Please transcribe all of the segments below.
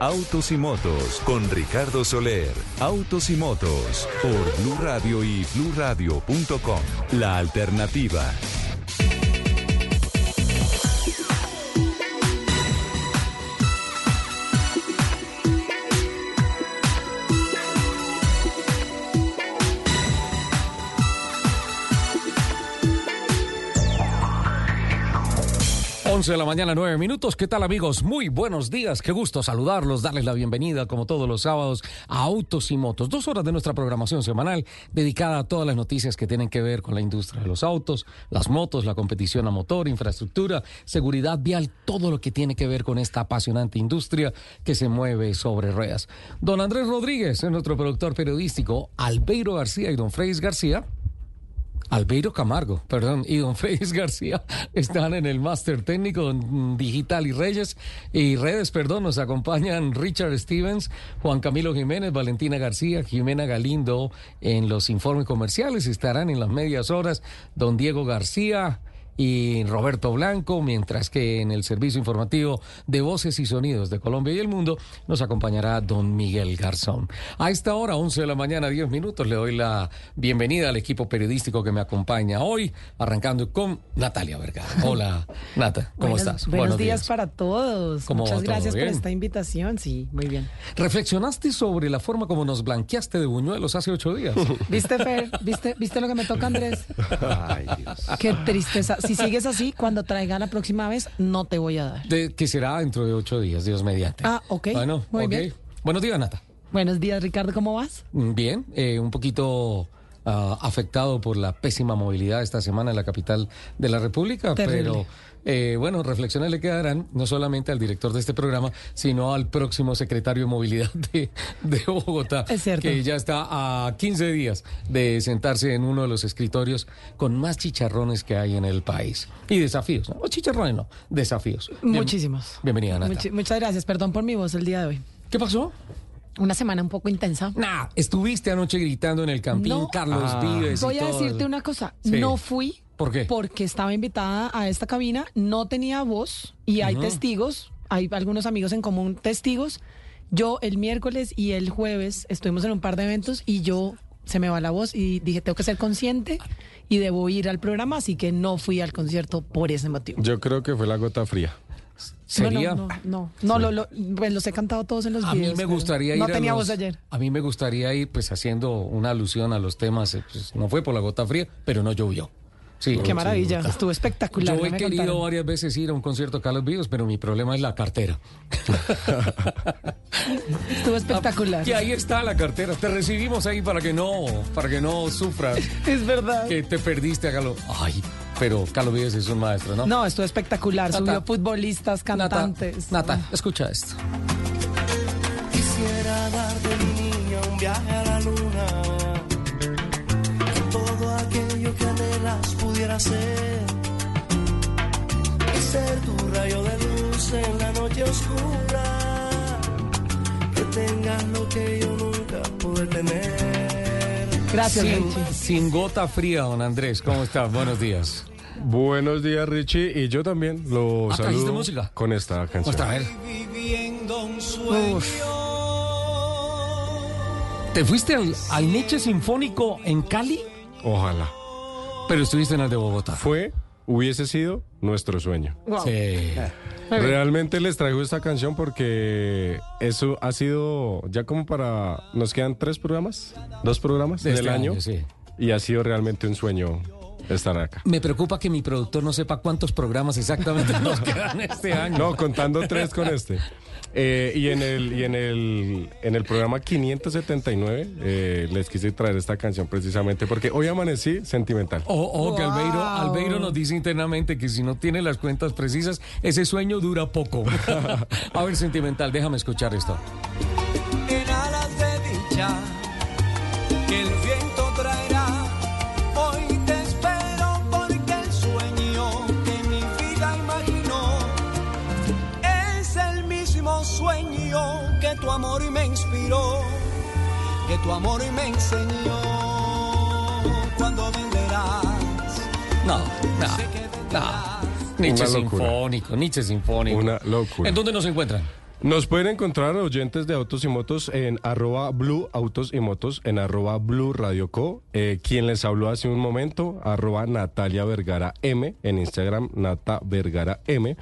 Autos y Motos con Ricardo Soler. Autos y Motos por Blue Radio y BlueRadio.com. La alternativa. 11 de la mañana, 9 minutos. ¿Qué tal amigos? Muy buenos días. Qué gusto saludarlos, darles la bienvenida como todos los sábados a Autos y Motos. Dos horas de nuestra programación semanal dedicada a todas las noticias que tienen que ver con la industria de los autos, las motos, la competición a motor, infraestructura, seguridad vial, todo lo que tiene que ver con esta apasionante industria que se mueve sobre ruedas. Don Andrés Rodríguez es nuestro productor periodístico, Albeiro García y don Freis García Albeiro Camargo, perdón, y don Félix García están en el máster técnico digital y Reyes y redes, perdón, nos acompañan Richard Stevens, Juan Camilo Jiménez, Valentina García, Jimena Galindo en los informes comerciales, estarán en las medias horas don Diego García, y Roberto Blanco, mientras que en el servicio informativo de Voces y Sonidos de Colombia y el Mundo nos acompañará don Miguel Garzón. A esta hora, 11 de la mañana, 10 minutos, le doy la bienvenida al equipo periodístico que me acompaña hoy, arrancando con Natalia Vergara. Hola, Nata, ¿cómo estás? Buenos, días. para todos. Muchas gracias por esta invitación. Sí, muy bien. ¿Reflexionaste sobre la forma como nos blanqueaste de buñuelos hace ocho días? ¿Viste, Fer? ¿Viste, ¿Viste lo que me toca, Andrés? Ay, Dios. Qué tristeza si sigues así, cuando traiga la próxima vez, no te voy a dar. De, que será dentro de ocho días, Dios mediante. Ah, ok. Bueno, Muy bien. Buenos días, Nata. Buenos días, Ricardo, ¿cómo vas? Mm, bien, eh, un poquito ah, afectado por la pésima movilidad esta semana en la capital de la República, pero eh, bueno, reflexiones le quedarán no solamente al director de este programa, sino al próximo secretario de Movilidad de, Bogotá, que ya está a 15 días de sentarse en uno de los escritorios con más chicharrones que hay en el país. Y desafíos, ¿no? O chicharrones no, desafíos. Muchísimos. bienvenida, Nata. muchas gracias, perdón por mi voz el día de hoy. ¿Qué pasó? Una semana un poco intensa. Nah, estuviste anoche gritando en el campín Carlos ah. Vives. Voy a decirte una cosa, no fui ¿Por qué? Porque estaba invitada a esta cabina, no tenía voz y hay testigos, hay algunos amigos en común testigos. Yo el miércoles y el jueves estuvimos en un par de eventos y yo se me va la voz y dije, tengo que ser consciente y debo ir al programa, así que no fui al concierto por ese motivo. Yo creo que fue la gota fría. ¿Sería? No, no, no, no, lo, pues los he cantado todos en los a videos. A mí me gustaría ir. No tenía voz ayer. A mí me gustaría ir, pues haciendo una alusión a los temas. Eh, pues, no fue por la gota fría, pero no llovió. Sí, Qué maravilla, estuvo espectacular. Yo he querido varias veces ir a un concierto de Carlos Vives, pero mi problema es la cartera. estuvo espectacular. Y ahí está la cartera. Te recibimos ahí para que no, para que no sufras. es verdad. Que te perdiste a Carlos. Ay, pero Carlos Vives es un maestro, ¿no? No, estuvo espectacular. Subió futbolistas, cantantes. Nata, escucha esto. Quisiera dar de mi niña un viaje a la luna. Todo aquello que pudiera ser y ser tu rayo de luz en la noche oscura que tengas lo que yo nunca pude tener gracias sin, sin gota fría don Andrés ¿cómo estás? buenos días Buenos días, Richie. Y yo también lo ¿Ah, saludo música? con esta canción. ¿Te fuiste al, al Nietzsche Sinfónico en Cali? Ojalá. Pero estuviste en el de Bogotá. Fue, hubiese sido nuestro sueño. Sí. Realmente les traigo esta canción porque eso ha sido ya como para... Nos quedan tres programas, dos programas del este año. sí. Y ha sido realmente un sueño estar acá. Me preocupa que mi productor no sepa cuántos programas exactamente nos quedan este año. No, contando tres con este. Eh, y en el, y en el, en el programa 579 eh, les quise traer esta canción precisamente porque hoy amanecí sentimental. O que Albeiro, Albeiro nos dice internamente que si no tiene las cuentas precisas, ese sueño dura poco. A ver, sentimental, déjame escuchar esto. En alas de dicha, que tu amor y me enseñó cuando venderás. No, no, no. Nietzsche sinfónico, Nietzsche sinfónico. Una locura. ¿En dónde nos encuentran? Nos pueden encontrar oyentes de Autos y Motos en arroba Blue Autos y Motos, en arroba Blue Radio Co. Eh, quien les habló hace un momento, arroba Natalia Vergara M, en Instagram Nata Vergara M.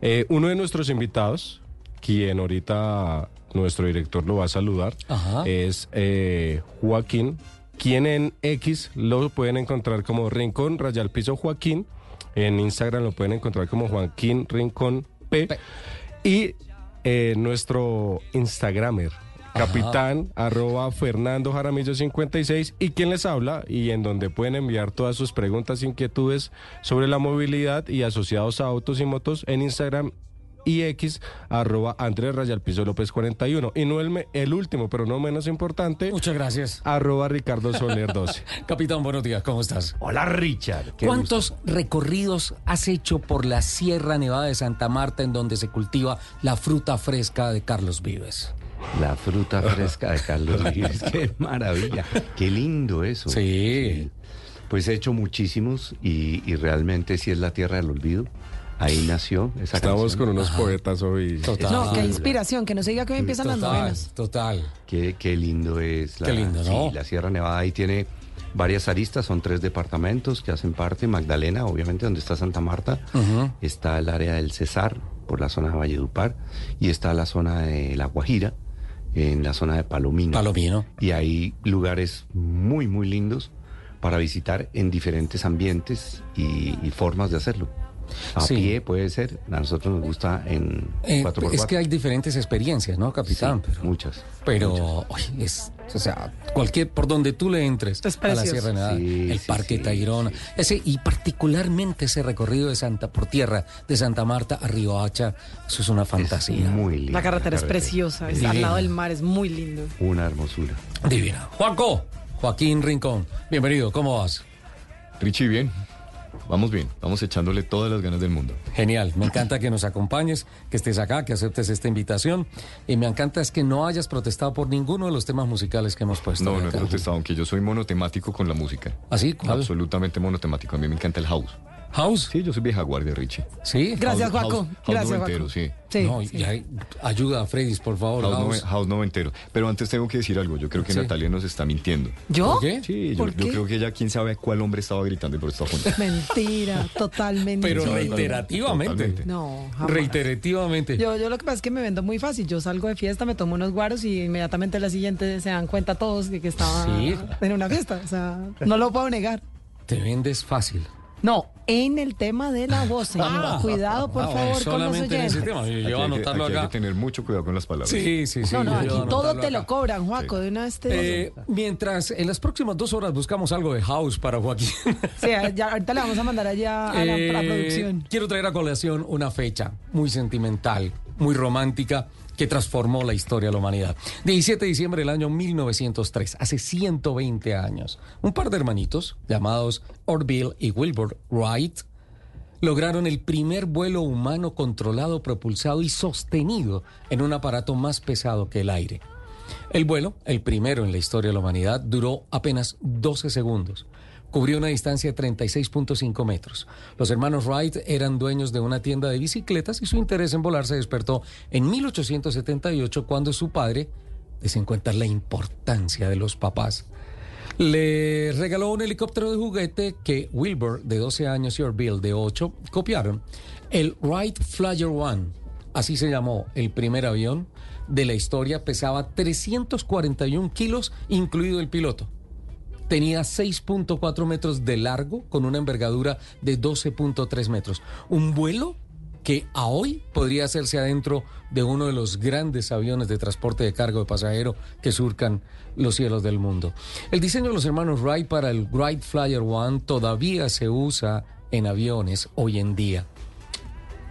Eh, uno de nuestros invitados, quien ahorita nuestro director lo va a saludar, es eh, Joaquín, quien en X lo pueden encontrar como Rincón Rayal Piso Joaquín, en Instagram lo pueden encontrar como Joaquín Rincón P. Y eh, nuestro Instagramer, capitán arroba Fernando Jaramillo 56 y quien les habla y en donde pueden enviar todas sus preguntas, inquietudes sobre la movilidad y asociados a autos y motos en Instagram y X, arroba Andrés Rayal Piso López 41. Y no el, el último, pero no menos importante. Muchas gracias. Arroba Ricardo Soler 12. Capitán, buenos días, ¿cómo estás? Hola, Richard. ¿Cuántos recorridos has hecho por la Sierra Nevada de Santa Marta en donde se cultiva la fruta fresca de Carlos Vives? La fruta fresca de Carlos Vives, qué maravilla, qué lindo eso. Sí. Pues he hecho muchísimos y, y realmente sí es la tierra del olvido. Ahí nació esa Estamos con unos poetas hoy. Total. No, qué inspiración, que no se diga que hoy empiezan las novenas. Total. Qué, qué lindo es la, qué lindo, ¿no? sí, la Sierra Nevada. Ahí tiene varias aristas, son tres departamentos que hacen parte. Magdalena, obviamente, donde está Santa Marta. Está el área del Cesar, por la zona de Valledupar. Y está la zona de La Guajira, en la zona de Palomino. Palomino. Y hay lugares muy, muy lindos para visitar en diferentes ambientes y, y formas de hacerlo. A pie puede ser, a nosotros nos gusta en eh, Es que hay diferentes experiencias, ¿no, capitán? pero, muchas. Pero es, o sea, cualquier, por donde tú le entres a la Sierra Nevada, el Parque Tayrona, ese, y particularmente ese recorrido de Santa, por tierra, de Santa Marta a Río Hacha, eso es una fantasía. muy lindo. La carretera es preciosa, es al lado del mar, es muy lindo. Una hermosura. Divina. Juanco, Joaquín Rincón, bienvenido, ¿cómo vas? Richie, bien. Vamos bien, vamos echándole todas las ganas del mundo. Genial, me encanta que nos acompañes, que estés acá, que aceptes esta invitación. Y me encanta es que no hayas protestado por ninguno de los temas musicales que hemos puesto. No, no he protestado, aunque yo soy monotemático con la música. ¿Así? ¿Ah, Absolutamente monotemático. A mí me encanta el house. ¿House? Sí, yo soy vieja guardia, Richie. Sí. Gracias, Juaco. Gracias, noventero, sí. Sí, no, sí. Ya, ayuda a Freddy, por favor. House, House. house noventero. Pero antes tengo que decir algo. Yo creo que Sí. Natalia nos está mintiendo. ¿Yo? ¿Por qué? Sí, yo, ¿Por yo qué? creo que ella, quién sabe cuál hombre estaba gritando y por eso está junto. Mentira, totalmente. Pero reiterativamente. totalmente. No, jamás. Reiterativamente. Yo, yo lo que pasa es que me vendo muy fácil. Yo salgo de fiesta, me tomo unos guaros y inmediatamente la siguiente se dan cuenta todos de que estaba Sí. en una fiesta. O sea, no lo puedo negar. Te vendes fácil. No, en el tema de la voz, señor. Cuidado, por Ah, favor, con los en ese oyentes. tema. Yo Aquí anotarlo aquí hay acá. que tener mucho cuidado con las palabras. Sí, sí, sí. No, no, aquí todo te lo acá. cobran, Juaco, de una vez te- Eh, mientras en las próximas dos horas buscamos algo de house para Joaquín. Sí, ya, ahorita le vamos a mandar allá a la, a la Eh, producción. Quiero traer a colación una fecha muy sentimental, muy romántica, que transformó la historia de la humanidad. 17 de diciembre del año 1903, hace 120 años, un par de hermanitos llamados Orville y Wilbur Wright lograron el primer vuelo humano controlado, propulsado y sostenido en un aparato más pesado que el aire. El vuelo, el primero en la historia de la humanidad, duró apenas 12 segundos. Cubrió una distancia de 36.5 metros. Los hermanos Wright eran dueños de una tienda de bicicletas y su interés en volar se despertó en 1878 cuando su padre, en cuenta la importancia de los papás, le regaló un helicóptero de juguete que Wilbur, de 12 años, y Orville, de 8, copiaron. El Wright Flyer One, así se llamó el primer avión de la historia, pesaba 341 kilos, incluido el piloto. Tenía 6.4 metros de largo con una envergadura de 12.3 metros. Un vuelo que a hoy podría hacerse adentro de uno de los grandes aviones de transporte de cargo de pasajero que surcan los cielos del mundo. El diseño de los hermanos Wright para el Wright Flyer One todavía se usa en aviones hoy en día.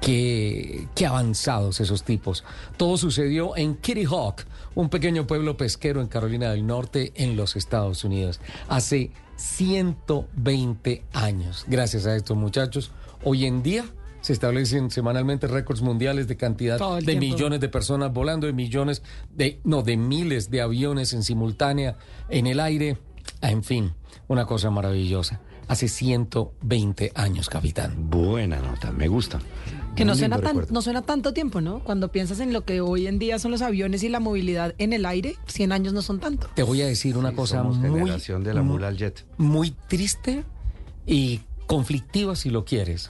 Qué, qué avanzados esos tipos. Todo sucedió en Kitty Hawk, un pequeño pueblo pesquero en Carolina del Norte, en los Estados Unidos, hace 120 años. Gracias a estos muchachos, hoy en día se establecen semanalmente récords mundiales de cantidad de tiempo. millones de personas volando, de millones de, no, de miles de aviones en simultánea, en el aire, en fin, una cosa maravillosa. hace 120 años, capitán. Buena nota, me gusta. Que no suena, tan, no suena tanto tiempo, ¿no? Cuando piensas en lo que hoy en día son los aviones y la movilidad en el aire, 100 años no son tanto. Te voy a decir una cosa muy, generación de la mula al jet. muy triste y conflictiva si lo quieres.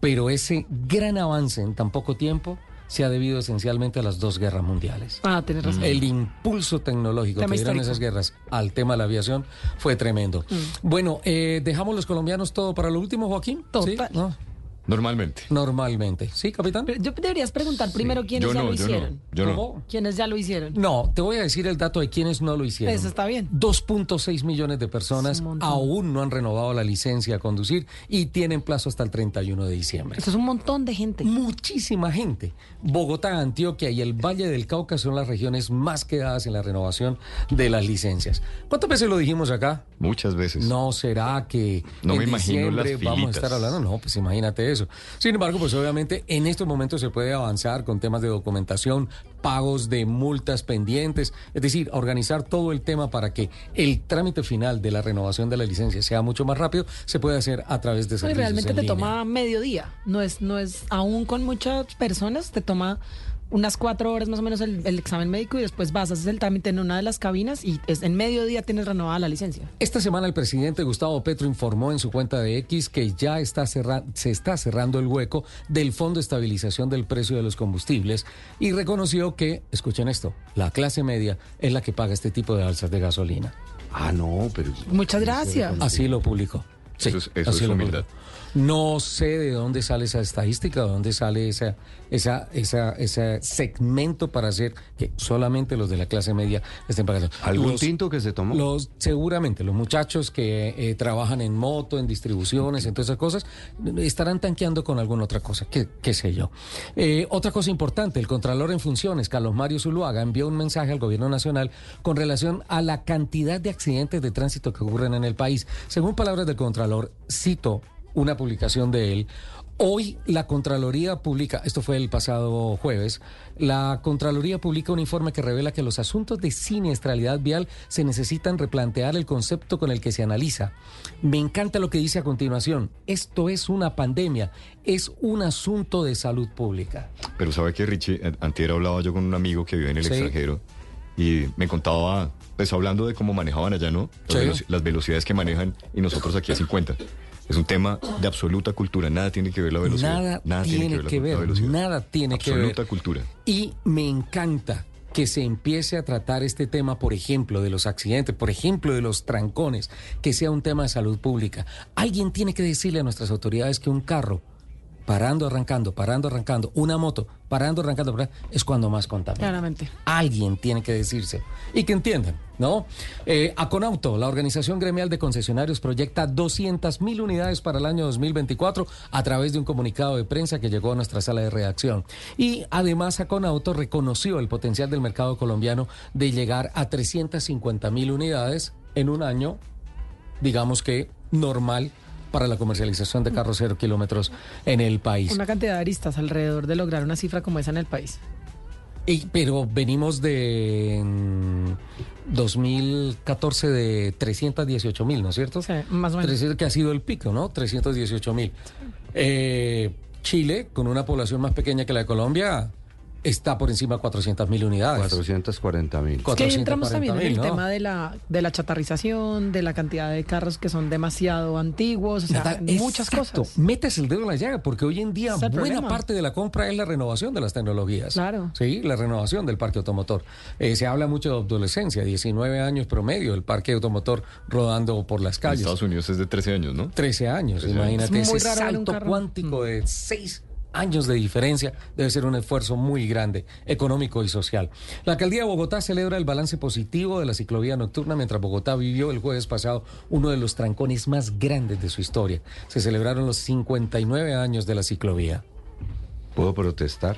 Pero ese gran avance en tan poco tiempo se ha debido esencialmente a las dos guerras mundiales. Ah, tienes razón. El impulso tecnológico que dieron esas guerras al tema de la aviación fue tremendo. Mm. Bueno, eh, dejamos los colombianos todo para lo último, Joaquín. Total. Normalmente. Normalmente. ¿Sí, capitán? Pero yo deberías preguntar primero quiénes ya lo hicieron. Yo no, ¿Quiénes ya lo hicieron? No, te voy a decir el dato de quiénes no lo hicieron. Eso está bien. 2.6 millones de personas aún no han renovado la licencia a conducir y tienen plazo hasta el 31 de diciembre. Eso es un montón de gente. Muchísima gente. Bogotá, Antioquia y el Valle del Cauca son las regiones más quedadas en la renovación de las licencias. ¿Cuántas veces lo dijimos acá? Muchas veces. No será que no me imagino las vamos a estar hablando. No, pues imagínate eso. Sin embargo, pues obviamente en estos momentos se puede avanzar con temas de documentación, pagos de multas pendientes, es decir, organizar todo el tema para que el trámite final de la renovación de la licencia sea mucho más rápido, se puede hacer a través de servicios. realmente te toma medio día, no es, no es, aún con muchas personas te toma unas cuatro horas más o menos el, examen médico y después vas, haces el trámite en una de las cabinas y es, en mediodía tienes renovada la licencia. Esta semana el presidente Gustavo Petro informó en su cuenta de X que ya está se está cerrando el hueco del Fondo de Estabilización del Precio de los Combustibles y reconoció que, escuchen esto, la clase media es la que paga este tipo de alzas de gasolina. Ah, no, pero... Muchas gracias. Así lo publicó. Sí, eso es, eso es humildad. No sé de dónde sale esa estadística, de dónde sale esa, esa, esa, ese segmento para hacer que solamente los de la clase media estén pagando. ¿Algún tinto que se tomó? Los, seguramente, los muchachos que eh, trabajan en moto, en distribuciones, en todas esas cosas, estarán tanqueando con alguna otra cosa, qué, qué sé yo. Eh, otra cosa importante, el Contralor en funciones, Carlos Mario Zuluaga, envió un mensaje al Gobierno Nacional con relación a la cantidad de accidentes de tránsito que ocurren en el país. Según palabras del Contralor, cito una publicación de él. Hoy la Contraloría publica, esto fue el pasado jueves, la Contraloría publica un informe que revela que los asuntos de siniestralidad vial se necesitan replantear el concepto con el que se analiza. Me encanta lo que dice a continuación, esto es una pandemia, es un asunto de salud pública. Pero sabe que Richie, antes hablaba yo con un amigo que vive en el extranjero y me contaba, pues hablando de cómo manejaban allá, ¿no? Las, velocidades que manejan y nosotros aquí a 50. Es un tema de absoluta cultura, nada tiene que ver la velocidad. Nada, tiene, que ver, nada tiene que ver. Absoluta cultura. Y me encanta que se empiece a tratar este tema, por ejemplo, de los accidentes, por ejemplo, de los trancones, que sea un tema de salud pública. Alguien tiene que decirle a nuestras autoridades que un carro parando, arrancando, parando, arrancando, una moto, parando, arrancando, es cuando más contamina. Claramente. Alguien tiene que decirse y que entiendan, ¿no? Eh, Aconauto, la organización gremial de concesionarios, proyecta 200 mil unidades para el año 2024 a través de un comunicado de prensa que llegó a nuestra sala de redacción. Y además Aconauto reconoció el potencial del mercado colombiano de llegar a 350 mil unidades en un año, digamos que normal para la comercialización de carros cero kilómetros en el país. Una cantidad de aristas alrededor de lograr una cifra como esa en el país. Y, pero venimos de 2014 de 318 mil, ¿no es cierto? Sí, más o menos. que ha sido el pico, ¿no? 318 mil. Eh, Chile, con una población más pequeña que la de Colombia, está por encima de 400 mil unidades. 440 mil. Es que ahí entramos también en el tema de la, de la chatarrización, de la cantidad de carros que son demasiado antiguos, o sea, muchas cosas. Metes el dedo en la llaga, porque hoy en día buena parte de la compra es la renovación de las tecnologías. Claro. Sí, la renovación del parque automotor. Eh, se habla mucho de adolescencia, 19 años promedio el parque automotor rodando por las calles. En Estados Unidos es de 13 años, ¿no? 13 años, imagínate ese salto cuántico de 6 años de diferencia debe ser un esfuerzo muy grande, económico y social. La alcaldía de Bogotá celebra el balance positivo de la ciclovía nocturna mientras Bogotá vivió el jueves pasado uno de los trancones más grandes de su historia. Se celebraron los 59 años de la ciclovía. ¿Puedo protestar?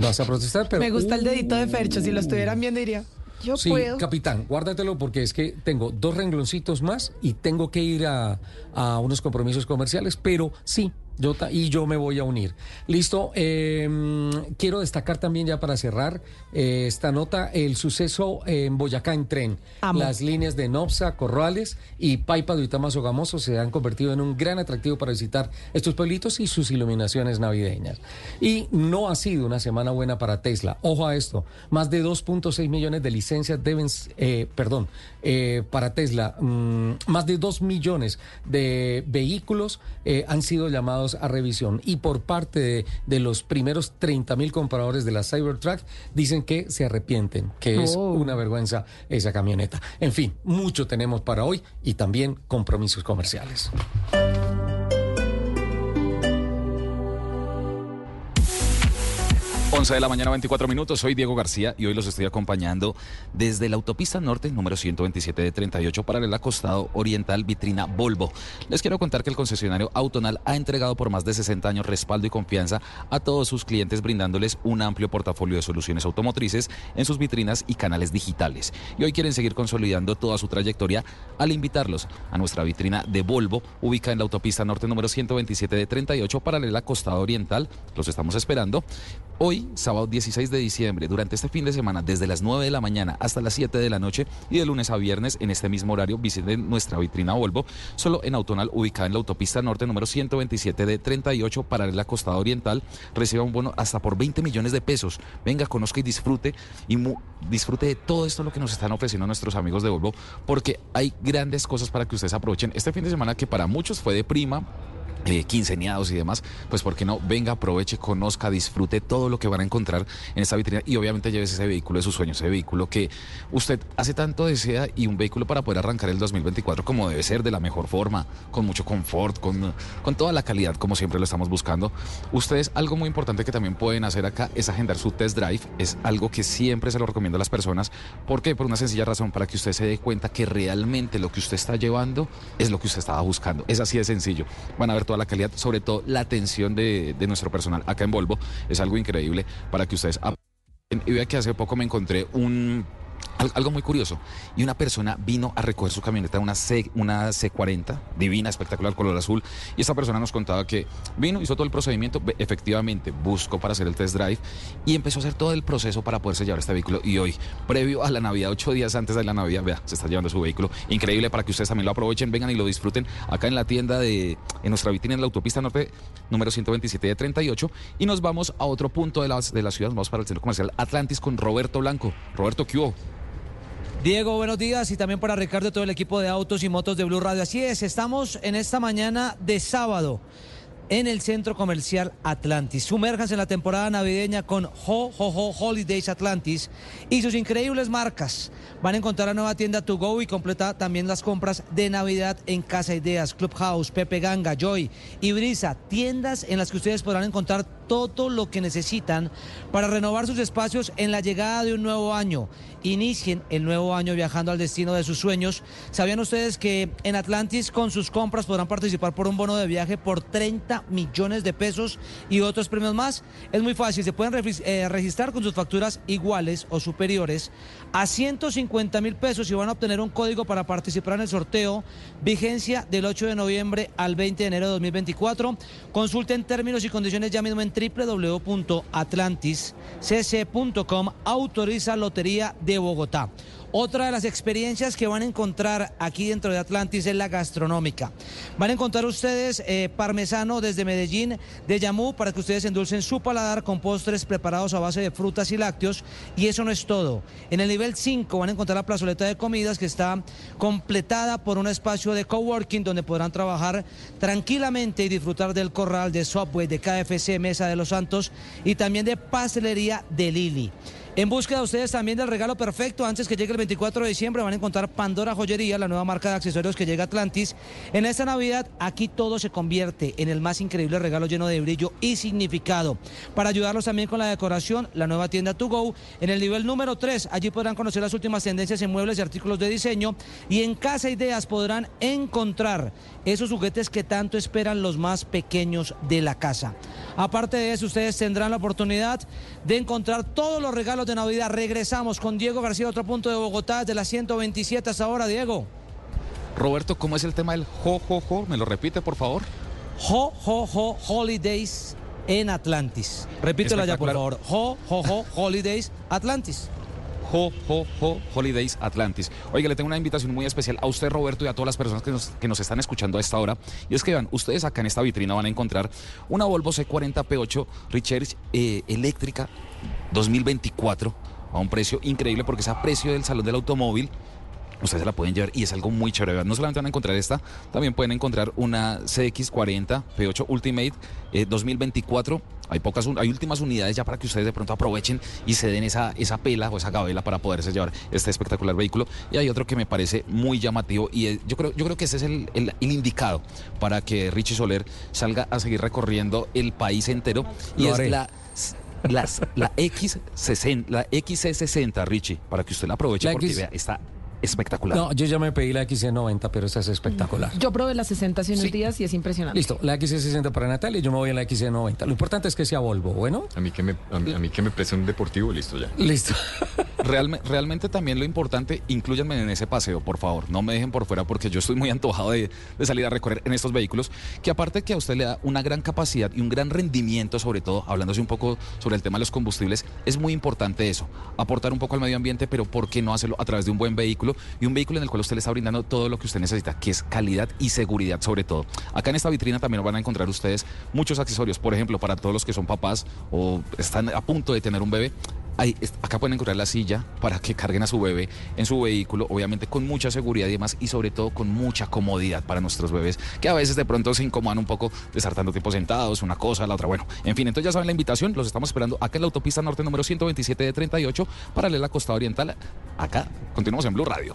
Vas a protestar, pero... Me gusta el dedito de Fercho, si lo estuvieran viendo diría... Yo sí, puedo. capitán, guárdatelo porque es que tengo dos rengloncitos más y tengo que ir a, a unos compromisos comerciales, pero sí, Yo y yo me voy a unir. Listo. Em, quiero destacar también ya para cerrar eh, esta nota el suceso en Boyacá en tren. Las líneas de Nopsa, Corrales y Paipa de Uitama Sogamoso se han convertido en un gran atractivo para visitar estos pueblitos y sus iluminaciones navideñas. Y no ha sido una semana buena para Tesla. Ojo a esto. Más de 2.6 millones de licencias deben, eh, perdón, eh, para Tesla, mm, más de 2 millones de vehículos han sido llamados a revisión y por parte de, los primeros 30 mil compradores de la Cybertruck dicen que se arrepienten, que es oh. una vergüenza esa camioneta. En fin, mucho tenemos para hoy y también compromisos comerciales. 11 de la mañana, 24 minutos. Soy Diego García y hoy los estoy acompañando desde la autopista norte, número 127 de 38, para el acostado oriental, vitrina Volvo. Les quiero contar que el concesionario Autonal ha entregado por más de 60 años respaldo y confianza a todos sus clientes, brindándoles un amplio portafolio de soluciones automotrices en sus vitrinas y canales digitales. Y hoy quieren seguir consolidando toda su trayectoria al invitarlos a nuestra vitrina de Volvo, ubicada en la autopista norte, número 127 de 38, paralela costado oriental. Los estamos esperando. Hoy sábado 16 de diciembre, durante este fin de semana, desde las 9 de la mañana hasta las 7 de la noche y de lunes a viernes en este mismo horario, visiten nuestra vitrina Volvo, solo en Autonal, ubicada en la autopista norte número 127 de 38, para la costa oriental. Reciba un bono hasta por 20 millones de pesos. Venga, conozca y disfrute y disfrute de todo esto lo que nos están ofreciendo nuestros amigos de Volvo, porque hay grandes cosas para que ustedes aprovechen este fin de semana que para muchos fue de prima eh, quinceñados y demás, pues por qué no venga, aproveche, conozca, disfrute todo lo que van a encontrar en esta vitrina y obviamente lleves ese vehículo de sus sueños, ese vehículo que usted hace tanto desea y un vehículo para poder arrancar el 2024 como debe ser, de la mejor forma, con mucho confort, con, con toda la calidad como siempre lo estamos buscando. Ustedes, algo muy importante que también pueden hacer acá es agendar su test drive, es algo que siempre se lo recomiendo a las personas, porque por una sencilla razón, para que usted se dé cuenta que realmente lo que usted está llevando es lo que usted estaba buscando. Es así de sencillo. Van a ver toda la calidad, sobre todo la atención de, de nuestro personal acá en Volvo, es algo increíble para que ustedes... Y vea que hace poco me encontré un algo muy curioso. Y una persona vino a recoger su camioneta, una, C, una C40, divina, espectacular, color azul. Y esa persona nos contaba que vino, hizo todo el procedimiento, efectivamente buscó para hacer el test drive y empezó a hacer todo el proceso para poderse llevar este vehículo. Y hoy, previo a la Navidad, ocho días antes de la Navidad, vea, se está llevando su vehículo. Increíble para que ustedes también lo aprovechen, vengan y lo disfruten acá en la tienda de, en nuestra vitrina en la autopista norte, número 127 de 38. Y nos vamos a otro punto de la, de la ciudad, vamos para el centro comercial Atlantis con Roberto Blanco. Roberto, ¿qué? Diego, buenos días y también para Ricardo y todo el equipo de autos y motos de Blue Radio. Así es, estamos en esta mañana de sábado en el centro comercial Atlantis. Sumérjanse en la temporada navideña con Ho Ho Ho Holidays Atlantis y sus increíbles marcas. Van a encontrar la nueva tienda To Go y completa también las compras de Navidad en Casa Ideas, Clubhouse, Pepe Ganga, Joy y Brisa. Tiendas en las que ustedes podrán encontrar todo lo que necesitan para renovar sus espacios en la llegada de un nuevo año inicien el nuevo año viajando al destino de sus sueños. ¿Sabían ustedes que en Atlantis con sus compras podrán participar por un bono de viaje por 30 millones de pesos y otros premios más? Es muy fácil, se pueden eh, registrar con sus facturas iguales o superiores a 150 mil pesos y van a obtener un código para participar en el sorteo. Vigencia del 8 de noviembre al 20 de enero de 2024. Consulten términos y condiciones ya mismo en www.atlantiscc.com. Autoriza Lotería de Bogotá. Otra de las experiencias que van a encontrar aquí dentro de Atlantis es la gastronómica. Van a encontrar ustedes eh, parmesano desde Medellín, de Yamú, para que ustedes endulcen su paladar con postres preparados a base de frutas y lácteos. Y eso no es todo. En el nivel 5 van a encontrar la plazoleta de comidas que está completada por un espacio de coworking donde podrán trabajar tranquilamente y disfrutar del corral de Subway, de KFC, Mesa de los Santos y también de pastelería de Lili. En búsqueda de ustedes también del regalo perfecto, antes que llegue el 24 de diciembre van a encontrar Pandora Joyería, la nueva marca de accesorios que llega a Atlantis. En esta Navidad aquí todo se convierte en el más increíble regalo lleno de brillo y significado. Para ayudarlos también con la decoración, la nueva tienda To Go en el nivel número 3. Allí podrán conocer las últimas tendencias en muebles y artículos de diseño y en Casa Ideas podrán encontrar esos juguetes que tanto esperan los más pequeños de la casa. Aparte de eso, ustedes tendrán la oportunidad de encontrar todos los regalos de Navidad. Regresamos con Diego García, otro punto de Bogotá, de las 127 hasta ahora, Diego. Roberto, ¿cómo es el tema del jo, jo, jo? ¿Me lo repite, por favor? Ho Ho Ho Holidays en Atlantis. Repítelo ya, por favor. Ho Ho Ho Holidays Atlantis. Ho, Ho, Ho, Holidays Atlantis. Oiga, le tengo una invitación muy especial a usted, Roberto, y a todas las personas que nos, que nos están escuchando a esta hora. Y es que vean, ustedes acá en esta vitrina van a encontrar una Volvo C40 P8 Recharge eh, eléctrica 2024 a un precio increíble porque es a precio del Salón del Automóvil ustedes se la pueden llevar y es algo muy chévere. No solamente van a encontrar esta, también pueden encontrar una CX40 P8 Ultimate 2024. Eh, hay pocas, hay últimas unidades ya para que ustedes de pronto aprovechen y se den esa, esa pela o esa gabela para poderse llevar este espectacular vehículo. Y hay otro que me parece muy llamativo y yo creo, yo creo que ese es el, el, indicado para que Richie Soler salga a seguir recorriendo el país entero. y es la las, la X60, la XC60, Richie, para que usted la aproveche porque vea, está espectacular. No, yo ya me pedí la XC90, pero esa es espectacular. Yo probé la 60 hace unos días y es impresionante. Listo, la XC60 para Natalia y yo me voy a la XC90. Lo importante es que sea Volvo, ¿bueno? A mí que me, a mí, que me preste un deportivo, listo ya. Listo. realmente también lo importante, incluyanme en ese paseo, por favor. No me dejen por fuera porque yo estoy muy antojado de, de salir a recorrer en estos vehículos, que aparte que a usted le da una gran capacidad y un gran rendimiento, sobre todo, hablándose un poco sobre el tema de los combustibles, es muy importante eso. Aportar un poco al medio ambiente, pero ¿por qué no hacerlo a través de un buen vehículo? Y un vehículo en el cual usted le está brindando todo lo que usted necesita, que es calidad y seguridad sobre todo. Acá en esta vitrina también van a encontrar ustedes muchos accesorios, por ejemplo, para todos los que son papás o están a punto de tener un bebé, acá pueden encontrar la silla para que carguen a su bebé en su vehículo, obviamente con mucha seguridad y demás, y sobre todo con mucha comodidad para nuestros bebés, que a veces de pronto se incomodan un poco de estar tanto tiempo sentados, una cosa, la otra. Bueno, en fin, entonces ya saben la invitación, los estamos esperando acá en la autopista norte número 127 de 38, paralela a costa oriental. Acá continuamos en Blue Radio.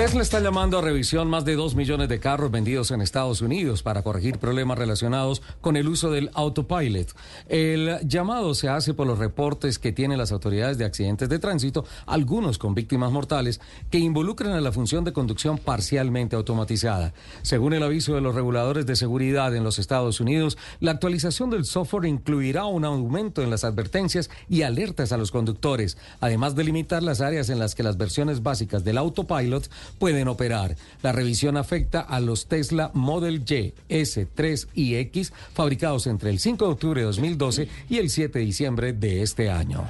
Tesla está llamando a revisión más de 2 millones de carros vendidos en Estados Unidos para corregir problemas relacionados con el uso del autopilot. El llamado se hace por los reportes que tienen las autoridades de accidentes de tránsito, algunos con víctimas mortales, que involucran a la función de conducción parcialmente automatizada. Según el aviso de los reguladores de seguridad en los Estados Unidos, la actualización del software incluirá un aumento en las advertencias y alertas a los conductores, además de limitar las áreas en las que las versiones básicas del autopilot pueden operar. La revisión afecta a los Tesla Model Y, S3 y X fabricados entre el 5 de octubre de 2012 y el 7 de diciembre de este año.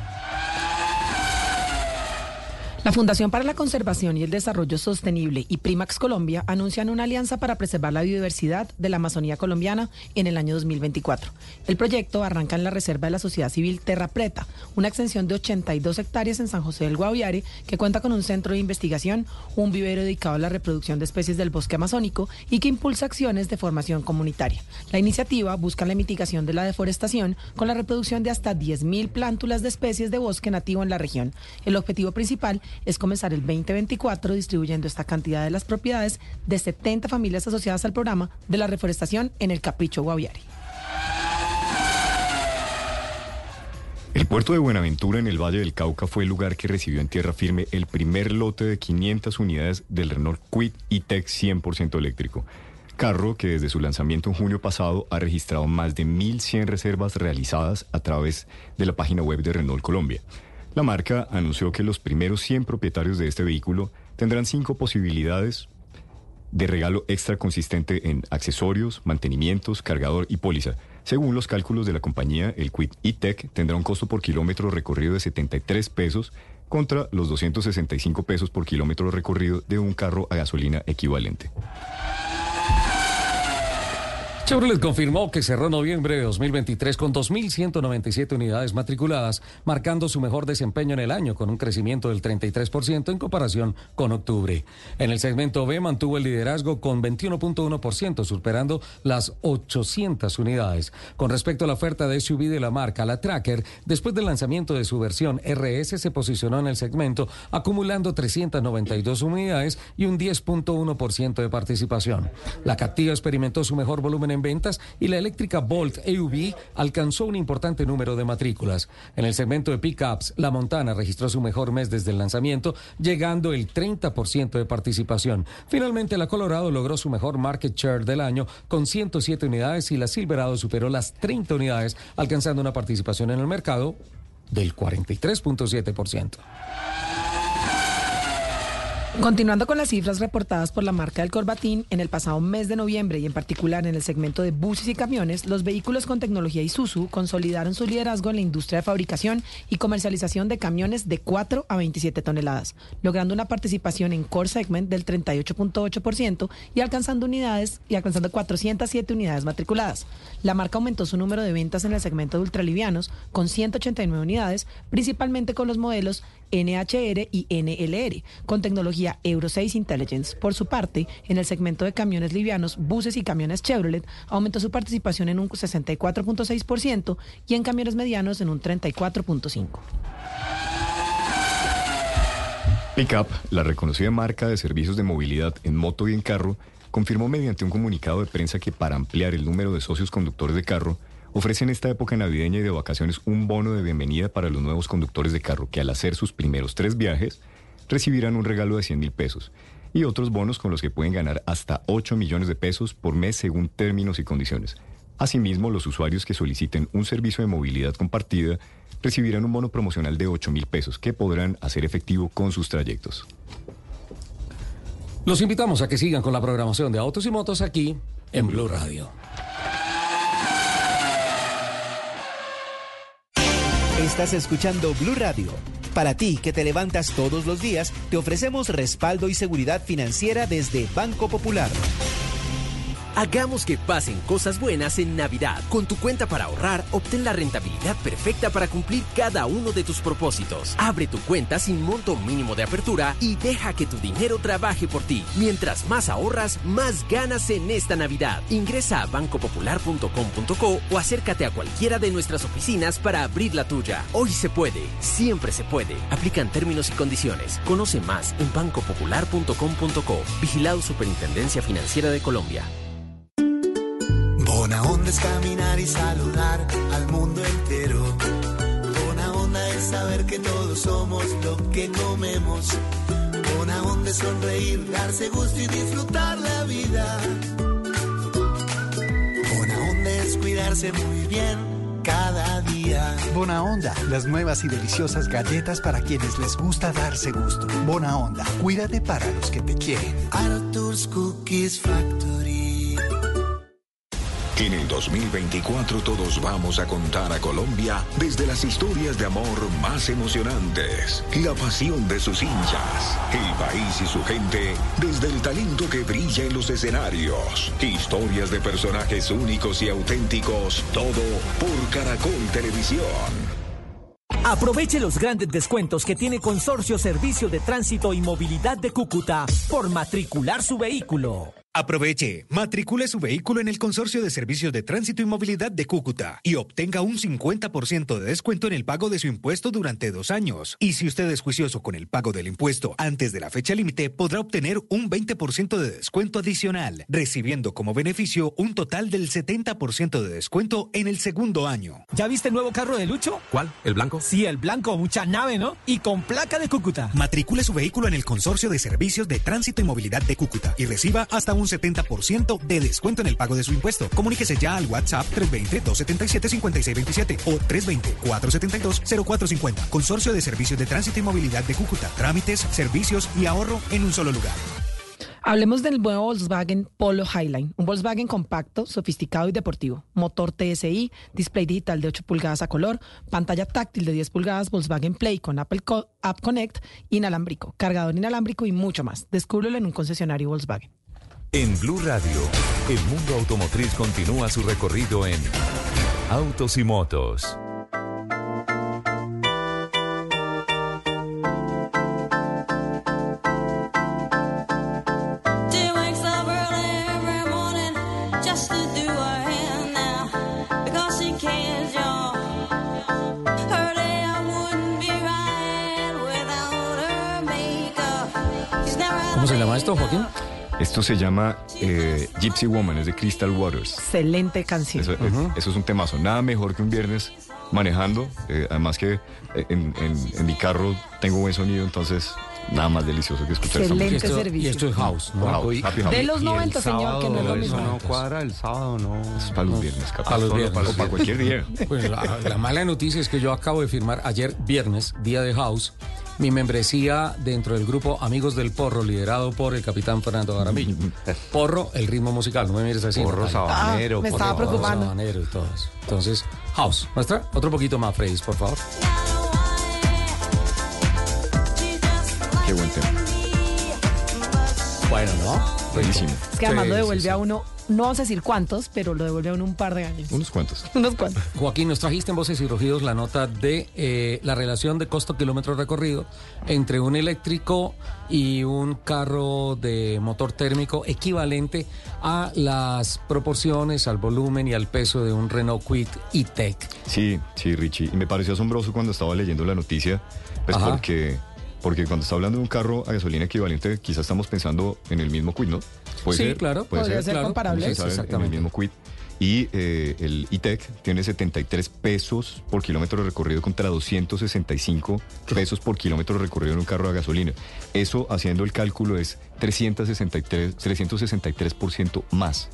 La Fundación para la Conservación y el Desarrollo Sostenible y Primax Colombia anuncian una alianza para preservar la biodiversidad de la Amazonía colombiana en el año 2024. El proyecto arranca en la reserva de la sociedad civil Terra Preta, una extensión de 82 hectáreas en San José del Guaviare que cuenta con un centro de investigación, un vivero dedicado a la reproducción de especies del bosque amazónico y que impulsa acciones de formación comunitaria. La iniciativa busca la mitigación de la deforestación con la reproducción de hasta 10.000 plántulas de especies de bosque nativo en la región. El objetivo principal es comenzar el 2024 distribuyendo esta cantidad de las propiedades de 70 familias asociadas al programa de la reforestación en el Capricho Guaviare. El puerto de Buenaventura en el Valle del Cauca fue el lugar que recibió en tierra firme el primer lote de 500 unidades del Renault Quid E-Tech 100% eléctrico. Carro que desde su lanzamiento en junio pasado ha registrado más de 1.100 reservas realizadas a través de la página web de Renault Colombia. La marca anunció que los primeros 100 propietarios de este vehículo tendrán cinco posibilidades de regalo extra consistente en accesorios, mantenimientos, cargador y póliza. Según los cálculos de la compañía, el Quid E-Tech tendrá un costo por kilómetro recorrido de 73 pesos contra los 265 pesos por kilómetro recorrido de un carro a gasolina equivalente. Chevrolet confirmó que cerró noviembre de 2023 con 2.197 unidades matriculadas, marcando su mejor desempeño en el año, con un crecimiento del 33% en comparación con octubre. En el segmento B mantuvo el liderazgo con 21.1%, superando las 800 unidades. Con respecto a la oferta de SUV de la marca, la Tracker, después del lanzamiento de su versión RS, se posicionó en el segmento, acumulando 392 unidades y un 10.1% de participación. La Captiva experimentó su mejor volumen en en ventas y la eléctrica Volt EUV alcanzó un importante número de matrículas. En el segmento de pickups, la Montana registró su mejor mes desde el lanzamiento, llegando el 30% de participación. Finalmente, la Colorado logró su mejor market share del año con 107 unidades y la Silverado superó las 30 unidades, alcanzando una participación en el mercado del 43.7%. Continuando con las cifras reportadas por la marca del Corbatín, en el pasado mes de noviembre y en particular en el segmento de buses y camiones, los vehículos con tecnología Isuzu consolidaron su liderazgo en la industria de fabricación y comercialización de camiones de 4 a 27 toneladas, logrando una participación en core segment del 38.8% y alcanzando unidades y alcanzando 407 unidades matriculadas. La marca aumentó su número de ventas en el segmento de ultralivianos con 189 unidades, principalmente con los modelos NHR y NLR, con tecnología Euro 6 Intelligence. Por su parte, en el segmento de camiones livianos, buses y camiones Chevrolet, aumentó su participación en un 64.6% y en camiones medianos en un 34.5%. Pickup, la reconocida marca de servicios de movilidad en moto y en carro, confirmó mediante un comunicado de prensa que para ampliar el número de socios conductores de carro, ofrece en esta época navideña y de vacaciones un bono de bienvenida para los nuevos conductores de carro que al hacer sus primeros tres viajes recibirán un regalo de 100 mil pesos y otros bonos con los que pueden ganar hasta 8 millones de pesos por mes según términos y condiciones. Asimismo, los usuarios que soliciten un servicio de movilidad compartida recibirán un bono promocional de 8 mil pesos que podrán hacer efectivo con sus trayectos. Los invitamos a que sigan con la programación de Autos y Motos aquí en Blue Radio. Estás escuchando Blue Radio. Para ti que te levantas todos los días, te ofrecemos respaldo y seguridad financiera desde Banco Popular. Hagamos que pasen cosas buenas en Navidad. Con tu cuenta para ahorrar, obtén la rentabilidad perfecta para cumplir cada uno de tus propósitos. Abre tu cuenta sin monto mínimo de apertura y deja que tu dinero trabaje por ti. Mientras más ahorras, más ganas en esta Navidad. Ingresa a bancopopular.com.co o acércate a cualquiera de nuestras oficinas para abrir la tuya. Hoy se puede, siempre se puede. Aplican términos y condiciones. Conoce más en bancopopular.com.co. Vigilado Superintendencia Financiera de Colombia. Buena onda es caminar y saludar al mundo entero. Buena onda es saber que todos somos lo que comemos. Buena onda es sonreír, darse gusto y disfrutar la vida. Buena onda es cuidarse muy bien cada día. Bona Onda, las nuevas y deliciosas galletas para quienes les gusta darse gusto. Bona Onda, cuídate para los que te quieren. Arthur's Cookies Factory. En el 2024 todos vamos a contar a Colombia desde las historias de amor más emocionantes, la pasión de sus hinchas, el país y su gente desde el talento que brilla en los escenarios, historias de personajes únicos y auténticos, todo por Caracol Televisión. Aproveche los grandes descuentos que tiene Consorcio Servicio de Tránsito y Movilidad de Cúcuta por matricular su vehículo. Aproveche, matricule su vehículo en el Consorcio de Servicios de Tránsito y Movilidad de Cúcuta y obtenga un 50% de descuento en el pago de su impuesto durante dos años. Y si usted es juicioso con el pago del impuesto antes de la fecha límite, podrá obtener un 20% de descuento adicional, recibiendo como beneficio un total del 70% de descuento en el segundo año. ¿Ya viste el nuevo carro de Lucho? ¿Cuál? ¿El blanco? Sí, el blanco, mucha nave, ¿no? Y con placa de Cúcuta. Matricule su vehículo en el Consorcio de Servicios de Tránsito y Movilidad de Cúcuta y reciba hasta un 70% de descuento en el pago de su impuesto. Comuníquese ya al WhatsApp 320-277-5627 o 320-472-0450. Consorcio de Servicios de Tránsito y Movilidad de Cúcuta. Trámites, servicios y ahorro en un solo lugar. Hablemos del nuevo Volkswagen Polo Highline, un Volkswagen compacto, sofisticado y deportivo. Motor TSI, display digital de 8 pulgadas a color, pantalla táctil de 10 pulgadas, Volkswagen Play con Apple App Connect, inalámbrico, cargador inalámbrico y mucho más. Descúbrelo en un concesionario Volkswagen. En Blue Radio, el mundo automotriz continúa su recorrido en Autos y Motos. ¿Cómo se llama esto, Joaquín? Esto se llama eh, Gypsy Woman, es de Crystal Waters. Excelente canción. Eso, eso es un temazo. Nada mejor que un viernes manejando. eh, además que eh, en, en- en mi carro tengo buen sonido, entonces nada más delicioso que escuchar Excelente música. servicio. Y esto es house, ¿no? House, happy house. De los 90, señor, que no es lo mismo. no cuadra, el sábado no. Es para los viernes, capaz. Para los viernes. Para, para cualquier día. Pues la, la mala noticia es que yo acabo de firmar ayer viernes, día de house, mi membresía dentro del grupo Amigos del Porro, liderado por el capitán Fernando Garamillo. Porro, el ritmo musical, no me mires así. Porro Natalia. sabanero, Ah, me porro- estaba preocupando. Sabanero y todo eso. Entonces, house. Muestra otro poquito más, Freddy, por favor. Qué buen tema. Bueno, ¿no? Buenísimo. Es que además Sí, lo devuelve sí. a uno, no vamos a decir cuántos, pero lo devuelve a uno un par de años. Unos cuantos. Unos cuantos. Joaquín, nos trajiste en Voces y Rugidos la nota de eh, la relación de costo-kilómetro recorrido entre un eléctrico y un carro de motor térmico equivalente a las proporciones, al volumen y al peso de un Renault Kwid E-Tech. Sí, sí, Richie. Y me pareció asombroso cuando estaba leyendo la noticia, pues Ajá. porque, porque cuando está hablando de un carro a gasolina equivalente, quizás estamos pensando en el mismo quid, ¿no? Sí, claro, podría ser claro. comparable. A saber, en el Exactamente. mismo quid. Y eh, el E-Tech tiene 73 pesos por kilómetro recorrido contra 265 pesos por kilómetro recorrido en un carro a gasolina. Eso, haciendo el cálculo, es 363, 363% más.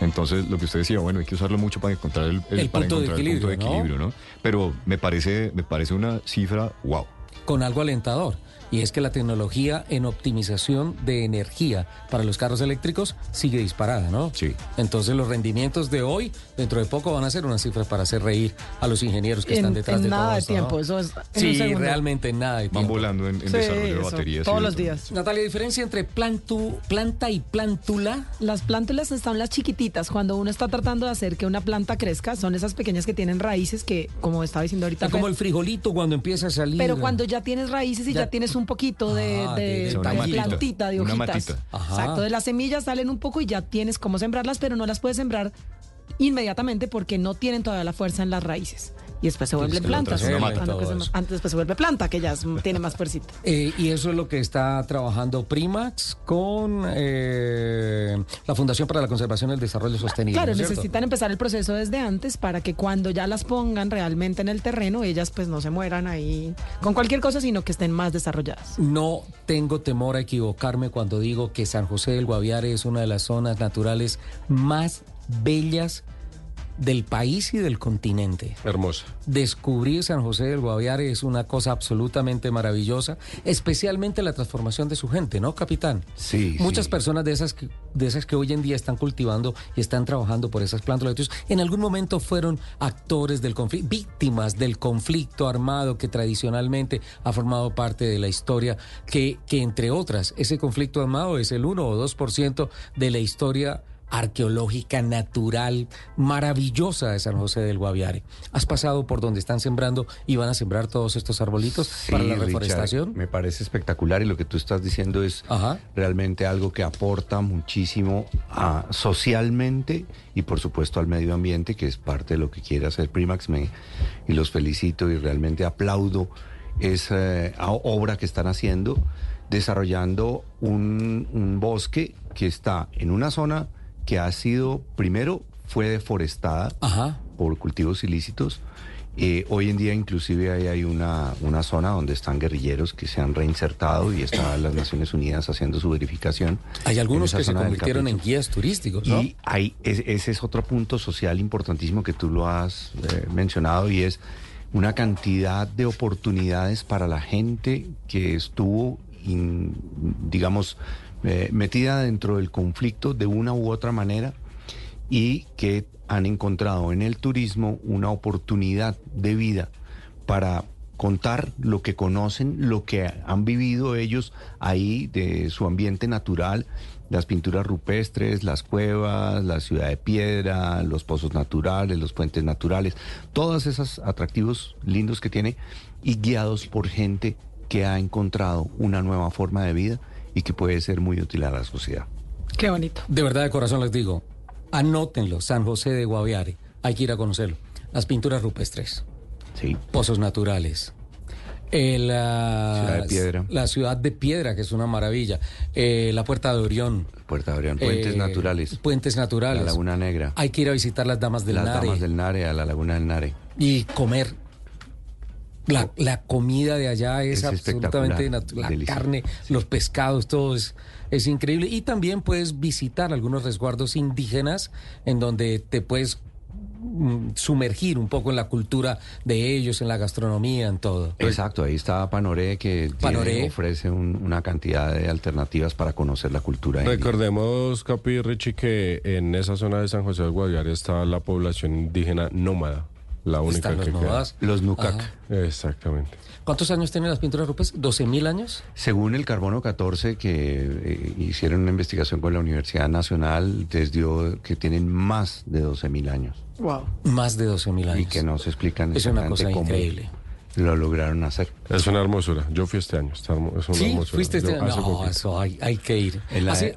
Entonces, lo que usted decía, bueno, hay que usarlo mucho para encontrar el, El para punto de encontrar el punto de equilibrio, ¿no? equilibrio, ¿no? Pero me parece, me parece una cifra, wow. Con algo alentador. Y es que la tecnología en optimización de energía para los carros eléctricos sigue disparada, ¿no? Sí. Entonces los rendimientos de hoy, dentro de poco, van a ser unas cifras para hacer reír a los ingenieros que En- estún detrás en de nada todo de esto, tiempo, ¿no? eso es en Sí, realmente en nada de Van tiempo. volando en, en Sí, desarrollo de baterías. todos los días. Natalia, diferencia entre plantu, planta y plántula. Las plántulas están las chiquititas. Cuando uno está tratando de hacer que una planta crezca, son esas pequeñas que tienen raíces que, como estaba diciendo ahorita, Es como el frijolito cuando empieza a salir. pero cuando ya tienes raíces y ya, Ya- tienes un poquito de, Ah, de- de- de una matita. plantita, de Una hojitas. Exacto, de las semillas salen un poco y ya tienes cómo sembrarlas, pero no las puedes sembrar inmediatamente porque no tienen todavía la fuerza en las raíces. Y después se vuelven plantas. se antes después se vuelve planta, que ya tiene más fuercita. Eh, y eso es lo que está trabajando Primax con eh, la Fundación para la Conservación y el Desarrollo Sostenible. Claro, ¿no es cierto? necesitan empezar el proceso desde antes para que cuando ya las pongan realmente en el terreno, ellas pues no se mueran ahí con cualquier cosa, sino que estén más desarrolladas. No tengo temor a equivocarme cuando digo que San José del Guaviare es una de las zonas naturales más bellas del país y del continente. Hermosa. Descubrir San José del Guaviare es una cosa absolutamente maravillosa, especialmente la transformación de su gente, ¿no, capitán? Sí, Muchas sí. personas de esas que, de esas que hoy en día están cultivando y están trabajando por esas plantas, en algún momento fueron actores del conflicto, víctimas del conflicto armado que tradicionalmente ha formado parte de la historia, que, que entre otras, ese conflicto armado es el 1 o 2% de la historia arqueológica, natural, maravillosa de San José del Guaviare. ¿Has pasado por donde están sembrando y van a sembrar todos estos arbolitos para la Richard, reforestación? me parece espectacular y lo que tú estás diciendo es Ajá. realmente algo que aporta muchísimo a- socialmente y por supuesto al medio ambiente, que es parte de lo que quiere hacer Primax. Me, y los felicito y realmente aplaudo esa obra que están haciendo, desarrollando un, un bosque que está en una zona que ha sido, primero, fue deforestada Ajá. por cultivos ilícitos. Eh, hoy en día inclusive ahí hay una, una zona donde están guerrilleros que se han reinsertado y están las Naciones Unidas haciendo su verificación. Hay algunos que se convirtieron en guías turísticos, ¿no? Y hay, es- ese es otro punto social importantísimo que tú lo has eh, mencionado y es una cantidad de oportunidades para la gente que estuvo, in- digamos, eh, metida dentro del conflicto de una u otra manera y que han encontrado en el turismo una oportunidad de vida para contar lo que conocen, lo que han vivido ellos ahí de su ambiente natural, las pinturas rupestres, las cuevas, la ciudad de piedra, los pozos naturales, los puentes naturales, todos esos atractivos lindos que tiene y guiados por gente que ha encontrado una nueva forma de vida y que puede ser muy útil a la sociedad. Qué bonito. De verdad, de corazón les digo, anótenlo, San José de Guaviare, hay que ir a conocerlo. Las pinturas rupestres, Sí. pozos naturales, Eh, la, ciudad de Piedra. La ciudad de Piedra, que es una maravilla. Eh, la Puerta de Orión. Puerta de Orión. Puentes Eh, naturales. Puentes naturales. La Laguna Negra. Hay que ir a visitar las Damas del Las Nare. Damas del Nare, a la Laguna del Nare. Y comer. La, la comida de allá es, Es absolutamente espectacular, natu- La delicioso. carne, los pescados, todo es, es increíble. Y también puedes visitar algunos resguardos indígenas en donde te puedes mm, sumergir un poco en la cultura de ellos, en la gastronomía, en todo. Exacto, ahí está Panoré que tiene- ofrece un- una cantidad de alternativas para conocer la cultura. Recordemos, Capi y Richie, que en esa zona de San José del Guaviare está la población indígena nómada, la única Están los que queda. nómadas. Los Nucac. Ajá. Exactamente. ¿Cuántos años tienen las pinturas rupestres? ¿12 mil años? Según el Carbono 14, que eh, hicieron una investigación con la Universidad Nacional, les dio que tienen más de 12.000 años Wow. Más de 12 mil años. y que no se explican Es una cosa cómo increíble. lo lograron hacer. Es una hermosura. Yo fui este año. está hermo- es una Sí, hermosura. fuiste este... Hace No, poquito. eso hay, hay que ir.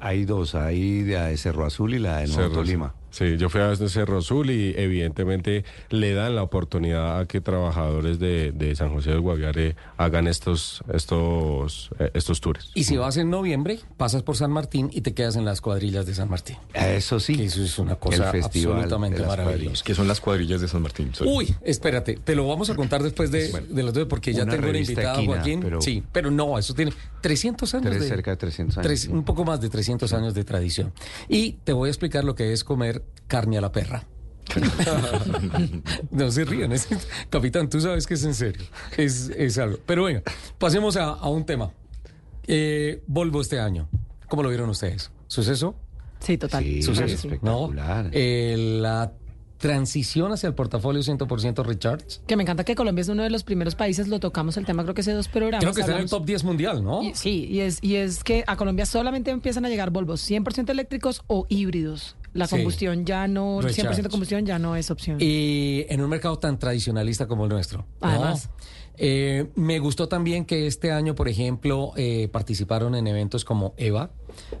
Hay dos, hay de, de Cerro Azul y la de Nuevo Cerro Tolima. Sí, yo fui a Cerro Azul y evidentemente le dan la oportunidad a que trabajadores de, de San José del Guaviare hagan estos, estos, eh, estos tours. Y si vas en noviembre, pasas por San Martín y te quedas en las cuadrillas de San Martín. Eso sí. Eso es una cosa El festival absolutamente las maravillosa. ¿Qué son las cuadrillas de San Martín? Sorry. Uy, espérate, te lo vamos a contar después de, de los dos, porque ya tengo invitada, equina, Joaquín. pero- Sí, pero no, eso tiene 300 años. Tres- de- cerca de 300 años, tres- sí. Un poco más de 300 años de tradición. Y te voy a explicar lo que es comer carne a la perra. no se rían, es- capitán, tú sabes que es en serio. Es, es algo. Pero venga, pasemos a, a un tema. Eh, Volvo este año. ¿Cómo lo vieron ustedes? ¿Suceso? Sí, total. Sí, Suceso. ¿no? espectacular. Eh, la transición hacia el portafolio 100% Recharge. Que me encanta que Colombia es uno de los primeros países, lo tocamos el tema creo que hace dos programas. Creo que está en el top 10 mundial, ¿no? Y- sí, y es, y es que a Colombia solamente empiezan a llegar Volvos 100% eléctricos o híbridos. La Sí. combustión ya no, el 100% Recharge. combustión ya no es opción. Y en un mercado tan tradicionalista como el nuestro. ¿no? Además. Eh, me gustó también que este año, por ejemplo, eh, participaron en eventos como EVA.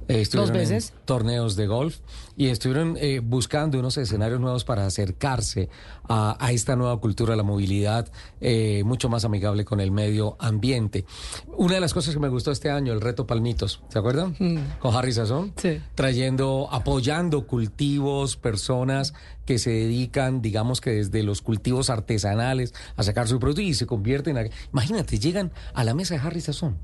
Eh, estuvieron en veces. torneos de golf y estuvieron eh, buscando unos escenarios nuevos para acercarse a, a esta nueva cultura de la movilidad eh, mucho más amigable con el medio ambiente. Una de las cosas que me gustó este año, el reto Palmitos, ¿se acuerdan? Con Harry Sazón. Sí. Trayendo, apoyando cultivos, personas que se dedican, digamos que desde los cultivos artesanales a sacar su producto y se convierten a... Imagínate, llegan a la mesa de Harry Sazón.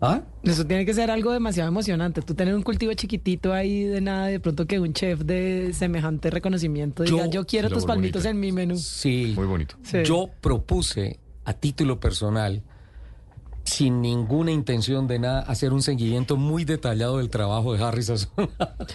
¿Ah? Eso tiene que ser algo demasiado emocionante. Tú tener un cultivo chiquitito ahí de nada, de pronto que un chef de semejante reconocimiento diga, Yo- yo quiero tus palmitos bonito. en mi menú. Sí. Muy bonito. Sí. Yo propuse a título personal, sin ninguna intención de nada, hacer un seguimiento muy detallado del trabajo de Harry Sazón.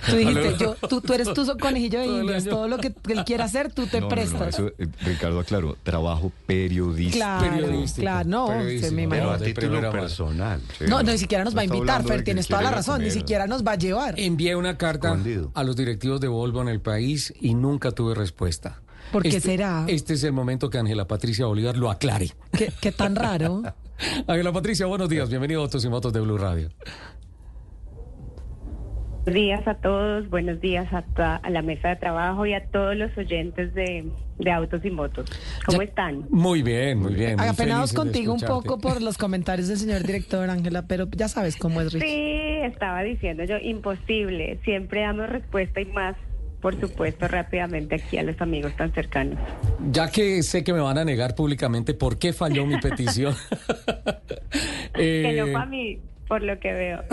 Tú dijiste, yo, tú, tú eres tu conejillo de indias, todo lo que él quiera hacer, tú te No, no, no, prestas. eso, eh, Ricardo aclaró, trabajo periodístico. Claro, Periodístico, claro, no, se me Pero imagina. a título personal. Sí, No, no, ni siquiera nos no va a invitar, Fer, tienes toda la razón, ni siquiera nos va a llevar. Envié una carta Escondido. a los directivos de Volvo en el país y nunca tuve respuesta. ¿Por qué Este- será? Este es el momento que Ángela Patricia Bolívar lo aclare. ¿Qué, qué tan raro? Ángela Patricia, buenos días. Bienvenido a Autos y Motos de Blue Radio. Buenos días a todos, buenos días a, toda- a la mesa de trabajo y a todos los oyentes de, de Autos y Motos. ¿Cómo Ya- están? Muy bien, muy bien. muy Apenados contigo un poco por los comentarios del señor director, Ángela, pero ya sabes cómo es, Rich. Sí, estaba diciendo yo, imposible. Siempre damos respuesta y más, por supuesto, rápidamente aquí a los amigos tan cercanos. Ya que sé que me van a negar públicamente por qué falló mi petición. Que no fue a mí, por lo que veo.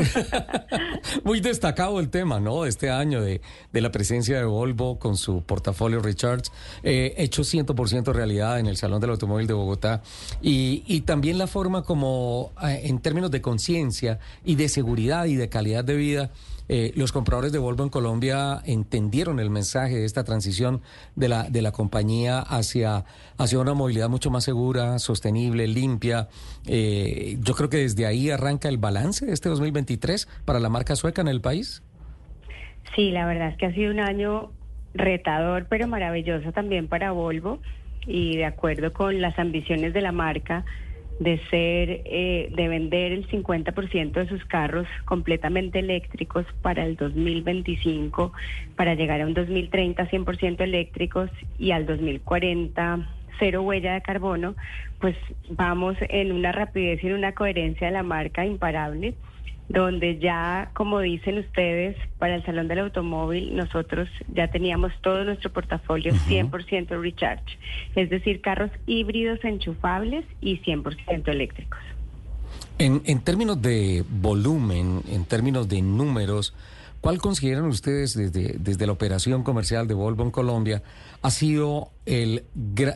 Muy destacado el tema, ¿no? Este año de, de la presencia de Volvo con su portafolio Recharge, eh, hecho 100% realidad en el Salón del Automóvil de Bogotá. Y, y también la forma como, eh, en términos de conciencia y de seguridad y de calidad de vida, eh, los compradores de Volvo en Colombia entendieron el mensaje de esta transición de la, de la compañía hacia, hacia una movilidad mucho más segura, sostenible, limpia. Eh, yo creo que desde ahí arranca el balance de este 2023 para la marca sueca en el país. Sí, la verdad es que ha sido un año retador, pero maravilloso también para Volvo y de acuerdo con las ambiciones de la marca de ser, eh, de vender el 50% de sus carros completamente eléctricos para el 2025, para llegar a un 2030 100% eléctricos y al 2040 cero huella de carbono, pues vamos en una rapidez y en una coherencia de la marca imparable donde ya, como dicen ustedes, para el Salón del Automóvil nosotros ya teníamos todo nuestro portafolio 100% recharge, es decir, carros híbridos enchufables y 100% eléctricos. En, en términos de volumen, en términos de números, ¿cuál consideran ustedes desde, desde la operación comercial de Volvo en Colombia ha sido el,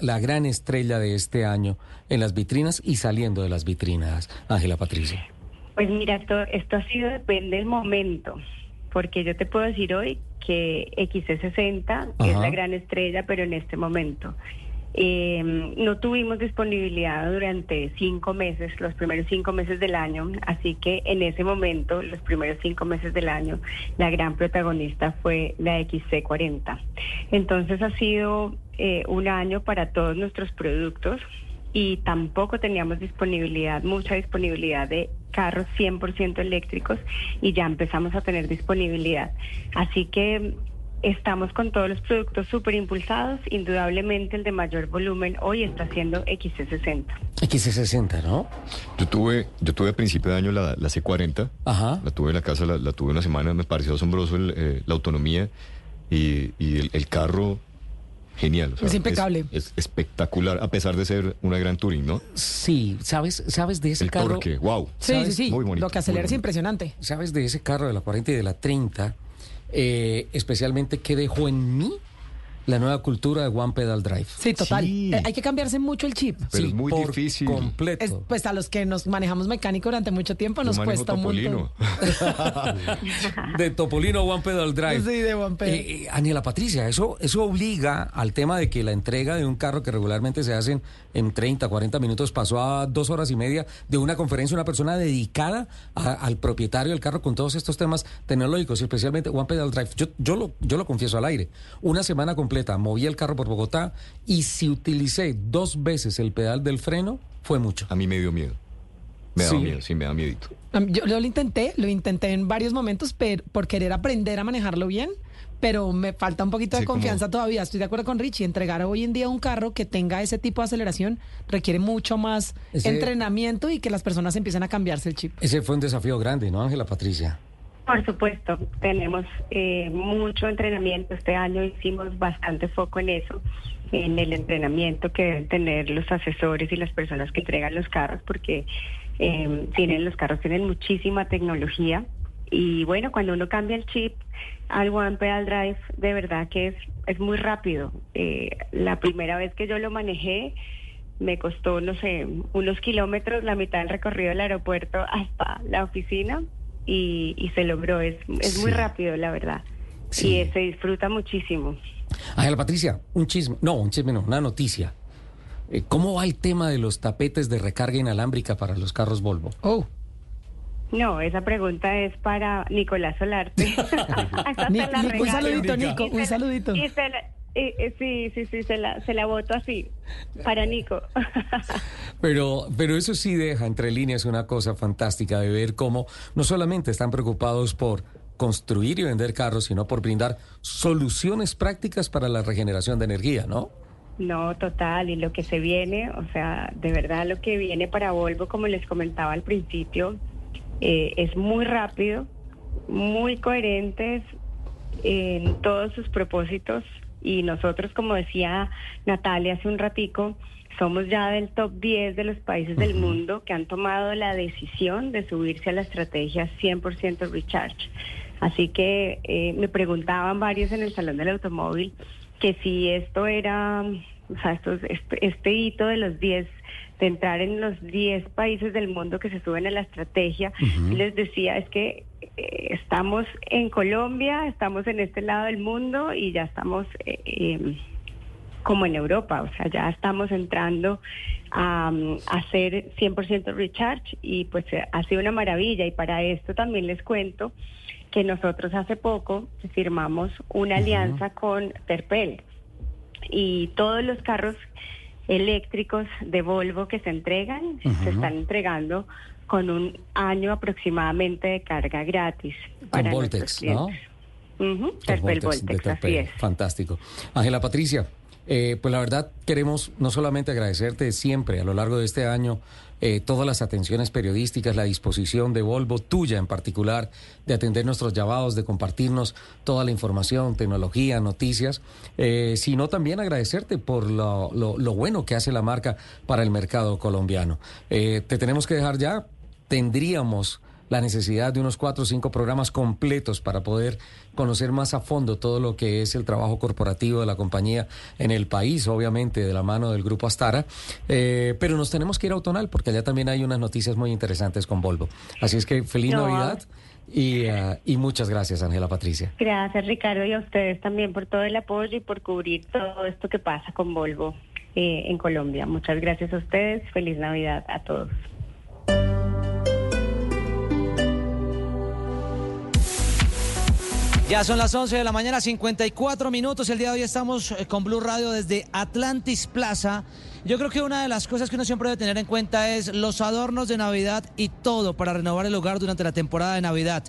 la gran estrella de este año en las vitrinas y saliendo de las vitrinas, Ángela Patricia? Pues mira, esto, esto ha sido depende del momento, porque yo te puedo decir hoy que XC60 es la gran estrella, pero en este momento. Eh, no tuvimos disponibilidad durante cinco meses, los primeros cinco meses del año, así que en ese momento, los primeros cinco meses del año, la gran protagonista fue la XC40. Entonces ha sido eh, un año para todos nuestros productos y tampoco teníamos disponibilidad, mucha disponibilidad de carros 100% eléctricos y ya empezamos a tener disponibilidad. Así que estamos con todos los productos súper impulsados. Indudablemente el de mayor volumen hoy está siendo XC60. XC60, ¿no? Yo tuve, yo tuve a principio de año la, C40. Ajá. La tuve en la casa, la, tuve una semana. Me pareció asombroso eh, la autonomía y, el, carro genial. es impecable. Es, espectacular, a pesar de ser una gran Touring, ¿no? Sí, ¿sabes, sabes de ese el carro? Torque, wow. Sí, sí, sí. Muy bonito. Lo que acelera es impresionante. ¿Sabes de ese carro de la 40 y de la 30? Eh, especialmente qué dejó en mí la nueva cultura de One Pedal Drive. Sí, total. Eh, hay que cambiarse mucho el chip. Pero es muy difícil. Completo. pues a los que nos manejamos mecánico durante mucho tiempo nos cuesta Topolino. mucho. de Topolino One Pedal Drive. Sí, de One Pedal. Eh, eh, Aniela Patricia, eso, eso obliga al tema de que la entrega de un carro que regularmente se hace en 30, 40 minutos pasó a dos horas y media de una conferencia, una persona dedicada al propietario del carro con todos estos temas tecnológicos, especialmente One Pedal Drive. Yo, yo, lo, yo lo confieso al aire. Una semana completa moví el carro por Bogotá y si utilicé dos veces el pedal del freno, fue mucho. A mí me dio miedo. Me da miedo, sí, me da miedo. Yo, lo intenté, lo intenté en varios momentos pero, por querer aprender a manejarlo bien, pero me falta un poquito de confianza todavía. Estoy de acuerdo con Richie, entregar hoy en día un carro que tenga ese tipo de aceleración requiere mucho más entrenamiento y que las personas empiecen a cambiarse el chip. Ese fue un desafío grande, ¿no, Ángela Patricia? Por supuesto, tenemos eh, mucho entrenamiento. Este año hicimos bastante foco en eso, en el entrenamiento que deben tener los asesores y las personas que entregan los carros, porque eh, tienen los carros tienen muchísima tecnología. Y bueno, cuando uno cambia el chip al One Pedal Drive, de verdad que es, es muy rápido. Eh, la primera vez que yo lo manejé, me costó, no sé, unos kilómetros, la mitad del recorrido del aeropuerto hasta la oficina y, se logró. Es, es muy rápido, la verdad. Sí. Y se disfruta muchísimo. Ángela Patricia, un chisme, no, un chisme no, una noticia. Eh, ¿Cómo va el tema de los tapetes de recarga inalámbrica para los carros Volvo? Oh. No, esa pregunta es para Nicolás Solarte. un saludito, Nico, un saludito. Eh, eh, sí, sí, sí, se la, se la voto así, para Nico. pero, pero eso sí deja entre líneas una cosa fantástica de ver cómo no solamente están preocupados por construir y vender carros, sino por brindar soluciones prácticas para la regeneración de energía, ¿no? No, total, y lo que se viene, o sea, de verdad lo que viene para Volvo, como les comentaba al principio, eh, es muy rápido, muy coherentes en todos sus propósitos y nosotros, como decía Natalia hace un ratico, somos ya del top 10 de los países del mundo que han tomado la decisión de subirse a la estrategia 100% recharge. Así que eh, me preguntaban varios en el Salón del Automóvil que si esto era, o sea, esto, este, este hito de los 10 de entrar en los 10 países del mundo que se suben a la estrategia, les decía, es que eh, estamos en Colombia, estamos en este lado del mundo y ya estamos eh, em, como en Europa, o sea, ya estamos entrando a, hacer 100% recharge y pues eh, ha sido una maravilla. Y para esto también les cuento que nosotros hace poco firmamos una alianza con Terpel y todos los carros eléctricos de Volvo que se entregan, se están entregando con un año aproximadamente de carga gratis. Para Voltex, ¿no? Voltex, así es. Fantástico. Ángela Patricia, Eh, pues la verdad queremos no solamente agradecerte siempre a lo largo de este año eh, todas las atenciones periodísticas, la disposición de Volvo, tuya en particular, de atender nuestros llamados, de compartirnos toda la información, tecnología, noticias, eh, sino también agradecerte por lo, lo, bueno que hace la marca para el mercado colombiano. te tenemos que dejar ya, tendríamos la necesidad de unos cuatro o cinco programas completos para poder conocer más a fondo todo lo que es el trabajo corporativo de la compañía en el país, obviamente de la mano del grupo Astara, eh, pero nos tenemos que ir a Autonal porque allá también hay unas noticias muy interesantes con Volvo. Así es que feliz Navidad. Y, uh, y, muchas gracias, Ángela Patricia. Gracias, Ricardo, y a ustedes también por todo el apoyo y por cubrir todo esto que pasa con Volvo eh, en Colombia. Muchas gracias a ustedes. Feliz Navidad a todos. Ya son las 11 de la mañana, 54 minutos. El día de hoy estamos eh, con Blue Radio desde Atlantis Plaza. Yo creo que una de las cosas que uno siempre debe tener en cuenta es los adornos de Navidad y todo para renovar el hogar durante la temporada de Navidad.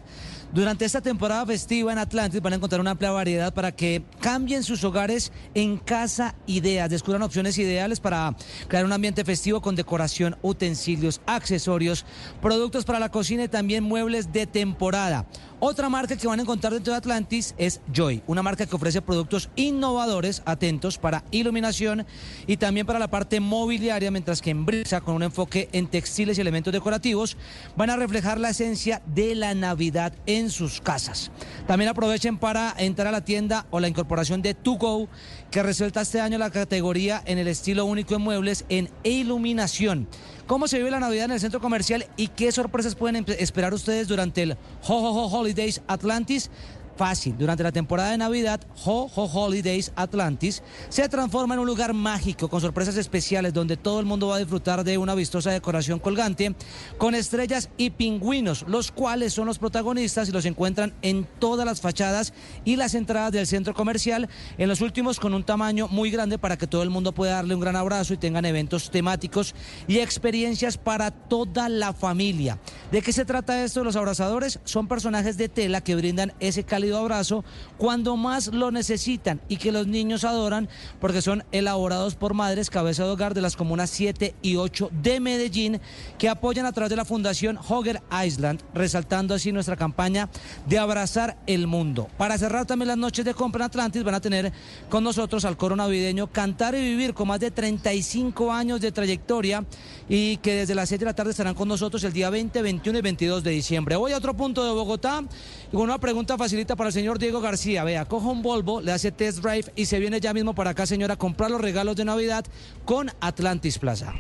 Durante esta temporada festiva en Atlantis van a encontrar una amplia variedad para que cambien sus hogares en casa ideas, descubran opciones ideales para crear un ambiente festivo con decoración, utensilios, accesorios, productos para la cocina y también muebles de temporada. Otra marca que van a encontrar dentro de Atlantis es Joy, una marca que ofrece productos innovadores, atentos para iluminación y también para la parte mobiliaria, mientras que en Brisa, con un enfoque en textiles y elementos decorativos, van a reflejar la esencia de la Navidad en sus casas. También aprovechen para entrar a la tienda o la incorporación de To Go, que resuelta este año la categoría en el estilo único en muebles en iluminación. ¿Cómo se vive la Navidad en el centro comercial y qué sorpresas pueden esperar ustedes durante el Ho Ho Ho Holidays Atlantis? Fácil, durante la temporada de Navidad, Ho Ho Holidays Atlantis se transforma en un lugar mágico con sorpresas especiales donde todo el mundo va a disfrutar de una vistosa decoración colgante con estrellas y pingüinos, los cuales son los protagonistas y los encuentran en todas las fachadas y las entradas del centro comercial, en los últimos con un tamaño muy grande para que todo el mundo pueda darle un gran abrazo y tengan eventos temáticos y experiencias para toda la familia. ¿De qué se trata esto? Los abrazadores son personajes de tela que brindan ese cálido abrazo cuando más lo necesitan y que los niños adoran porque son elaborados por madres cabeza de hogar de las comunas 7 y 8 de Medellín que apoyan a través de la Fundación Hogger Island, resaltando así nuestra campaña de abrazar el mundo. Para cerrar también las noches de compra en Atlantis van a tener con nosotros al coro navideño Cantar y Vivir con más de 35 años de trayectoria y que desde las 7 de la tarde estarán con nosotros el día 20, 21 y 22 de diciembre. Voy a otro punto de Bogotá una pregunta facilita para el señor Diego García. Vea, coja un Volvo, le hace test drive y se viene ya mismo para acá, señora, a comprar los regalos de Navidad con Atlantis Plaza.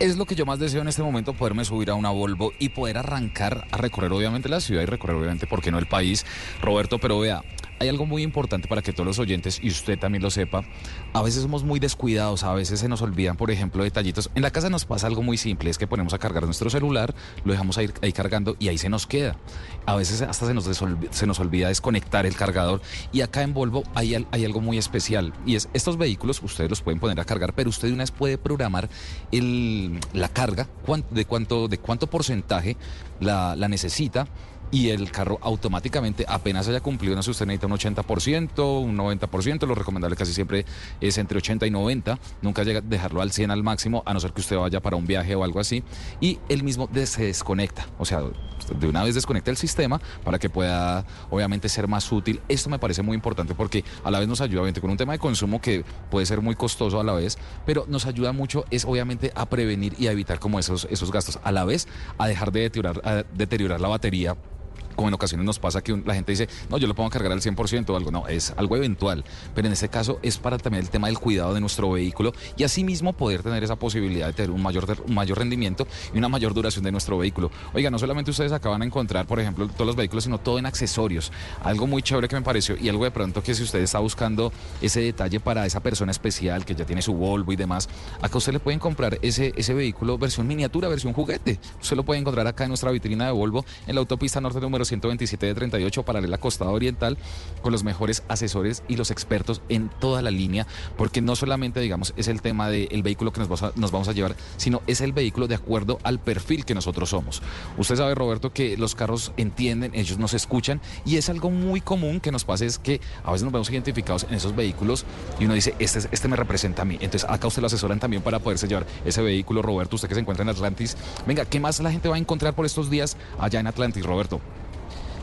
Es lo que yo más deseo en este momento, poderme subir a una Volvo y poder arrancar a recorrer obviamente la ciudad y recorrer obviamente, ¿por qué no el país? Roberto, pero vea, hay algo muy importante para que todos los oyentes y usted también lo sepa. A veces somos muy descuidados, a veces se nos olvidan, por ejemplo, detallitos. En la casa nos pasa algo muy simple, es que ponemos a cargar nuestro celular, lo dejamos ahí, ahí cargando y ahí se nos queda. A veces hasta se nos, se nos olvida desconectar el cargador. Y acá en Volvo hay, hay algo muy especial y es estos vehículos ustedes los pueden poner a cargar, pero usted de una vez puede programar la carga, de cuánto, de cuánto porcentaje la necesita y el carro automáticamente apenas haya cumplido, sé, usted necesita un 80%, un 90%, lo recomendable casi siempre es entre 80 y 90, nunca llega a dejarlo al 100 al máximo, a no ser que usted vaya para un viaje o algo así, y él mismo se desconecta, o sea, de una vez desconecta el sistema para que pueda obviamente ser más útil. Esto me parece muy importante porque a la vez nos ayuda obviamente con un tema de consumo que puede ser muy costoso a la vez, pero nos ayuda mucho es obviamente a prevenir y a evitar como esos, esos gastos, a la vez a dejar de deteriorar, deteriorar la batería como en ocasiones nos pasa que la gente dice, no, yo lo a cargar al 100% o algo. No, es algo eventual. Pero en este caso es para también el tema del cuidado de nuestro vehículo y asimismo poder tener esa posibilidad de tener un mayor, mayor rendimiento y una mayor duración de nuestro vehículo. Oiga, no solamente ustedes acaban a encontrar, por ejemplo, todos los vehículos, sino todo en accesorios. Algo muy chévere que me pareció y algo de pronto que si usted está buscando ese detalle para esa persona especial que ya tiene su Volvo y demás, acá usted le pueden comprar ese, ese vehículo versión miniatura, versión juguete. Usted lo puede encontrar acá en nuestra vitrina de Volvo en la autopista norte número 127 de 38, paralela Costado Oriental, con los mejores asesores y los expertos en toda la línea, porque no solamente, digamos, es el tema del vehículo que nos vamos, a, nos vamos a llevar, sino es el vehículo de acuerdo al perfil que nosotros somos. Usted sabe, Roberto, que los carros entienden, ellos nos escuchan y es algo muy común que nos pase es que a veces nos vemos identificados en esos vehículos y uno dice, este, este me representa a mí. Entonces acá usted lo asesoran también para poderse llevar ese vehículo, Roberto, usted que se encuentra en Atlantis. Venga, ¿qué más la gente va a encontrar por estos días allá en Atlantis, Roberto?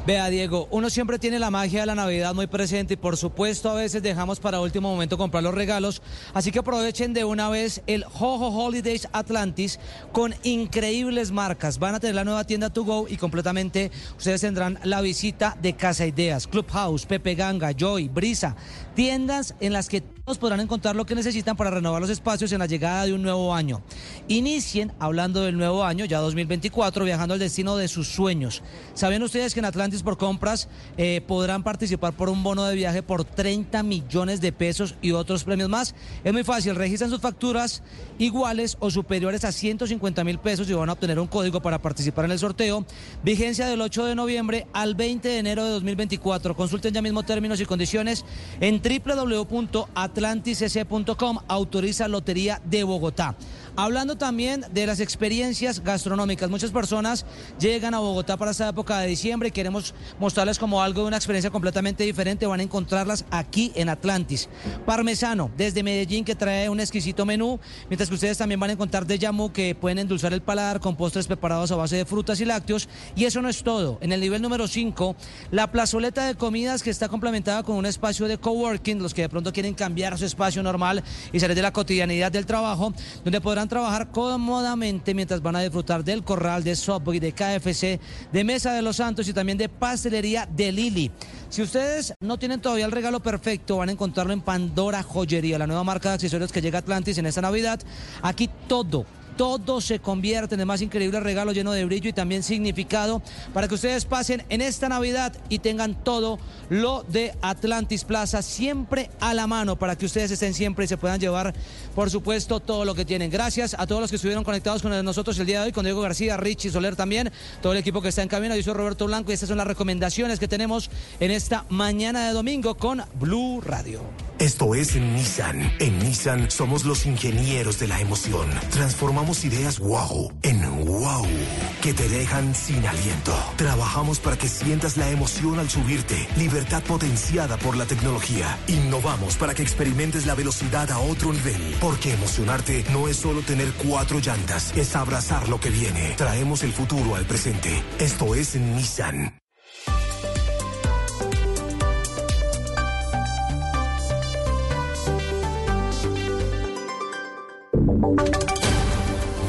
Vea, Diego, uno siempre tiene la magia de la Navidad muy presente y por supuesto a veces dejamos para último momento comprar los regalos. Así que aprovechen de una vez el Jojo Holidays Atlantis con increíbles marcas. Van a tener la nueva tienda To Go y completamente ustedes tendrán la visita de Casa Ideas, Clubhouse, Pepe Ganga, Joy, Brisa. Tiendas en las que todos podrán encontrar lo que necesitan para renovar los espacios en la llegada de un nuevo año. Inicien hablando del nuevo año, ya 2024, viajando al destino de sus sueños. ¿Saben ustedes que en Atlantis por compras eh, podrán participar por un bono de viaje por 30 millones de pesos y otros premios más? Es muy fácil, registran sus facturas iguales o superiores a 150 mil pesos y van a obtener un código para participar en el sorteo. Vigencia del 8 de noviembre al 20 de enero de 2024. Consulten ya mismo términos y condiciones en www.atlantisc.com. Autoriza Lotería de Bogotá. Hablando también de las experiencias gastronómicas. Muchas personas llegan a Bogotá para esta época de diciembre y queremos mostrarles como algo de una experiencia completamente diferente. Van a encontrarlas aquí en Atlantis. Parmesano, desde Medellín, que trae un exquisito menú, mientras que ustedes también van a encontrar de Yamu, que pueden endulzar el paladar con postres preparados a base de frutas y lácteos. Y eso no es todo. En el nivel número 5, la plazoleta de comidas que está complementada con un espacio de coworking, los que de pronto quieren cambiar su espacio normal y salir de la cotidianidad del trabajo, donde podrán trabajar cómodamente mientras van a disfrutar del corral, de Subway, de KFC, de Mesa de los Santos y también de pastelería de Lili. Si ustedes no tienen todavía el regalo perfecto, van a encontrarlo en Pandora Joyería, la nueva marca de accesorios que llega a Atlantis en esta Navidad. Aquí todo todo se convierte en el más increíble regalo lleno de brillo y también significado para que ustedes pasen en esta Navidad y tengan todo lo de Atlantis Plaza siempre a la mano para que ustedes estén siempre y se puedan llevar, por supuesto, todo lo que tienen. Gracias a todos los que estuvieron conectados con nosotros el día de hoy, con Diego García, Richie Soler también, todo el equipo que está en camino. Yo soy Roberto Blanco y estas son las recomendaciones que tenemos en esta mañana de domingo con Blue Radio. Esto es Nissan. En Nissan somos los ingenieros de la emoción. Transformamos ideas wow en wow que te dejan sin aliento. Trabajamos para que sientas la emoción al subirte, libertad potenciada por la tecnología. Innovamos para que experimentes la velocidad a otro nivel. Porque emocionarte no es solo tener cuatro llantas, es abrazar lo que viene. Traemos el futuro al presente. Esto es Nissan.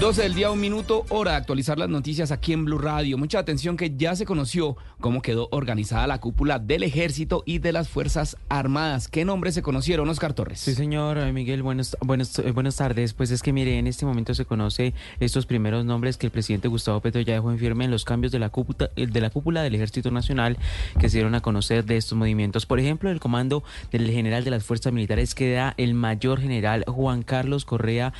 12 del día, un minuto, hora de actualizar las noticias aquí en Blue Radio. Mucha atención que ya se conoció cómo quedó organizada la cúpula del Ejército y de las Fuerzas Armadas. ¿Qué nombres se conocieron, Oscar Torres? Sí, señor eh, Miguel, buenos, buenos, eh, buenas tardes. Pues es que mire, en este momento se conoce estos primeros nombres que el presidente Gustavo Petro ya dejó en firme en los cambios de la cúpula, eh, de la cúpula del Ejército Nacional que se dieron a conocer de estos movimientos. Por ejemplo, el comando del general de las Fuerzas Militares queda el mayor general Juan Carlos Correa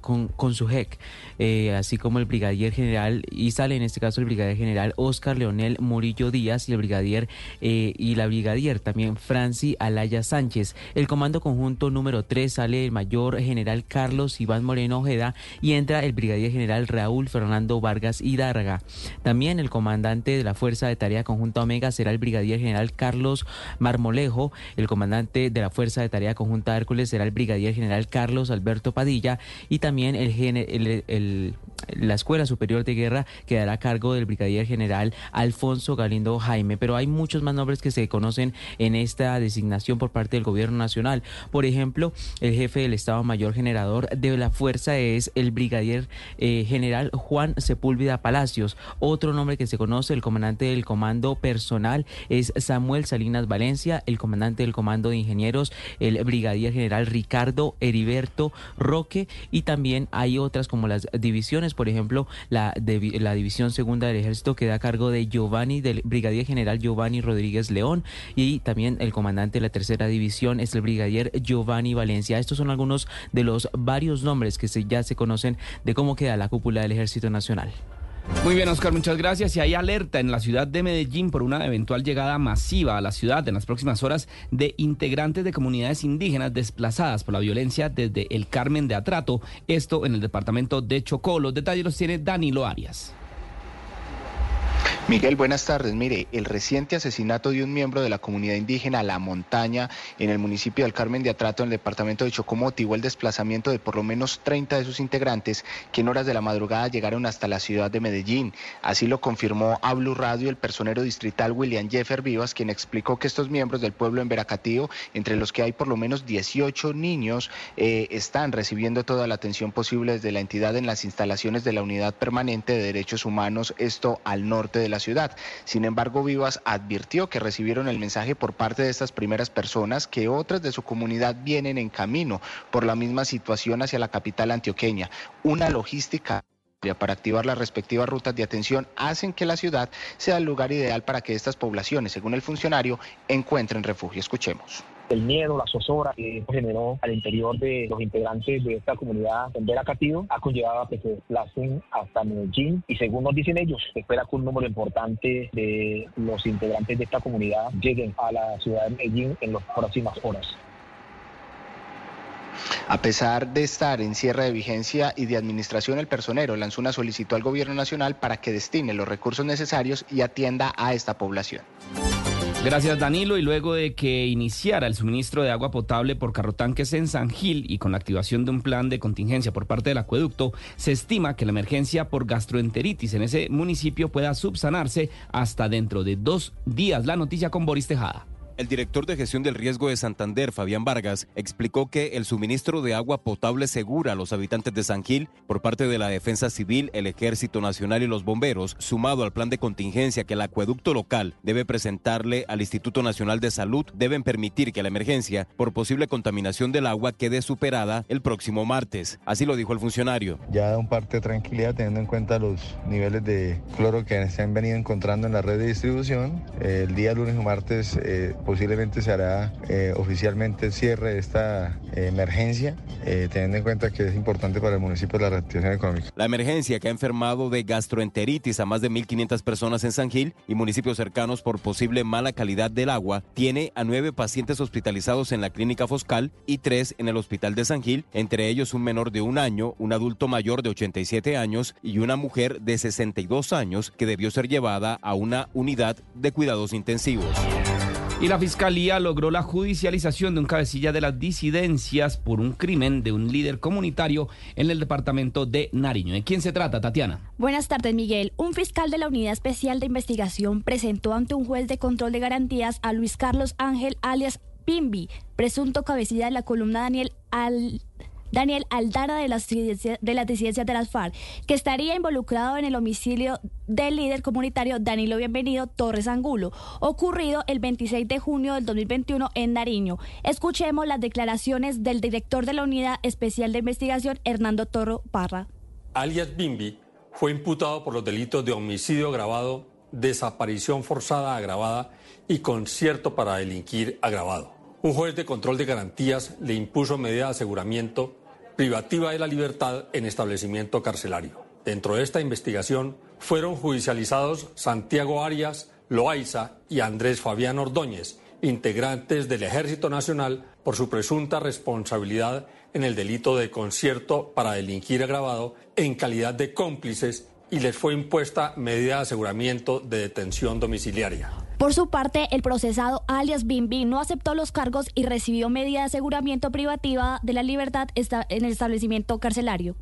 con, con su JEC. Eh, así como el brigadier general, y sale en este caso el brigadier general Oscar Leonel Murillo Díaz y el brigadier eh, y la brigadier también Franci Alaya Sánchez. El comando conjunto número 3 sale el mayor general Carlos Iván Moreno Ojeda y entra el brigadier general Raúl Fernando Vargas Hidárraga. También el comandante de la Fuerza de Tarea Conjunta Omega será el brigadier general Carlos Marmolejo. El comandante de la Fuerza de Tarea Conjunta Hércules será el brigadier general Carlos Alberto Padilla y también el, el, la Escuela Superior de Guerra quedará a cargo del brigadier general Alfonso Galindo Jaime, pero hay muchos más nombres que se conocen en esta designación por parte del gobierno nacional. Por ejemplo, el jefe del Estado Mayor Generador de la Fuerza es el brigadier eh, general Juan Sepúlveda Palacios. Otro nombre que se conoce, el comandante del comando personal es Samuel Salinas Valencia, el comandante del comando de ingenieros, el brigadier general Ricardo Heriberto Roque y también hay otras como las divisiones. Por ejemplo, la, división segunda del ejército queda a cargo de Giovanni, del brigadier general Giovanni Rodríguez León y también el comandante de la tercera división es el brigadier Giovanni Valencia. Estos son algunos de los varios nombres que ya se conocen de cómo queda la cúpula del ejército nacional. Muy bien, Oscar, muchas gracias. Y hay alerta en la ciudad de Medellín por una eventual llegada masiva a la ciudad en las próximas horas de integrantes de comunidades indígenas desplazadas por la violencia desde el Carmen de Atrato, esto en el departamento de Chocó. Los detalles los tiene Danilo Arias. Miguel, buenas tardes. Mire, el reciente asesinato de un miembro de la comunidad indígena La Montaña en el municipio del Carmen de Atrato, en el departamento de Chocó, motivó el desplazamiento de por lo menos 30 de sus integrantes que en horas de la madrugada llegaron hasta la ciudad de Medellín. Así lo confirmó a Radio el personero distrital William Jeffer Vivas, quien explicó que estos miembros del pueblo en Veracatío, entre los que hay por lo menos 18 niños, eh, están recibiendo toda la atención posible desde la entidad en las instalaciones de la Unidad Permanente de Derechos Humanos, esto al norte de la ciudad. Sin embargo, Vivas advirtió que recibieron el mensaje por parte de estas primeras personas que otras de su comunidad vienen en camino por la misma situación hacia la capital antioqueña. Una logística para activar las respectivas rutas de atención hacen que la ciudad sea el lugar ideal para que estas poblaciones, según el funcionario, encuentren refugio. Escuchemos el miedo, la zozobra que generó al interior de los integrantes de esta comunidad en Veracativo ha conllevado a que se desplacen hasta Medellín y según nos dicen ellos, espera que un número importante de los integrantes de esta comunidad lleguen a la ciudad de Medellín en las próximas horas. A pesar de estar en cierre de vigencia y de administración, el personero lanzó una solicitud al gobierno nacional para que destine los recursos necesarios y atienda a esta población. Gracias Danilo y luego de que iniciara el suministro de agua potable por carrotanques en San Gil y con la activación de un plan de contingencia por parte del acueducto, se estima que la emergencia por gastroenteritis en ese municipio pueda subsanarse hasta dentro de dos días. La noticia con Boris Tejada. El director de gestión del riesgo de Santander, Fabián Vargas, explicó que el suministro de agua potable segura a los habitantes de San Gil por parte de la Defensa Civil, el Ejército Nacional y los bomberos, sumado al plan de contingencia que el acueducto local debe presentarle al Instituto Nacional de Salud, deben permitir que la emergencia por posible contaminación del agua quede superada el próximo martes. Así lo dijo el funcionario. Ya da un parte de tranquilidad teniendo en cuenta los niveles de cloro que se han venido encontrando en la red de distribución. El día lunes o martes eh, posiblemente se hará eh, oficialmente el cierre de esta eh, emergencia, eh, teniendo en cuenta que es importante para el municipio la reactivación económica. La emergencia que ha enfermado de gastroenteritis a más de 1.500 personas en San Gil y municipios cercanos por posible mala calidad del agua tiene a nueve pacientes hospitalizados en la clínica Foscal y tres en el hospital de San Gil, entre ellos un menor de un año, un adulto mayor de 87 años y una mujer de 62 años que debió ser llevada a una unidad de cuidados intensivos. Y la fiscalía logró la judicialización de un cabecilla de las disidencias por un crimen de un líder comunitario en el departamento de Nariño. ¿De quién se trata, Tatiana? Buenas tardes, Miguel. Un fiscal de la Unidad Especial de Investigación presentó ante un juez de control de garantías a Luis Carlos Ángel alias Pimbi, presunto cabecilla de la columna Daniel Al Daniel Aldara de las, de las disidencias de las FARC, que estaría involucrado en el homicidio del líder comunitario Danilo Bienvenido Torres Angulo, ocurrido el 26 de junio del 2021 en Nariño. Escuchemos las declaraciones del director de la Unidad Especial de Investigación, Hernando Torro Parra. Alias Bimbi fue imputado por los delitos de homicidio agravado, desaparición forzada agravada y concierto para delinquir agravado. Un juez de control de garantías le impuso medida de aseguramiento privativa de la libertad en establecimiento carcelario. Dentro de esta investigación fueron judicializados Santiago Arias, Loaiza y Andrés Fabián Ordóñez, integrantes del Ejército Nacional, por su presunta responsabilidad en el delito de concierto para delinquir agravado en calidad de cómplices y les fue impuesta medida de aseguramiento de detención domiciliaria. Por su parte, el procesado alias Bimbi no aceptó los cargos y recibió medida de aseguramiento privativa de la libertad en el establecimiento carcelario.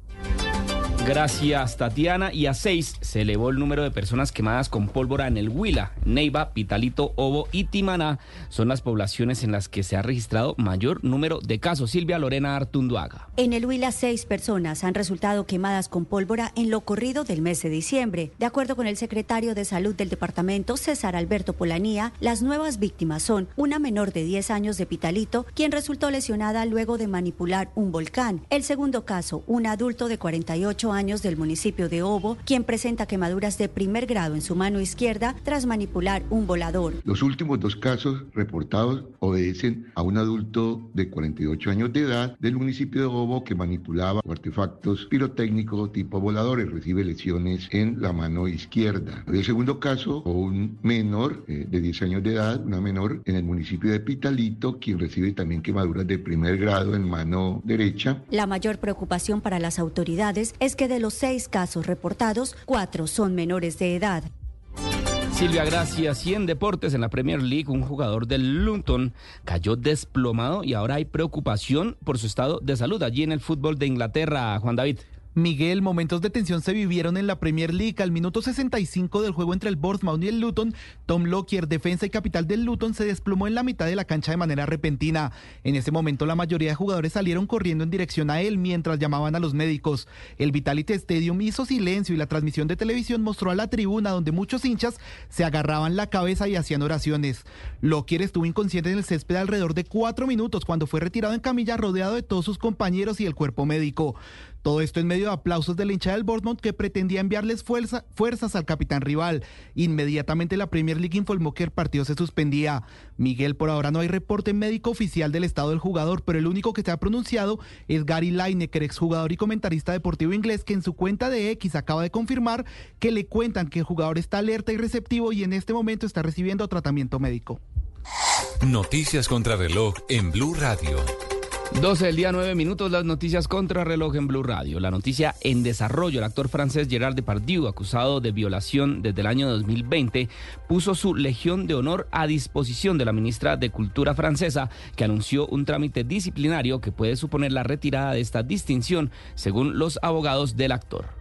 Gracias, Tatiana. Y a seis se elevó el número de personas quemadas con pólvora en el Huila. Neiva, Pitalito, Obo y Timaná son las poblaciones en las que se ha registrado mayor número de casos. Silvia Lorena Artunduaga. En el Huila, seis personas han resultado quemadas con pólvora en lo corrido del mes de diciembre. De acuerdo con el secretario de Salud del departamento, César Alberto Polanía, las nuevas víctimas son una menor de 10 años de Pitalito, quien resultó lesionada luego de manipular un volcán. El segundo caso, un adulto de 48 años años del municipio de Obo, quien presenta quemaduras de primer grado en su mano izquierda tras manipular un volador. Los últimos dos casos reportados obedecen a un adulto de 48 años de edad del municipio de Obo que manipulaba artefactos pirotécnicos tipo voladores. Recibe lesiones en la mano izquierda. El segundo caso, un menor eh, de 10 años de edad, una menor en el municipio de Pitalito, quien recibe también quemaduras de primer grado en mano derecha. La mayor preocupación para las autoridades es que de los seis casos reportados, cuatro son menores de edad. Silvia Gracias y deportes en la Premier League un jugador del Luton cayó desplomado y ahora hay preocupación por su estado de salud allí en el fútbol de Inglaterra, Juan David. Miguel, momentos de tensión se vivieron en la Premier League. Al minuto 65 del juego entre el Bournemouth y el Luton, Tom Lockyer, defensa y capital del Luton, se desplomó en la mitad de la cancha de manera repentina. En ese momento la mayoría de jugadores salieron corriendo en dirección a él mientras llamaban a los médicos. El Vitality Stadium hizo silencio y la transmisión de televisión mostró a la tribuna donde muchos hinchas se agarraban la cabeza y hacían oraciones. Lockyer estuvo inconsciente en el césped alrededor de cuatro minutos cuando fue retirado en camilla rodeado de todos sus compañeros y el cuerpo médico. Todo esto en medio de aplausos de la hinchada del Bournemouth que pretendía enviarles fuerzas al capitán rival. Inmediatamente la Premier League informó que el partido se suspendía. Miguel, por ahora no hay reporte médico oficial del estado del jugador, pero el único que se ha pronunciado es Gary Lineker, exjugador y comentarista deportivo inglés, que en su cuenta de X acaba de confirmar que le cuentan que el jugador está alerta y receptivo y en este momento está recibiendo tratamiento médico. Noticias contra reloj en Blue Radio. 12 del día, 9 minutos, las noticias contra reloj en Blue Radio. La noticia en desarrollo, el actor francés Gerard Depardieu, acusado de violación desde el año 2020, puso su Legión de Honor a disposición de la ministra de Cultura francesa, que anunció un trámite disciplinario que puede suponer la retirada de esta distinción, según los abogados del actor.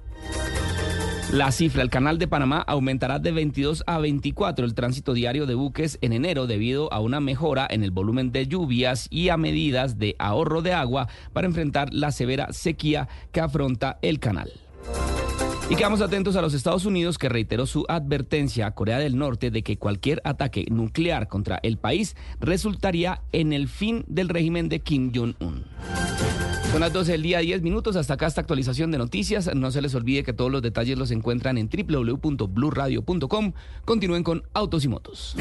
La cifra, el canal de Panamá aumentará de 22 a 24 el tránsito diario de buques en enero debido a una mejora en el volumen de lluvias y a medidas de ahorro de agua para enfrentar la severa sequía que afronta el canal. Y quedamos atentos a los Estados Unidos que reiteró su advertencia a Corea del Norte de que cualquier ataque nuclear contra el país resultaría en el fin del régimen de Kim Jong-un. Son las 12 del día, 10 minutos. Hasta acá esta actualización de noticias. No se les olvide que todos los detalles los encuentran en www.bluradio.com. Continúen con Autos y Motos.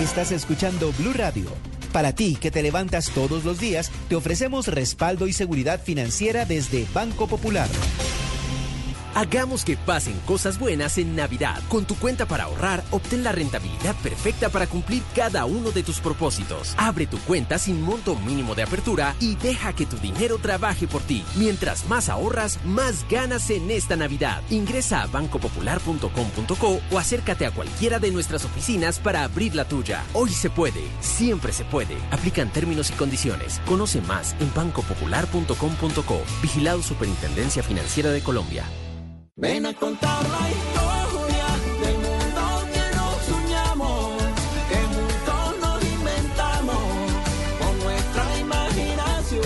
Estás escuchando Blue Radio. Para ti que te levantas todos los días, te ofrecemos respaldo y seguridad financiera desde Banco Popular. Hagamos que pasen cosas buenas en Navidad. Con tu cuenta para ahorrar, obtén la rentabilidad perfecta para cumplir cada uno de tus propósitos. Abre tu cuenta sin monto mínimo de apertura y deja que tu dinero trabaje por ti. Mientras más ahorras, más ganas en esta Navidad. Ingresa a bancopopular.com.co o acércate a cualquiera de nuestras oficinas para abrir la tuya. Hoy se puede, siempre se puede. Aplican términos y condiciones. Conoce más en bancopopular.com.co. Vigilado Superintendencia Financiera de Colombia. Ven a contar la historia del mundo que nos soñamos, que juntos nos inventamos con nuestra imaginación,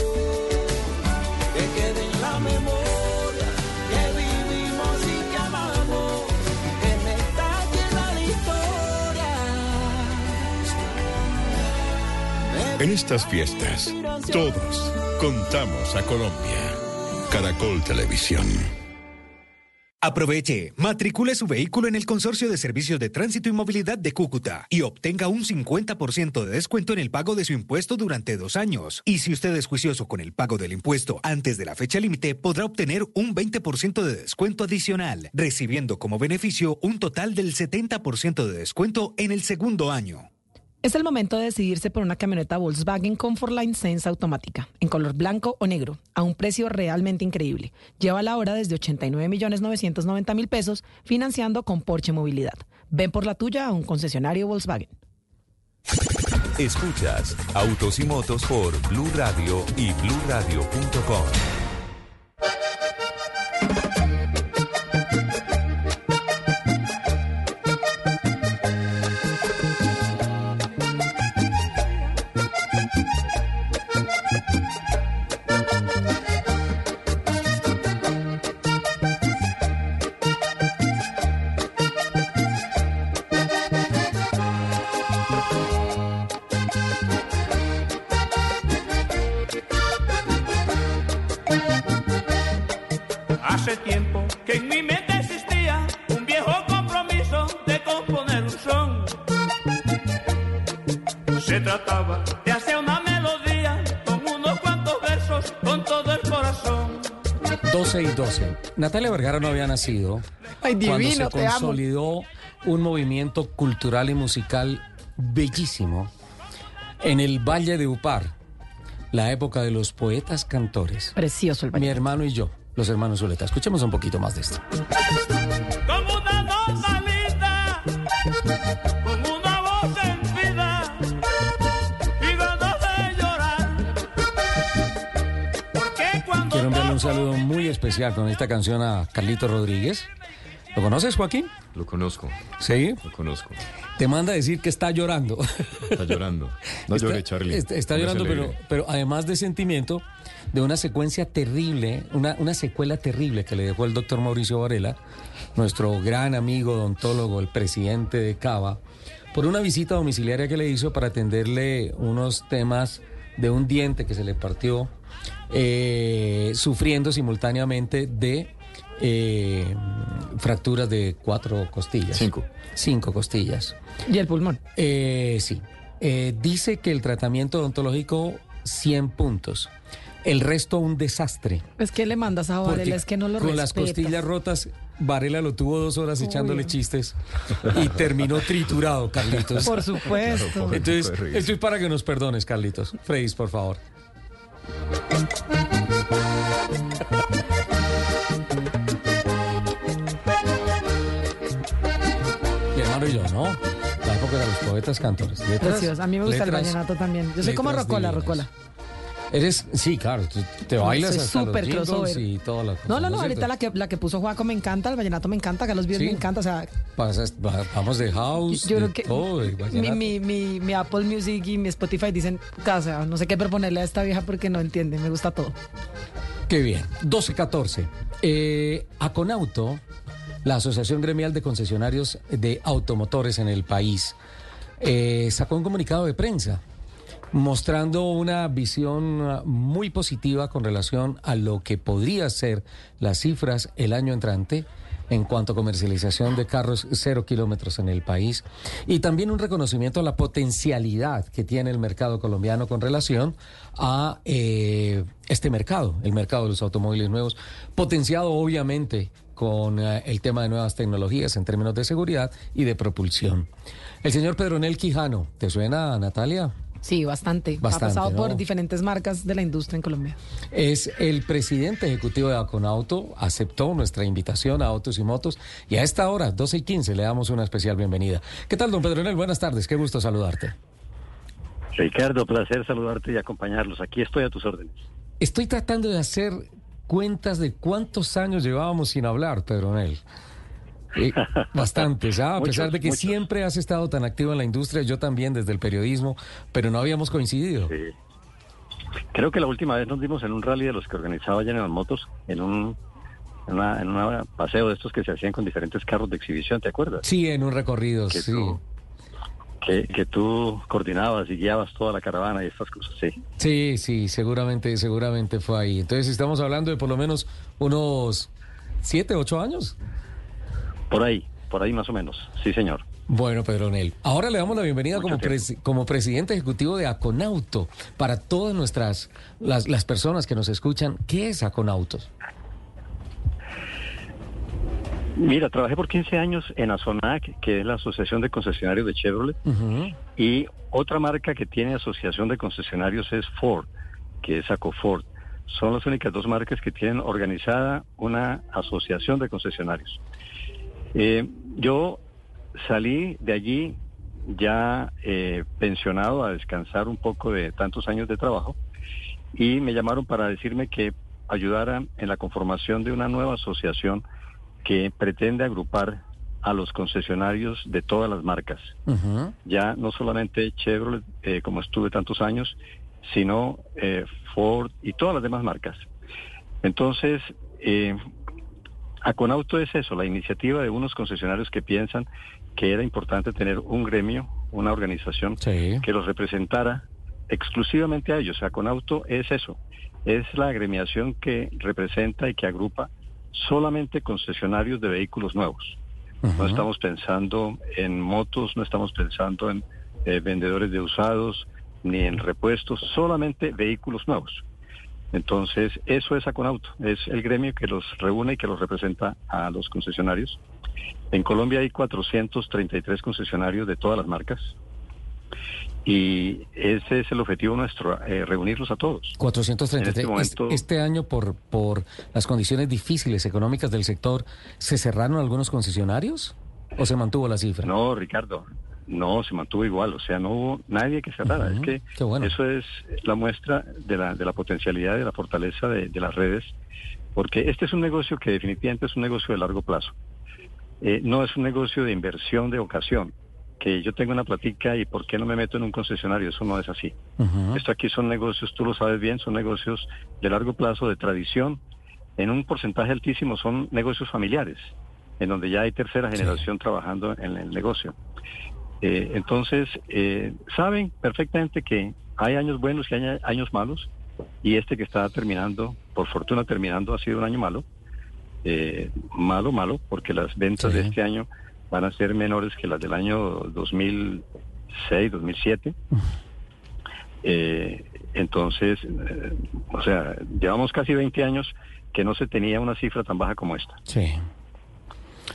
que quede en la memoria que vivimos y que amamos en esta tierra de historia. En estas fiestas, todos contamos a Colombia. Caracol Televisión. Aproveche, matricule su vehículo en el Consorcio de Servicios de Tránsito y Movilidad de Cúcuta y obtenga un 50% de descuento en el pago de su impuesto durante dos años. Y si usted es juicioso con el pago del impuesto antes de la fecha límite, podrá obtener un 20% de descuento adicional, recibiendo como beneficio un total del 70% de descuento en el segundo año. Es el momento de decidirse por una camioneta Volkswagen Comfortline Sense automática, en color blanco o negro, a un precio realmente increíble. Lleva la hora desde 89 millones 990 mil pesos, financiando con Porsche Movilidad. Ven por la tuya a un concesionario Volkswagen. Escuchas Autos y Motos por Blue Radio y BlueRadio.com. trataba de hacer una melodía con unos cuantos versos con todo el corazón. 12 y 12. Natalia Vergara no había nacido Ay, cuando divino, se te amo. consolidó un movimiento cultural y musical bellísimo en el Valle de Upar, la época de los poetas cantores. Precioso el Mi hermano y yo, los hermanos Zuleta. Escuchemos un poquito más de esto. Un saludo muy especial con esta canción a Carlito Rodríguez. ¿Lo conoces, Joaquín? Lo conozco. ¿Sí? Lo conozco. Te manda a decir que está llorando. Está llorando. No Está- llore, Charlie. Está, llorando, pero además de sentimiento, de una secuencia terrible, una, una secuela terrible que le dejó el doctor Mauricio Varela, nuestro gran amigo odontólogo, el presidente de Cava, por una visita domiciliaria que le hizo para atenderle unos temas de un diente que se le partió, eh, sufriendo simultáneamente de eh, fracturas de cuatro costillas. Cinco. Cinco costillas. ¿Y el pulmón? Eh, sí. Eh, dice que el tratamiento odontológico 100 puntos. El resto un desastre. Es que le mandas a Varela, es que no lo con las costillas rotas, Varela lo tuvo dos horas echándole chistes y terminó triturado, Carlitos. Por supuesto. Entonces, esto es para que nos perdones, Carlitos. Freis, por favor. Mi hermano y yo, ¿no? La época de los poetas cantores. Letras- Precioso. A mí me gusta el vallenato también. Yo soy como Rocola, divinas. Rocola. Eres, sí, claro, te bailas soy hasta los crossover. y todas las cosas. No, no, no, ahorita la que, la que puso Juaco me encanta, el vallenato me encanta, Carlos Vives Sí. me encanta, o sea, Pasas- va- vamos de house, yo de creo que todo, mi, mi, mi, mi Apple Music y mi Spotify dicen, sea, no sé qué proponerle a esta vieja porque no entiende, me gusta todo. Qué bien. 12-14. Eh, Aconauto, la Asociación Gremial de Concesionarios de Automotores en el país, eh, sacó un comunicado de prensa mostrando una visión ah, muy positiva con relación a lo que podría ser las cifras el año entrante en cuanto a comercialización de carros cero kilómetros en el país y también un reconocimiento a la potencialidad que tiene el mercado colombiano con relación a eh, este mercado, el mercado de los automóviles nuevos, potenciado obviamente con eh, el tema de nuevas tecnologías en términos de seguridad y de propulsión. El señor Pedronel Quijano, ¿te suena, Natalia? Sí, bastante. Bastante, ha pasado ¿no? por diferentes marcas de la industria en Colombia. Es el presidente ejecutivo de Aconauto, aceptó nuestra invitación a Autos y Motos y a esta hora, 12 y 15, le damos una especial bienvenida. ¿Qué tal, don Pedronel? Buenas tardes, qué gusto saludarte. Ricardo, placer saludarte y acompañarlos. Aquí estoy a tus órdenes. Estoy tratando de hacer cuentas de cuántos años llevábamos sin hablar, Pedronel. Eh, bastantes, ¿ah? a Muchos, pesar de que muchos. siempre has estado tan activo en la industria, yo también desde el periodismo, pero no habíamos coincidido. Creo que la última vez nos vimos en un rally de los que organizaba General Motors, en un en una, en una paseo de estos que se hacían con diferentes carros de exhibición, ¿te acuerdas? Sí, en un recorrido, sí. Que, que tú coordinabas y guiabas toda la caravana y estas cosas, sí. Sí, sí, seguramente, seguramente fue ahí. Entonces estamos hablando de por lo menos unos siete, ocho años. Por ahí, por ahí más o menos, sí señor. Bueno, Pedronel, ahora le damos la bienvenida como, presi- como presidente ejecutivo de Aconauto para todas nuestras, las, las personas que nos escuchan. ¿Qué es Aconautos? Mira, trabajé por 15 años en ASONAC, que es la Asociación de Concesionarios de Chevrolet, y otra marca que tiene asociación de concesionarios es Ford, que es Acoford. Son las únicas dos marcas que tienen organizada una asociación de concesionarios. Eh, yo salí de allí ya eh, pensionado a descansar un poco de tantos años de trabajo y me llamaron para decirme que ayudara en la conformación de una nueva asociación que pretende agrupar a los concesionarios de todas las marcas ya no solamente Chevrolet, eh, como estuve tantos años, sino eh, Ford y todas las demás marcas. Entonces, eh, Aconauto es eso, la iniciativa de unos concesionarios que piensan que era importante tener un gremio, una organización que los representara exclusivamente a ellos. Aconauto es eso, es la agremiación que representa y que agrupa solamente concesionarios de vehículos nuevos. No estamos pensando en motos, no estamos pensando en eh, vendedores de usados, ni en repuestos, solamente vehículos nuevos. Entonces, eso es Aconauto, es el gremio que los reúne y que los representa a los concesionarios. En Colombia hay 433 concesionarios de todas las marcas y ese es el objetivo nuestro, eh, reunirlos a todos. 433. En este Este, momento- este año, por, por las condiciones difíciles económicas del sector, ¿se cerraron algunos concesionarios o se mantuvo la cifra? No, Ricardo, no, se mantuvo igual, o sea, no hubo nadie que cerrara. Es que eso es la muestra de la, de la potencialidad, de la fortaleza de, de las redes, porque este es un negocio que definitivamente es un negocio de largo plazo. Eh, no es un negocio de inversión de ocasión, que yo tengo una platica y por qué no me meto en un concesionario, eso no es así. Esto aquí son negocios, tú lo sabes bien, son negocios de largo plazo, de tradición. En un porcentaje altísimo son negocios familiares, en donde ya hay tercera generación trabajando en el negocio. Eh, entonces, eh, saben perfectamente que hay años buenos y hay años malos, y este que está terminando, por fortuna terminando, ha sido un año malo. Eh, malo, malo, porque las ventas de este año van a ser menores que las del año 2006, 2007. Eh, entonces, eh, o sea, llevamos casi 20 años que no se tenía una cifra tan baja como esta. Sí.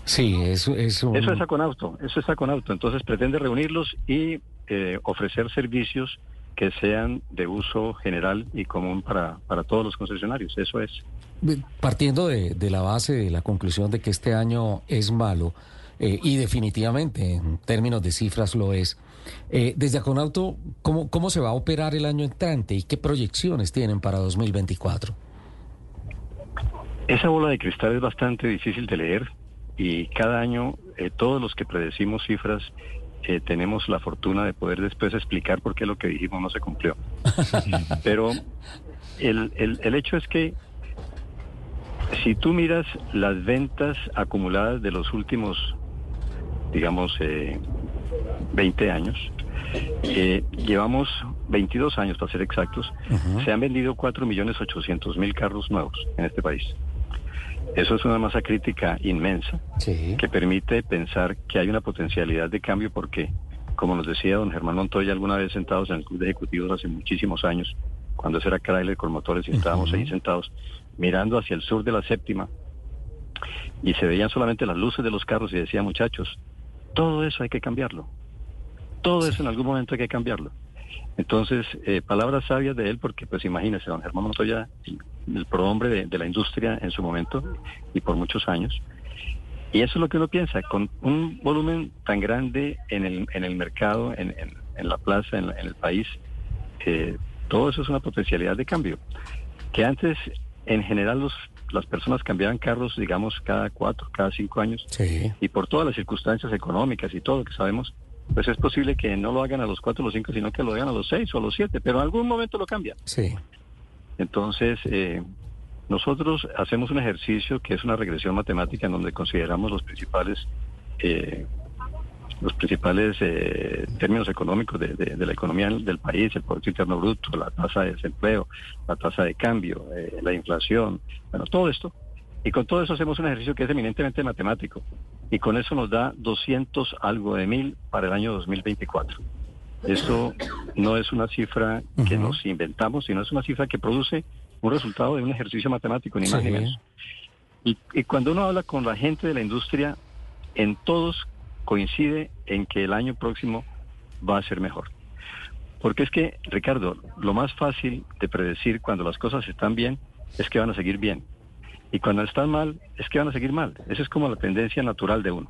Sí, eso es un... Eso es Aconauto, eso es Aconauto. Entonces pretende reunirlos y eh, ofrecer servicios que sean de uso general y común para, para todos los concesionarios. Eso es. Partiendo de, de la base de la conclusión de que este año es malo, eh, y definitivamente en términos de cifras lo es, eh, desde Aconauto, ¿cómo, ¿cómo se va a operar el año entrante y qué proyecciones tienen para 2024? Esa bola de cristal es bastante difícil de leer y cada año eh, todos los que predecimos cifras eh, tenemos la fortuna de poder después explicar por qué lo que dijimos no se cumplió. Pero el, el, el hecho es que si tú miras las ventas acumuladas de los últimos, digamos, eh, 20 años, eh, llevamos 22 años para ser exactos, se han vendido 4.800.000 carros nuevos en este país. Eso es una masa crítica inmensa que permite pensar que hay una potencialidad de cambio porque, como nos decía don Germán Montoya alguna vez sentados en el Club de Ejecutivos hace muchísimos años, cuando eso era Chrysler con motores y estábamos ahí sentados mirando hacia el sur de la séptima y se veían solamente las luces de los carros y decía muchachos, todo eso hay que cambiarlo. Todo eso en algún momento hay que cambiarlo. Entonces, eh, palabras sabias de él, porque pues imagínese, don Germán Montoya, el, el prohombre de, de la industria en su momento y por muchos años. Y eso es lo que uno piensa, con un volumen tan grande en el, en el mercado, en, en- en la plaza, en, la- en el país, eh, todo eso es una potencialidad de cambio. Que antes, en general, los, las personas cambiaban carros, digamos, cada cuatro, cada cinco años. Y por todas las circunstancias económicas y todo lo que sabemos, pues es posible que no lo hagan a los cuatro o los cinco, sino que lo hagan a los seis o a los siete, pero en algún momento lo cambian. Sí. Entonces, eh, nosotros hacemos un ejercicio que es una regresión matemática en donde consideramos los principales eh, los principales eh, términos económicos de, de- de la economía del país, el Producto Interno Bruto, la tasa de desempleo, la tasa de cambio, eh, la inflación, bueno, todo esto. Y con todo eso hacemos un ejercicio que es eminentemente matemático. Y con eso nos da 200 algo de mil para el año 2024. Eso no es una cifra que nos inventamos, sino es una cifra que produce un resultado de un ejercicio matemático, ni más Sí. ni menos. Y, y cuando uno habla con la gente de la industria, en todos coincide en que el año próximo va a ser mejor. Porque es que, Ricardo, lo más fácil de predecir cuando las cosas están bien es que van a seguir bien. Y cuando están mal, es que van a seguir mal. Esa es como la tendencia natural de uno.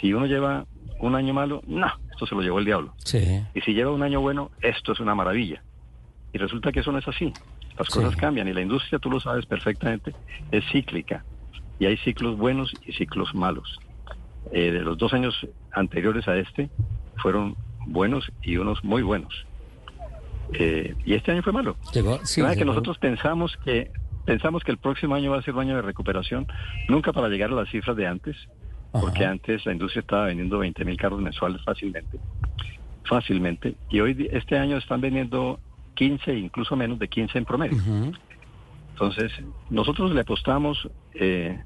Si uno lleva un año malo, no, esto se lo llevó el diablo. Sí. Y si lleva un año bueno, esto es una maravilla. Y resulta que eso no es así. Las Sí. cosas cambian y la industria, tú lo sabes perfectamente, es cíclica. Y hay ciclos buenos y ciclos malos. Eh, de los dos años anteriores a este, fueron buenos y unos muy buenos. Eh, y este año fue malo. Llegó, sí, que nosotros pensamos que pensamos que el próximo año va a ser un año de recuperación, nunca para llegar a las cifras de antes, porque antes la industria estaba vendiendo 20 mil carros mensuales fácilmente, fácilmente, y hoy este año están vendiendo 15, incluso menos de 15 en promedio. Entonces, nosotros le apostamos eh,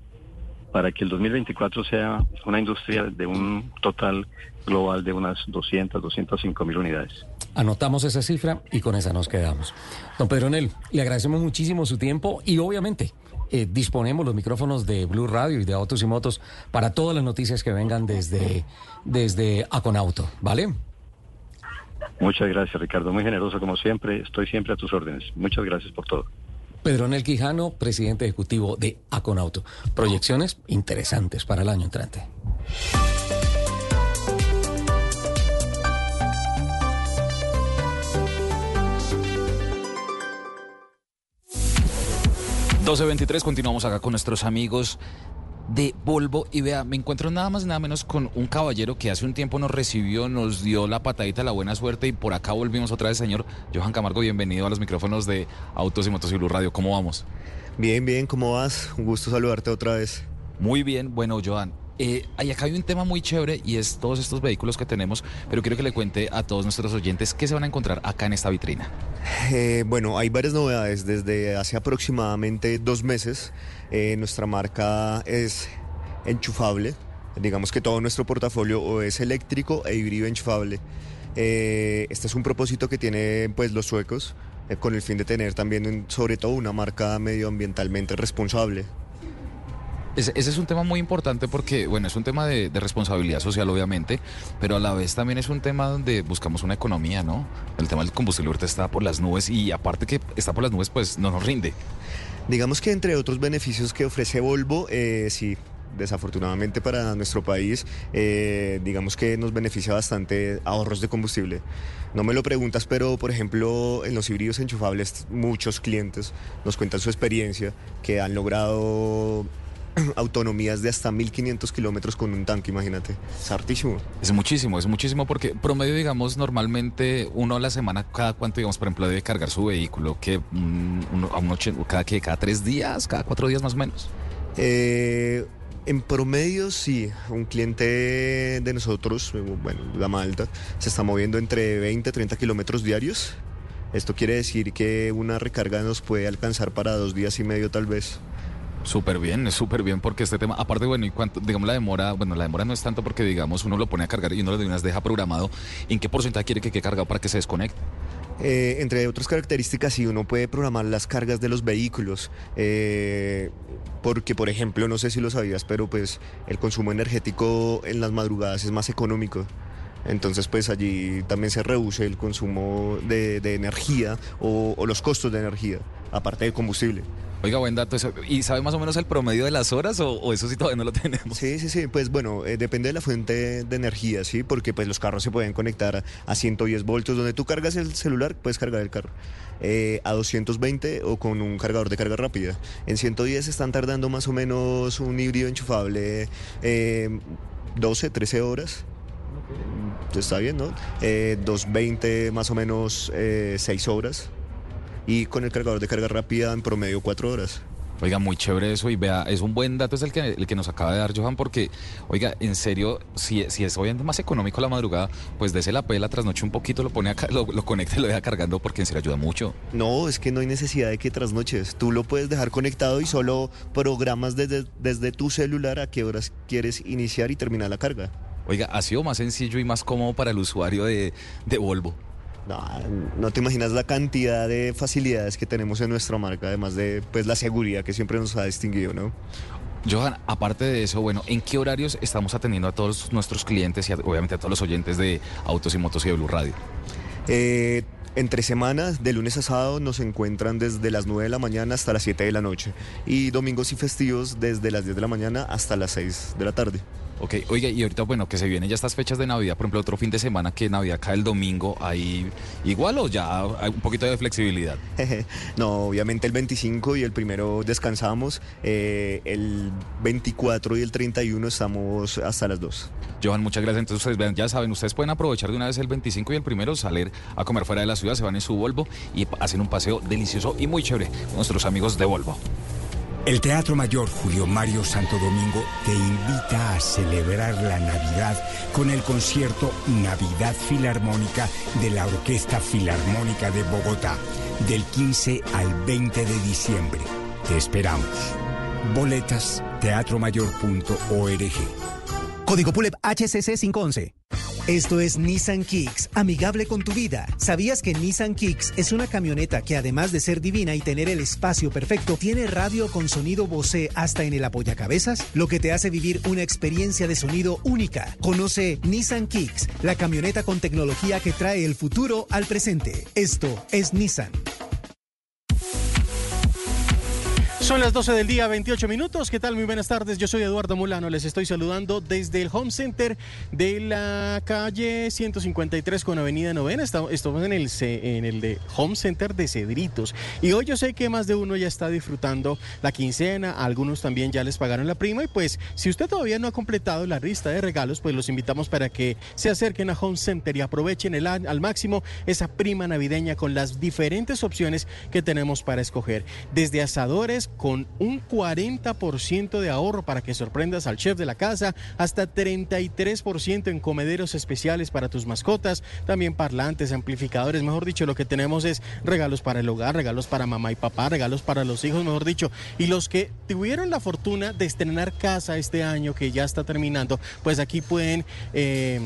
para que el 2024 sea una industria de un total global de unas 200, 205 mil unidades. Anotamos esa cifra y con esa nos quedamos. Don Pedro Nel, le agradecemos muchísimo su tiempo y obviamente eh, disponemos los micrófonos de Blue Radio y de Autos y Motos para todas las noticias que vengan desde, desde Aconauto, ¿vale? Muchas gracias, Ricardo. Muy generoso como siempre. Estoy siempre a tus órdenes. Muchas gracias por todo. Pedro Nel Quijano, presidente ejecutivo de Aconauto. Proyecciones interesantes para el año entrante. veintitrés, continuamos acá con nuestros amigos de Volvo y vea, me encuentro nada más nada menos con un caballero que hace un tiempo nos recibió, nos dio la patadita la buena suerte y por acá volvimos otra vez, señor Johan Camargo, bienvenido a los micrófonos de Autos y Motos y Blue Radio, ¿cómo vamos? Bien, bien, ¿cómo vas? Un gusto saludarte otra vez. Muy bien, bueno Johan, eh, acá hay un tema muy chévere y es todos estos vehículos que tenemos, pero quiero que le cuente a todos nuestros oyentes qué se van a encontrar acá en esta vitrina. Eh, bueno, hay varias novedades. Desde hace aproximadamente dos meses, eh, nuestra marca es enchufable. Digamos que todo nuestro portafolio es eléctrico e híbrido enchufable. Eh, este es un propósito que tienen pues, los suecos con el fin de tener también, sobre todo, una marca medioambientalmente responsable. Ese, es un tema muy importante porque, bueno, es un tema de, responsabilidad social, obviamente, pero a la vez también es un tema donde buscamos una economía, ¿no? El tema del combustible ahorita está por las nubes y aparte que está por las nubes, pues no nos rinde. Digamos que entre otros beneficios que ofrece Volvo, eh, sí, desafortunadamente para nuestro país, eh, digamos que nos beneficia bastante ahorros de combustible. No me lo preguntas, pero por ejemplo en los híbridos enchufables muchos clientes nos cuentan su experiencia, que han logrado autonomías de hasta 1500 kilómetros con un tanque, imagínate. Es hartísimo. Es muchísimo, es muchísimo porque promedio, digamos, normalmente uno a la semana, cada cuánto, digamos, por ejemplo, debe cargar su vehículo, que uno, a cada, que, cada tres días, cada cuatro días más o menos. Eh, en promedio, sí. Un cliente de nosotros, bueno, la Malta, se está moviendo entre 20 y 30 kilómetros diarios. Esto quiere decir que una recarga nos puede alcanzar para dos días y medio tal vez. Súper bien, es súper bien porque este tema, aparte, bueno, y cuánto, digamos, la demora, bueno, la demora no es tanto porque, digamos, uno lo pone a cargar y uno de unas deja programado. ¿En qué porcentaje quiere que quede cargado para que se desconecte? Eh, entre otras características, sí, uno puede programar las cargas de los vehículos. Eh, porque, por ejemplo, no sé si lo sabías, pero pues el consumo energético en las madrugadas es más económico. Entonces, pues allí también se reduce el consumo de, energía o los costos de energía, aparte del combustible. Oiga, buen dato. ¿Y sabe más o menos el promedio de las horas o, eso sí todavía no lo tenemos? Sí, sí, sí. Pues bueno, eh, depende de la fuente de energía, ¿sí? Porque pues los carros se pueden conectar a 110 voltios. Donde tú cargas el celular, puedes cargar el carro. Eh, a 220 o con un cargador de carga rápida. En 110 están tardando más o menos un híbrido enchufable 12, eh, 13 horas. Está bien, ¿no? 220 más o menos 6 horas y con el cargador de carga rápida en promedio cuatro horas. Oiga, muy chévere eso y vea, es un buen dato es el que, el que nos acaba de dar Johan porque, oiga, en serio, si, si es obviamente más económico la madrugada, pues dese la pela, trasnoche un poquito, lo pone acá, lo, lo conecta y lo deja cargando porque en serio ayuda mucho. No, es que no hay necesidad de que trasnoches, tú lo puedes dejar conectado y solo programas desde, desde tu celular a qué horas quieres iniciar y terminar la carga. Oiga, ha sido más sencillo y más cómodo para el usuario de, de Volvo. No, no te imaginas la cantidad de facilidades que tenemos en nuestra marca, además de pues la seguridad que siempre nos ha distinguido, ¿no? Johan, aparte de eso, bueno, ¿en qué horarios estamos atendiendo a todos nuestros clientes y obviamente a todos los oyentes de Autos y Motos y de Blue Radio? Eh, entre semanas, de lunes a sábado, nos encuentran desde las 9 de la mañana hasta las 7 de la noche. Y domingos y festivos desde las 10 de la mañana hasta las 6 de la tarde. Ok, oiga, y ahorita, bueno, que se vienen ya estas fechas de Navidad, por ejemplo, otro fin de semana que Navidad cae el domingo, ¿hay igual o ya hay un poquito de flexibilidad? no, obviamente el 25 y el primero descansamos, eh, el 24 y el 31 estamos hasta las 2. Johan, muchas gracias. Entonces, ustedes vean, ya saben, ustedes pueden aprovechar de una vez el 25 y el primero, salir a comer fuera de la ciudad, se van en su Volvo y hacen un paseo delicioso y muy chévere con nuestros amigos de Volvo. El Teatro Mayor Julio Mario Santo Domingo te invita a celebrar la Navidad con el concierto Navidad Filarmónica de la Orquesta Filarmónica de Bogotá del 15 al 20 de diciembre Te esperamos. Boletas teatromayor.org. Código PULEP HCC 511. Esto es Nissan Kicks, amigable con tu vida. ¿Sabías que Nissan Kicks es una camioneta que además de ser divina y tener el espacio perfecto, tiene radio con sonido Bose hasta en el apoyacabezas? Lo que te hace vivir una experiencia de sonido única. Conoce Nissan Kicks, la camioneta con tecnología que trae el futuro al presente. Esto es Nissan. Son las 12 del día, 28 minutos. ¿Qué tal? Muy buenas tardes. Yo soy Eduardo Mulano. Les estoy saludando desde el Home Center de la calle 153 con Avenida Novena. Estamos, en, el, en el de Home Center de Cedritos. Y hoy yo sé que más de uno ya está disfrutando la quincena. Algunos también ya les pagaron la prima. Y pues, si usted todavía no ha completado la lista de regalos, pues los invitamos para que se acerquen a Home Center y aprovechen al máximo esa prima navideña con las diferentes opciones que tenemos para escoger. Desde asadores con un 40% de ahorro para que sorprendas al chef de la casa, hasta 33% en comederos especiales para tus mascotas, también parlantes, amplificadores, mejor dicho, lo que tenemos es regalos para el hogar, regalos para mamá y papá, regalos para los hijos, mejor dicho, y los que tuvieron la fortuna de estrenar casa este año que ya está terminando, pues aquí pueden... eh,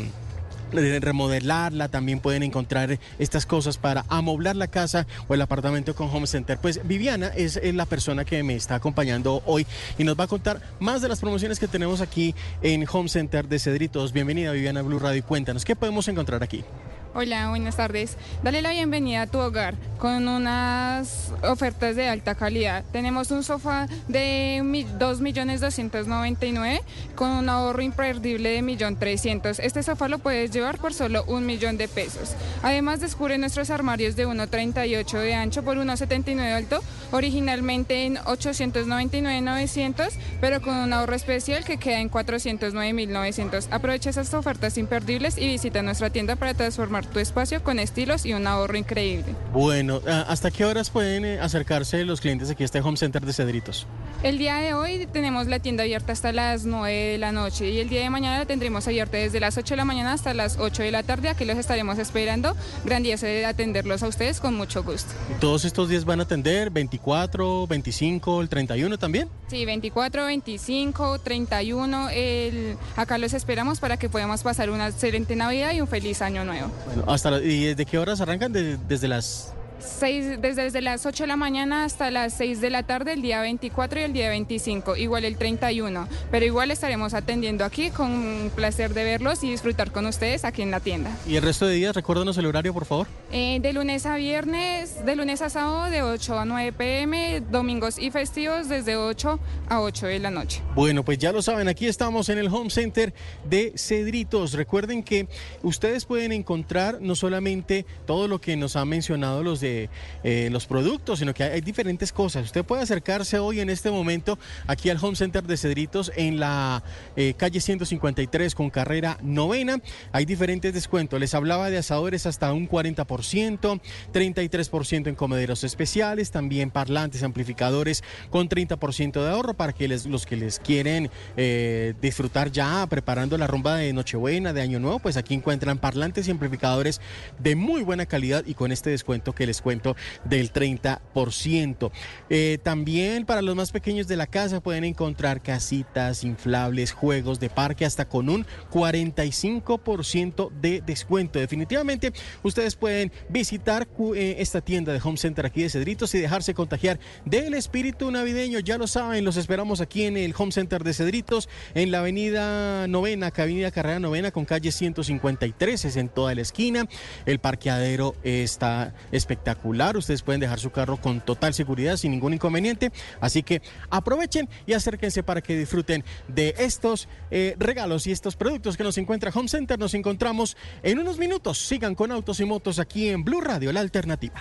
remodelarla, también pueden encontrar estas cosas para amoblar la casa o el apartamento con Home Center. Pues Viviana es la persona que me está acompañando hoy y nos va a contar más de las promociones que tenemos aquí en Home Center de Cedritos. Bienvenida Viviana Blue Radio y cuéntanos, ¿qué podemos encontrar aquí? Hola, buenas tardes. Dale la bienvenida a tu hogar con unas ofertas de alta calidad. Tenemos un sofá de mi- 2.299.000 con un ahorro imperdible de 1.300.000. Este sofá lo puedes llevar por solo un millón de pesos. Además descubre nuestros armarios de 1.38 de ancho por 1.79 de alto, originalmente en 899.900, pero con un ahorro especial que queda en 409.900. Aprovecha esas ofertas imperdibles y visita nuestra tienda para transformar tu espacio con estilos y un ahorro increíble. Bueno, ah, ¿hasta qué horas pueden eh, acercarse los clientes aquí a este Home Center de Cedritos? El día de hoy tenemos la tienda abierta hasta las 9 de la noche y el día de mañana la tendremos abierta desde las 8 de la mañana hasta las 8 de la tarde. Aquí los estaremos esperando. Grandioso de atenderlos a ustedes con mucho gusto. ¿Todos estos días van a atender? ¿24, 25, el 31 también? Sí, 24, 25, 31. El, acá los esperamos para que podamos pasar una excelente Navidad y un feliz año nuevo. Hasta la- ¿Y desde qué horas arrancan? De- desde las... Seis- desde, desde las 8 de la mañana hasta las 6 de la tarde, el día 24 y el día 25, igual el 31. Pero igual estaremos atendiendo aquí con un placer de verlos y disfrutar con ustedes aquí en la tienda. ¿Y el resto de días? Recuérdanos el horario, por favor. Eh, de lunes a viernes, de lunes a sábado de 8 a 9 pm, domingos y festivos desde 8 a 8 de la noche. Bueno, pues ya lo saben, aquí estamos en el Home Center de Cedritos. Recuerden que ustedes pueden encontrar no solamente todo lo que nos han mencionado los de eh, los productos, sino que hay, diferentes cosas. Usted puede acercarse hoy en este momento aquí al Home Center de Cedritos en la eh, calle 153 con carrera novena. Hay diferentes descuentos. Les hablaba de asadores hasta un 40%, 33% en comederos especiales, también parlantes, amplificadores con 30% de ahorro para que los que les quieren eh, disfrutar ya preparando la rumba de Nochebuena, de Año Nuevo, pues aquí encuentran parlantes y amplificadores de muy buena calidad y con este descuento que les cuento del 30%. Eh, también para los más pequeños de la casa pueden encontrar casitas, inflables, juegos de parque hasta con un 45% de descuento. Definitivamente ustedes pueden visitar eh, esta tienda de Home Center aquí de Cedritos y dejarse contagiar del espíritu navideño. Ya lo saben, los esperamos aquí en el Home Center de Cedritos, en la avenida Novena, avenida Carrera Novena con calle 153, es en toda la esquina. El parqueadero está espectacular. Ustedes pueden dejar su carro con total seguridad, sin ningún inconveniente. Así que aprovechen y acérquense para que disfruten de estos eh, regalos y estos productos que nos encuentra Home Center. Nos encontramos en unos minutos. Sigan con autos y motos aquí en Blue Radio, la alternativa.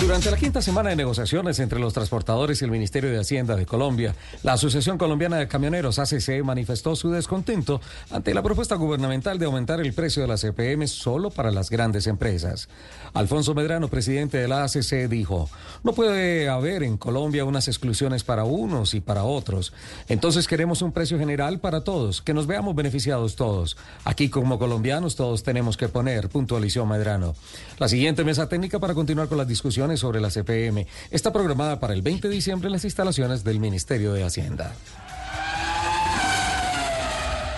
Durante la quinta semana de negociaciones entre los transportadores y el Ministerio de Hacienda de Colombia, la Asociación Colombiana de Camioneros ACC manifestó su descontento ante la propuesta gubernamental de aumentar el precio de las CPM solo para las grandes empresas. Alfonso Medrano, presidente de la ACC, dijo, no puede haber en Colombia unas exclusiones para unos y para otros. Entonces queremos un precio general para todos, que nos veamos beneficiados todos. Aquí como colombianos todos tenemos que poner, puntualizó Medrano. La siguiente mesa técnica para continuar con las discusiones sobre la CPM está programada para el 20 de diciembre en las instalaciones del Ministerio de Hacienda.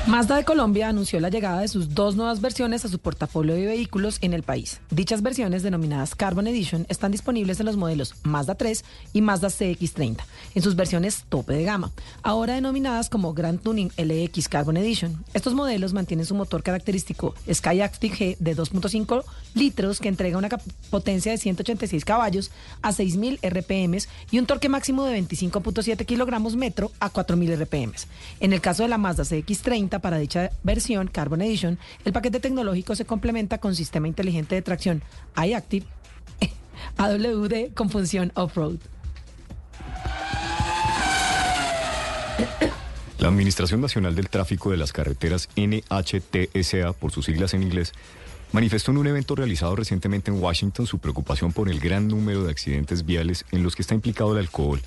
Mazda de Colombia anunció la llegada de sus dos nuevas versiones a su portafolio de vehículos en el país. Dichas versiones, denominadas Carbon Edition, están disponibles en los modelos Mazda 3 y Mazda CX30, en sus versiones tope de gama, ahora denominadas como Grand Tuning LX Carbon Edition. Estos modelos mantienen su motor característico Skyactiv G de 2.5 litros que entrega una potencia de 186 caballos a 6.000 RPM y un torque máximo de 25.7 kilogramos metro a 4.000 RPM. En el caso de la Mazda CX30, para dicha versión Carbon Edition, el paquete tecnológico se complementa con sistema inteligente de tracción iActive AWD con función off-road. La Administración Nacional del Tráfico de las Carreteras, NHTSA, por sus siglas en inglés, manifestó en un evento realizado recientemente en Washington su preocupación por el gran número de accidentes viales en los que está implicado el alcohol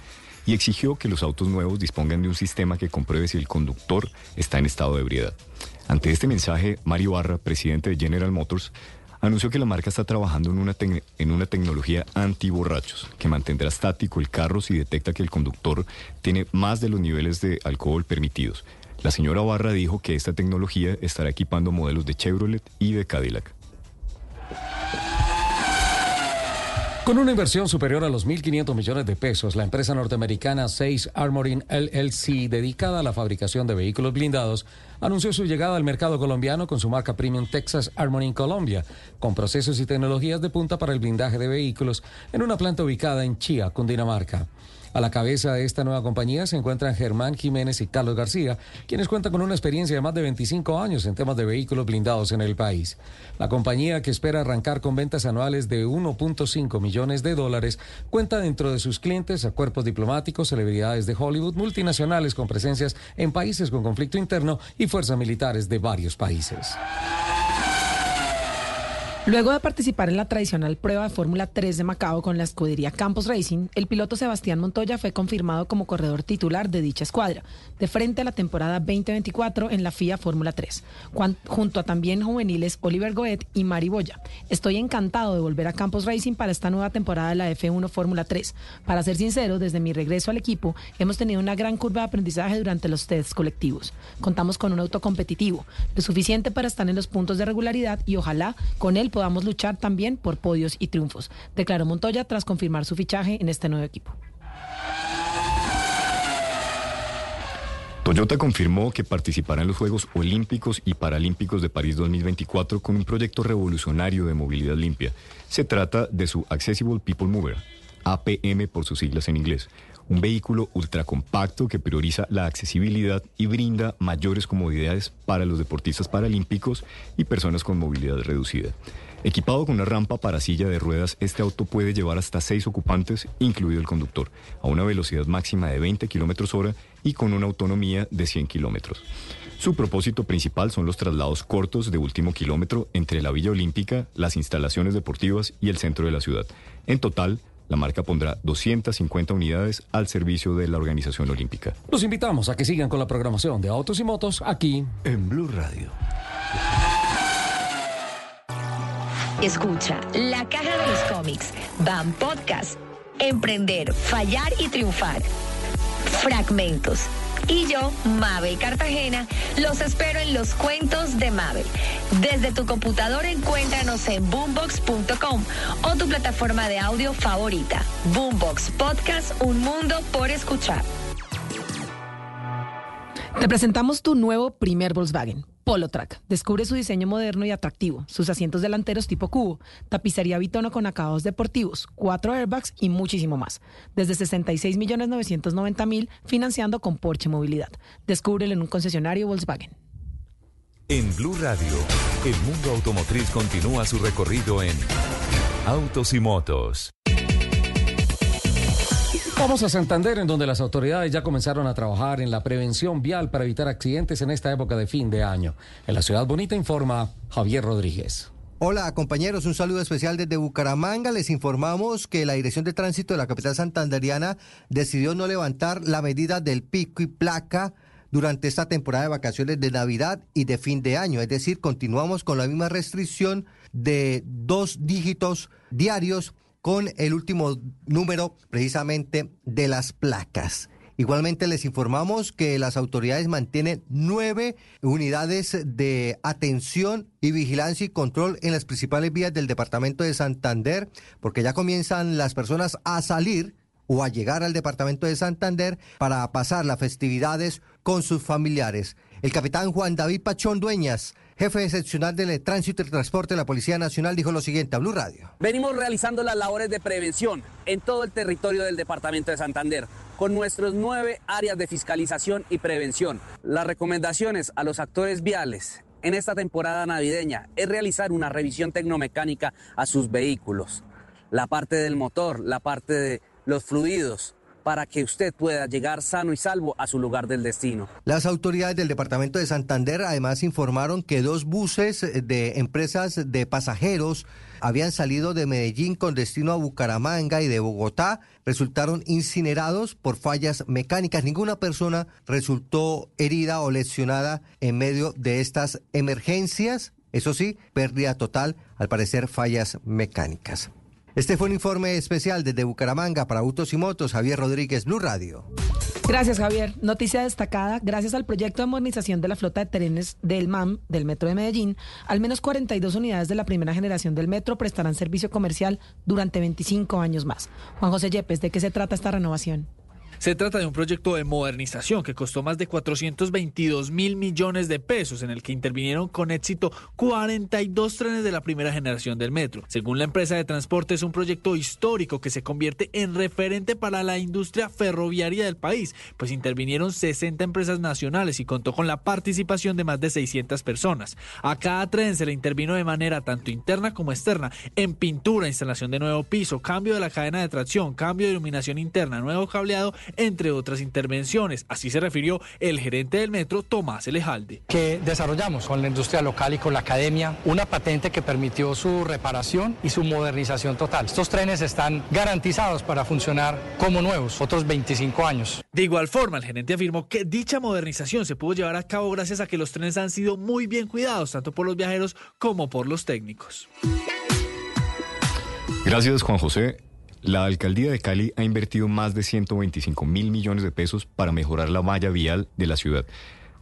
y exigió que los autos nuevos dispongan de un sistema que compruebe si el conductor está en estado de ebriedad. Ante este mensaje, Mario Barra, presidente de General Motors, anunció que la marca está trabajando en una, en una tecnología anti-borrachos que mantendrá estático el carro si detecta que el conductor tiene más de los niveles de alcohol permitidos. La señora Barra dijo que esta tecnología estará equipando modelos de Chevrolet y de Cadillac. Con una inversión superior a los 1.500 millones de pesos, la empresa norteamericana Sace Armoring LLC, dedicada a la fabricación de vehículos blindados, anunció su llegada al mercado colombiano con su marca premium Texas Armoring Colombia, con procesos y tecnologías de punta para el blindaje de vehículos en una planta ubicada en Chía, Cundinamarca. A la cabeza de esta nueva compañía se encuentran Germán Jiménez y Carlos García, quienes cuentan con una experiencia de más de 25 años en temas de vehículos blindados en el país. La compañía, que espera arrancar con ventas anuales de 1.5 millones de dólares, cuenta dentro de sus clientes a cuerpos diplomáticos, celebridades de Hollywood, multinacionales con presencias en países con conflicto interno y fuerzas militares de varios países. Luego de participar en la tradicional prueba de Fórmula 3 de Macao con la escudería Campos Racing, el piloto Sebastián Montoya fue confirmado como corredor titular de dicha escuadra, de frente a la temporada 2024 en la FIA Fórmula 3, cuan- junto a también juveniles Oliver Goet y Mari Boya. Estoy encantado de volver a Campos Racing para esta nueva temporada de la F1 Fórmula 3. Para ser sincero, desde mi regreso al equipo, hemos tenido una gran curva de aprendizaje durante los tests colectivos. Contamos con un auto competitivo, lo suficiente para estar en los puntos de regularidad y ojalá con él podamos luchar también por podios y triunfos, declaró Montoya tras confirmar su fichaje en este nuevo equipo. Toyota confirmó que participará en los Juegos Olímpicos y Paralímpicos de París 2024 con un proyecto revolucionario de movilidad limpia. Se trata de su Accessible People Mover, APM por sus siglas en inglés, un vehículo ultracompacto que prioriza la accesibilidad y brinda mayores comodidades para los deportistas paralímpicos y personas con movilidad reducida. Equipado con una rampa para silla de ruedas, este auto puede llevar hasta seis ocupantes, incluido el conductor, a una velocidad máxima de 20 kilómetros hora y con una autonomía de 100 kilómetros. Su propósito principal son los traslados cortos de último kilómetro entre la Villa Olímpica, las instalaciones deportivas y el centro de la ciudad. En total, la marca pondrá 250 unidades al servicio de la organización olímpica. Los invitamos a que sigan con la programación de Autos y Motos aquí en Blue Radio. Escucha La Caja de los Cómics, Van Podcast, Emprender, Fallar y Triunfar, Fragmentos. Y yo, Mabel Cartagena, los espero en los cuentos de Mabel. Desde tu computadora encuéntranos en boombox.com o tu plataforma de audio favorita. Boombox Podcast, un mundo por escuchar. Te presentamos tu nuevo primer Volkswagen, Polo Track. Descubre su diseño moderno y atractivo, sus asientos delanteros tipo cubo, tapicería bitono con acabados deportivos, cuatro airbags y muchísimo más. Desde 66 millones 990 mil financiando con Porsche Movilidad. Descúbrelo en un concesionario Volkswagen. En Blue Radio, el mundo automotriz continúa su recorrido en Autos y Motos. Vamos a Santander, en donde las autoridades ya comenzaron a trabajar en la prevención vial para evitar accidentes en esta época de fin de año. En la ciudad bonita informa Javier Rodríguez. Hola compañeros, un saludo especial desde Bucaramanga. Les informamos que la Dirección de Tránsito de la capital santanderiana decidió no levantar la medida del pico y placa durante esta temporada de vacaciones de Navidad y de fin de año. Es decir, continuamos con la misma restricción de dos dígitos diarios con el último número precisamente de las placas. Igualmente les informamos que las autoridades mantienen nueve unidades de atención y vigilancia y control en las principales vías del departamento de Santander, porque ya comienzan las personas a salir o a llegar al departamento de Santander para pasar las festividades con sus familiares. El capitán Juan David Pachón Dueñas, jefe seccional del Tránsito y Transporte de la Policía Nacional, dijo lo siguiente a Blue Radio. Venimos realizando las labores de prevención en todo el territorio del departamento de Santander, con nuestros nueve áreas de fiscalización y prevención. Las recomendaciones a los actores viales en esta temporada navideña es realizar una revisión tecnomecánica a sus vehículos, la parte del motor, la parte de los fluidos, para que usted pueda llegar sano y salvo a su lugar del destino. Las autoridades del departamento de Santander además informaron que dos buses de empresas de pasajeros habían salido de Medellín con destino a Bucaramanga y de Bogotá resultaron incinerados por fallas mecánicas. Ninguna persona resultó herida o lesionada en medio de estas emergencias. Eso sí, pérdida total, al parecer fallas mecánicas. Este fue un informe especial desde Bucaramanga para Autos y Motos, Javier Rodríguez, Blue Radio. Gracias, Javier. Noticia destacada, gracias al proyecto de modernización de la flota de trenes del MAM, del Metro de Medellín, al menos 42 unidades de la primera generación del metro prestarán servicio comercial durante 25 años más. Juan José Yepes, ¿de qué se trata esta renovación? Se trata de un proyecto de modernización que costó más de 422 mil millones de pesos, en el que intervinieron con éxito 42 trenes de la primera generación del metro. Según la empresa de transporte, es un proyecto histórico que se convierte en referente para la industria ferroviaria del país, pues intervinieron 60 empresas nacionales y contó con la participación de más de 600 personas. A cada tren se le intervino de manera tanto interna como externa, en pintura, instalación de nuevo piso, cambio de la cadena de tracción, cambio de iluminación interna, nuevo cableado entre otras intervenciones. Así se refirió el gerente del metro, Tomás Elejalde. Que desarrollamos con la industria local y con la academia una patente que permitió su reparación y su modernización total. Estos trenes están garantizados para funcionar como nuevos, otros 25 años. De igual forma, el gerente afirmó que dicha modernización se pudo llevar a cabo gracias a que los trenes han sido muy bien cuidados, tanto por los viajeros como por los técnicos. Gracias, Juan José. La alcaldía de Cali ha invertido más de 125 mil millones de pesos para mejorar la malla vial de la ciudad.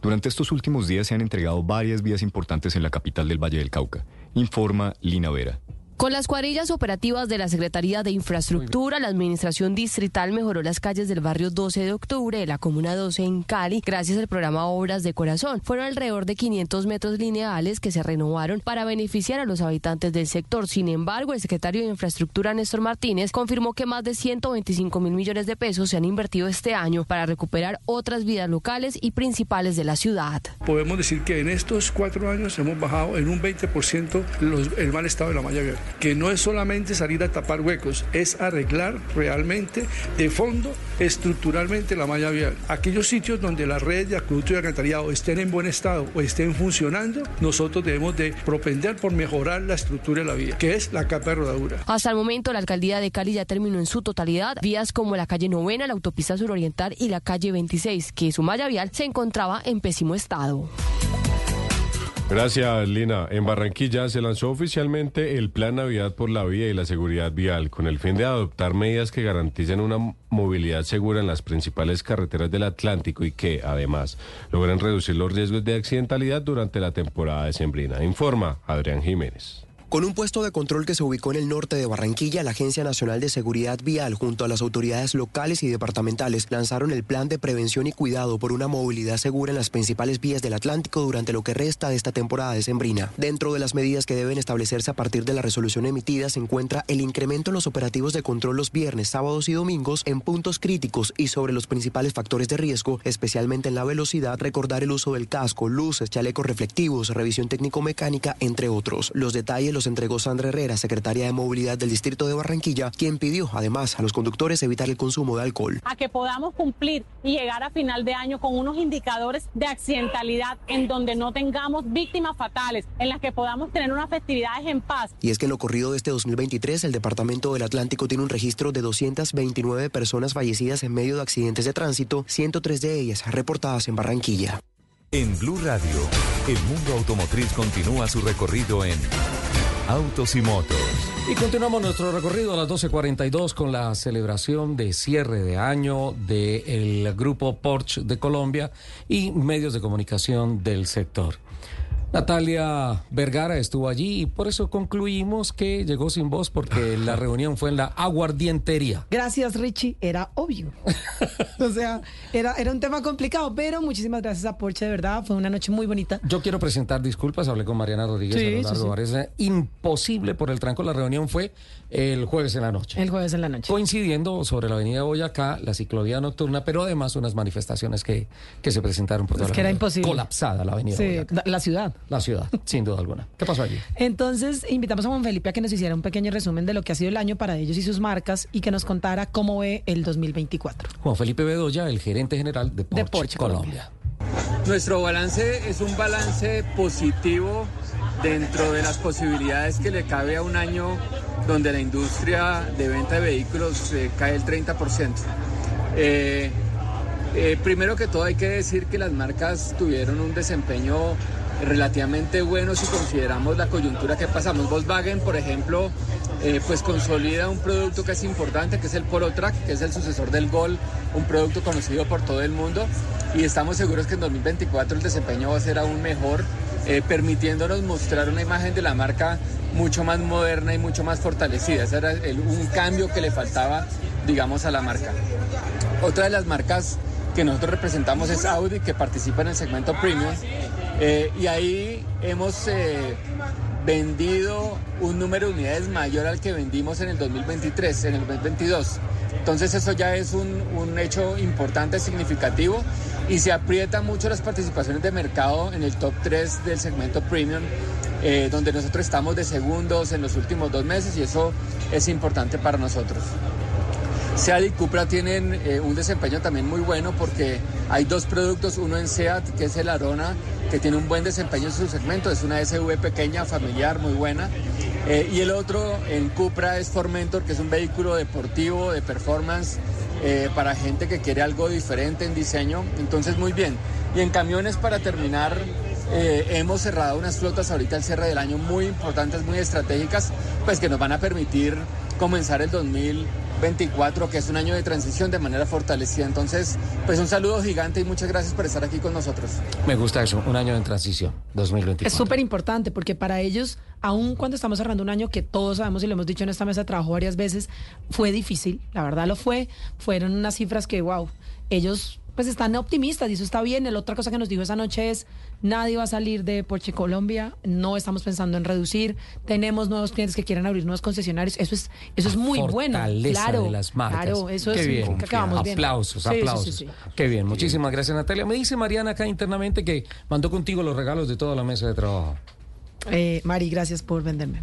Durante estos últimos días se han entregado varias vías importantes en la capital del Valle del Cauca, informa Lina Vera. Con las cuadrillas operativas de la Secretaría de Infraestructura, la Administración Distrital mejoró las calles del barrio 12 de octubre de la Comuna 12 en Cali gracias al programa Obras de Corazón. Fueron alrededor de 500 metros lineales que se renovaron para beneficiar a los habitantes del sector. Sin embargo, el secretario de Infraestructura, Néstor Martínez, confirmó que más de 125 mil millones de pesos se han invertido este año para recuperar otras vías locales y principales de la ciudad. Podemos decir que en estos cuatro años hemos bajado en un 20% los- el mal estado de la malla vial que no es solamente salir a tapar huecos, es arreglar realmente de fondo, estructuralmente la malla vial. Aquellos sitios donde la red de acueducto y alcantarillado estén en buen estado o estén funcionando, nosotros debemos de propender por mejorar la estructura de la vía, que es la capa de rodadura. Hasta el momento, la alcaldía de Cali ya terminó en su totalidad vías como la calle Novena, la autopista suroriental y la calle 26, que su malla vial se encontraba en pésimo estado. Gracias, Lina. En Barranquilla se lanzó oficialmente el Plan Navidad por la Vía y la Seguridad Vial, con el fin de adoptar medidas que garanticen una movilidad segura en las principales carreteras del Atlántico y que, además, logren reducir los riesgos de accidentalidad durante la temporada decembrina. Informa Adrián Jiménez. Con un puesto de control que se ubicó en el norte de Barranquilla, la Agencia Nacional de Seguridad Vial, junto a las autoridades locales y departamentales, lanzaron el plan de prevención y cuidado por una movilidad segura en las principales vías del Atlántico durante lo que resta de esta temporada decembrina. Dentro de las medidas que deben establecerse a partir de la resolución emitida se encuentra el incremento en los operativos de control los viernes, sábados y domingos en puntos críticos y sobre los principales factores de riesgo, especialmente en la velocidad, recordar el uso del casco, luces, chalecos reflectivos, revisión técnico-mecánica, entre otros. Los detalles los entregó Sandra Herrera, secretaria de Movilidad del Distrito de Barranquilla, quien pidió además a los conductores evitar el consumo de alcohol. A que podamos cumplir y llegar a final de año con unos indicadores de accidentalidad en donde no tengamos víctimas fatales, en las que podamos tener unas festividades en paz. Y es que en lo corrido de este 2023, el Departamento del Atlántico tiene un registro de 229 personas fallecidas en medio de accidentes de tránsito, 103 de ellas reportadas en Barranquilla. En Blue Radio, el mundo automotriz continúa su recorrido en Autos y Motos. Y continuamos nuestro recorrido a las 12.42 con la celebración de cierre de año del grupo Porsche de Colombia y medios de comunicación del sector. Natalia Vergara estuvo allí y por eso concluimos que llegó sin voz porque la reunión fue en la aguardientería. Gracias, Richie. Era obvio. o sea, era, era un tema complicado, pero muchísimas gracias a Porsche, de verdad. Fue una noche muy bonita. Yo quiero presentar disculpas. Hablé con Mariana Rodríguez Sí, sí. Imposible por el tranco. La reunión fue el jueves en la noche. El jueves en la noche. Coincidiendo sobre la avenida Boyacá, la ciclovía nocturna, pero además unas manifestaciones que, que se presentaron por toda Es la que era imposible. Colapsada la avenida Sí, Boyacá. la, la ciudad. La ciudad, sin duda alguna. ¿Qué pasó allí? Entonces, invitamos a Juan Felipe a que nos hiciera un pequeño resumen de lo que ha sido el año para ellos y sus marcas y que nos contara cómo ve el 2024. Juan Felipe Bedoya, el gerente general de Porsche, Porsche Colombia. Nuestro balance es un balance positivo dentro de las posibilidades que le cabe a un año donde la industria de venta de vehículos eh, cae el 30%. Eh, eh, primero que todo hay que decir que las marcas tuvieron un desempeño relativamente bueno si consideramos la coyuntura que pasamos. Volkswagen, por ejemplo, eh, pues consolida un producto que es importante, que es el Polo Track, que es el sucesor del Gol, un producto conocido por todo el mundo y estamos seguros que en 2024 el desempeño va a ser aún mejor, eh, permitiéndonos mostrar una imagen de la marca mucho más moderna y mucho más fortalecida. Ese era un cambio que le faltaba, digamos, a la marca. Otra de las marcas que nosotros representamos es Audi, que participa en el segmento premium. Eh, y ahí hemos eh, vendido un número de unidades mayor al que vendimos en el 2023, en el 2022. Entonces eso ya es un, un hecho importante, significativo, y se aprieta mucho las participaciones de mercado en el top 3 del segmento premium, eh, donde nosotros estamos de segundos en los últimos dos meses, y eso es importante para nosotros. SEAT y Cupra tienen eh, un desempeño también muy bueno porque hay dos productos, uno en SEAT que es el Arona, que tiene un buen desempeño en su segmento, es una SUV pequeña, familiar, muy buena. Eh, y el otro en Cupra es Formentor, que es un vehículo deportivo, de performance, eh, para gente que quiere algo diferente en diseño. Entonces, muy bien. Y en camiones, para terminar, hemos cerrado unas flotas ahorita al cierre del año muy importantes, muy estratégicas, pues que nos van a permitir comenzar el 2024, que es un año de transición de manera fortalecida. Entonces, pues un saludo gigante y muchas gracias por estar aquí con nosotros. Me gusta eso, un año en transición, 2024. Es súper importante porque para ellos, aun cuando estamos cerrando un año que todos sabemos y lo hemos dicho en esta mesa de trabajo varias veces, fue difícil, la verdad lo fue, fueron unas cifras que, wow, ellos pues están optimistas y eso está bien. La otra cosa que nos dijo esa noche es, nadie va a salir de Porsche Colombia, no estamos pensando en reducir, tenemos nuevos clientes que quieren abrir nuevos concesionarios, eso es eso es muy bueno. Fortaleza Claro, de las marcas. claro, eso Qué es bien. significa que vamos bien. Aplausos, Sí, sí, sí, aplausos. sí. Qué bien, muchísimas gracias Natalia. Me dice Mariana acá internamente que mandó contigo los regalos de toda la mesa de trabajo. Eh, Mari, gracias por venderme.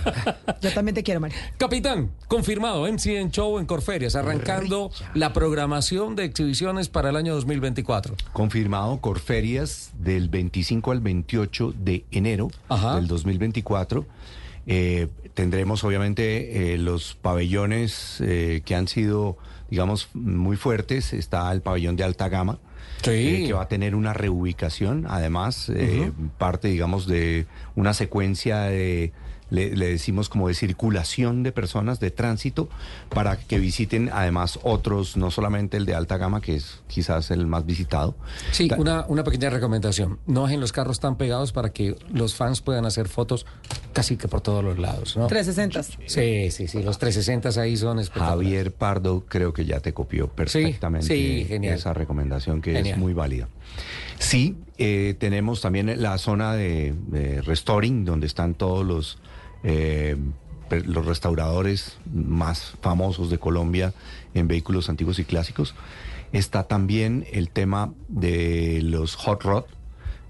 Yo también te quiero, Mari. Capitán, confirmado, MCN Show en Corferias, arrancando la programación de exhibiciones para el año 2024. Confirmado Corferias del 25 al 28 de enero del 2024. Eh, tendremos obviamente eh, los pabellones eh, que han sido, digamos, muy fuertes. Está el pabellón de alta gama. Eh, que va a tener una reubicación, además, eh, parte, digamos, de una secuencia de, le, le decimos como de circulación de personas, de tránsito, para que visiten además otros, no solamente el de alta gama, que es quizás el más visitado. Sí, una, una pequeña recomendación. No dejen los carros tan pegados para que los fans puedan hacer fotos casi que por todos los lados, ¿no? 360. Sí, sí, sí, los 360 ahí son espectaculares. Javier Pardo creo que ya te copió perfectamente sí, genial. esa recomendación que Genial. es muy válida. Sí, eh, tenemos también la zona de, de restoring, donde están todos los, eh, per- los restauradores más famosos de Colombia en vehículos antiguos y clásicos. Está también el tema de los hot rod,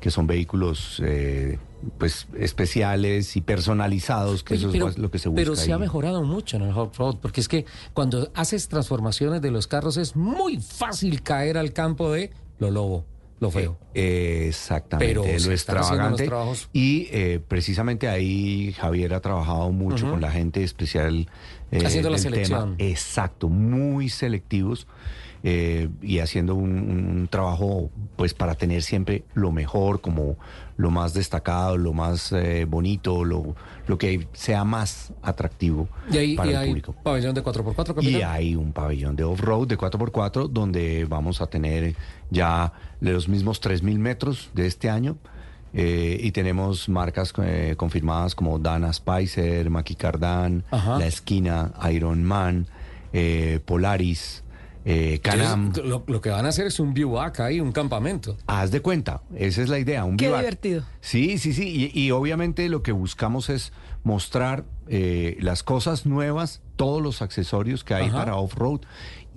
que son vehículos eh, pues especiales y personalizados, que Oye, eso pero- es lo que se busca. Pero se ha mejorado mucho en el off-road, porque es que cuando haces transformaciones de los carros es muy fácil caer al campo de lo lobo, lo feo. Eh, exactamente, Pero lo extravagante. Y eh, precisamente ahí Javier ha trabajado mucho con la gente especial. eh, Haciendo la selección. tema. Exacto, muy selectivos eh, y haciendo un, un trabajo pues para tener siempre lo mejor, como lo más destacado, lo más bonito, lo, lo que sea más atractivo Y ahí, para y el hay público. pabellón de 4x4, Y capitán. hay un pabellón de off-road de 4x4 donde vamos a tener ya los mismos 3.000 metros de este año. eh, y tenemos marcas eh, confirmadas como Dana Spicer, Maki Cardan, Ajá. La Esquina, Iron Man, eh, Polaris, eh, Canam. Entonces, lo, lo que van a hacer es un bivouac ahí, un campamento. Haz de cuenta, esa es la idea, un Qué bivac. divertido. Sí, sí, sí, y, y obviamente lo que buscamos es mostrar eh, las cosas nuevas, todos los accesorios que hay Ajá. para off-road.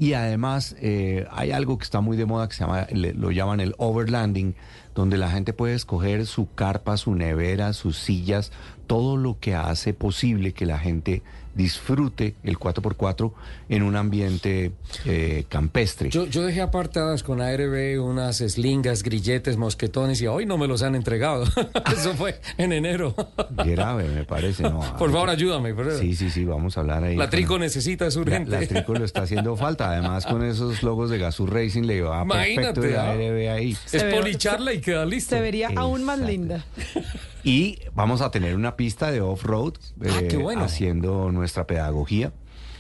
Y además eh, hay algo que está muy de moda que se llama, lo llaman el overlanding, donde la gente puede escoger su carpa, su nevera, sus sillas, todo lo que hace posible que la gente disfrute el 4x4 en un ambiente eh, campestre. Yo, yo dejé apartadas con ARB unas slingas, grilletes, mosquetones y hoy no me los han entregado. Eso fue en enero. Grave, me parece, ¿no? Por favor, ayúdame. favor. Sí, sí, sí, vamos a hablar ahí. La con- Trico necesita, es La, urgente. la Trico lo está haciendo falta. Además, con esos logos de Gazoo Racing le va perfecto Imagínate, de ¿ah? ARB ahí. Es policharla y queda listo. Se vería aún más linda. Y vamos a tener una pista de off-road Ah, eh, bueno. haciendo nuestra pedagogía.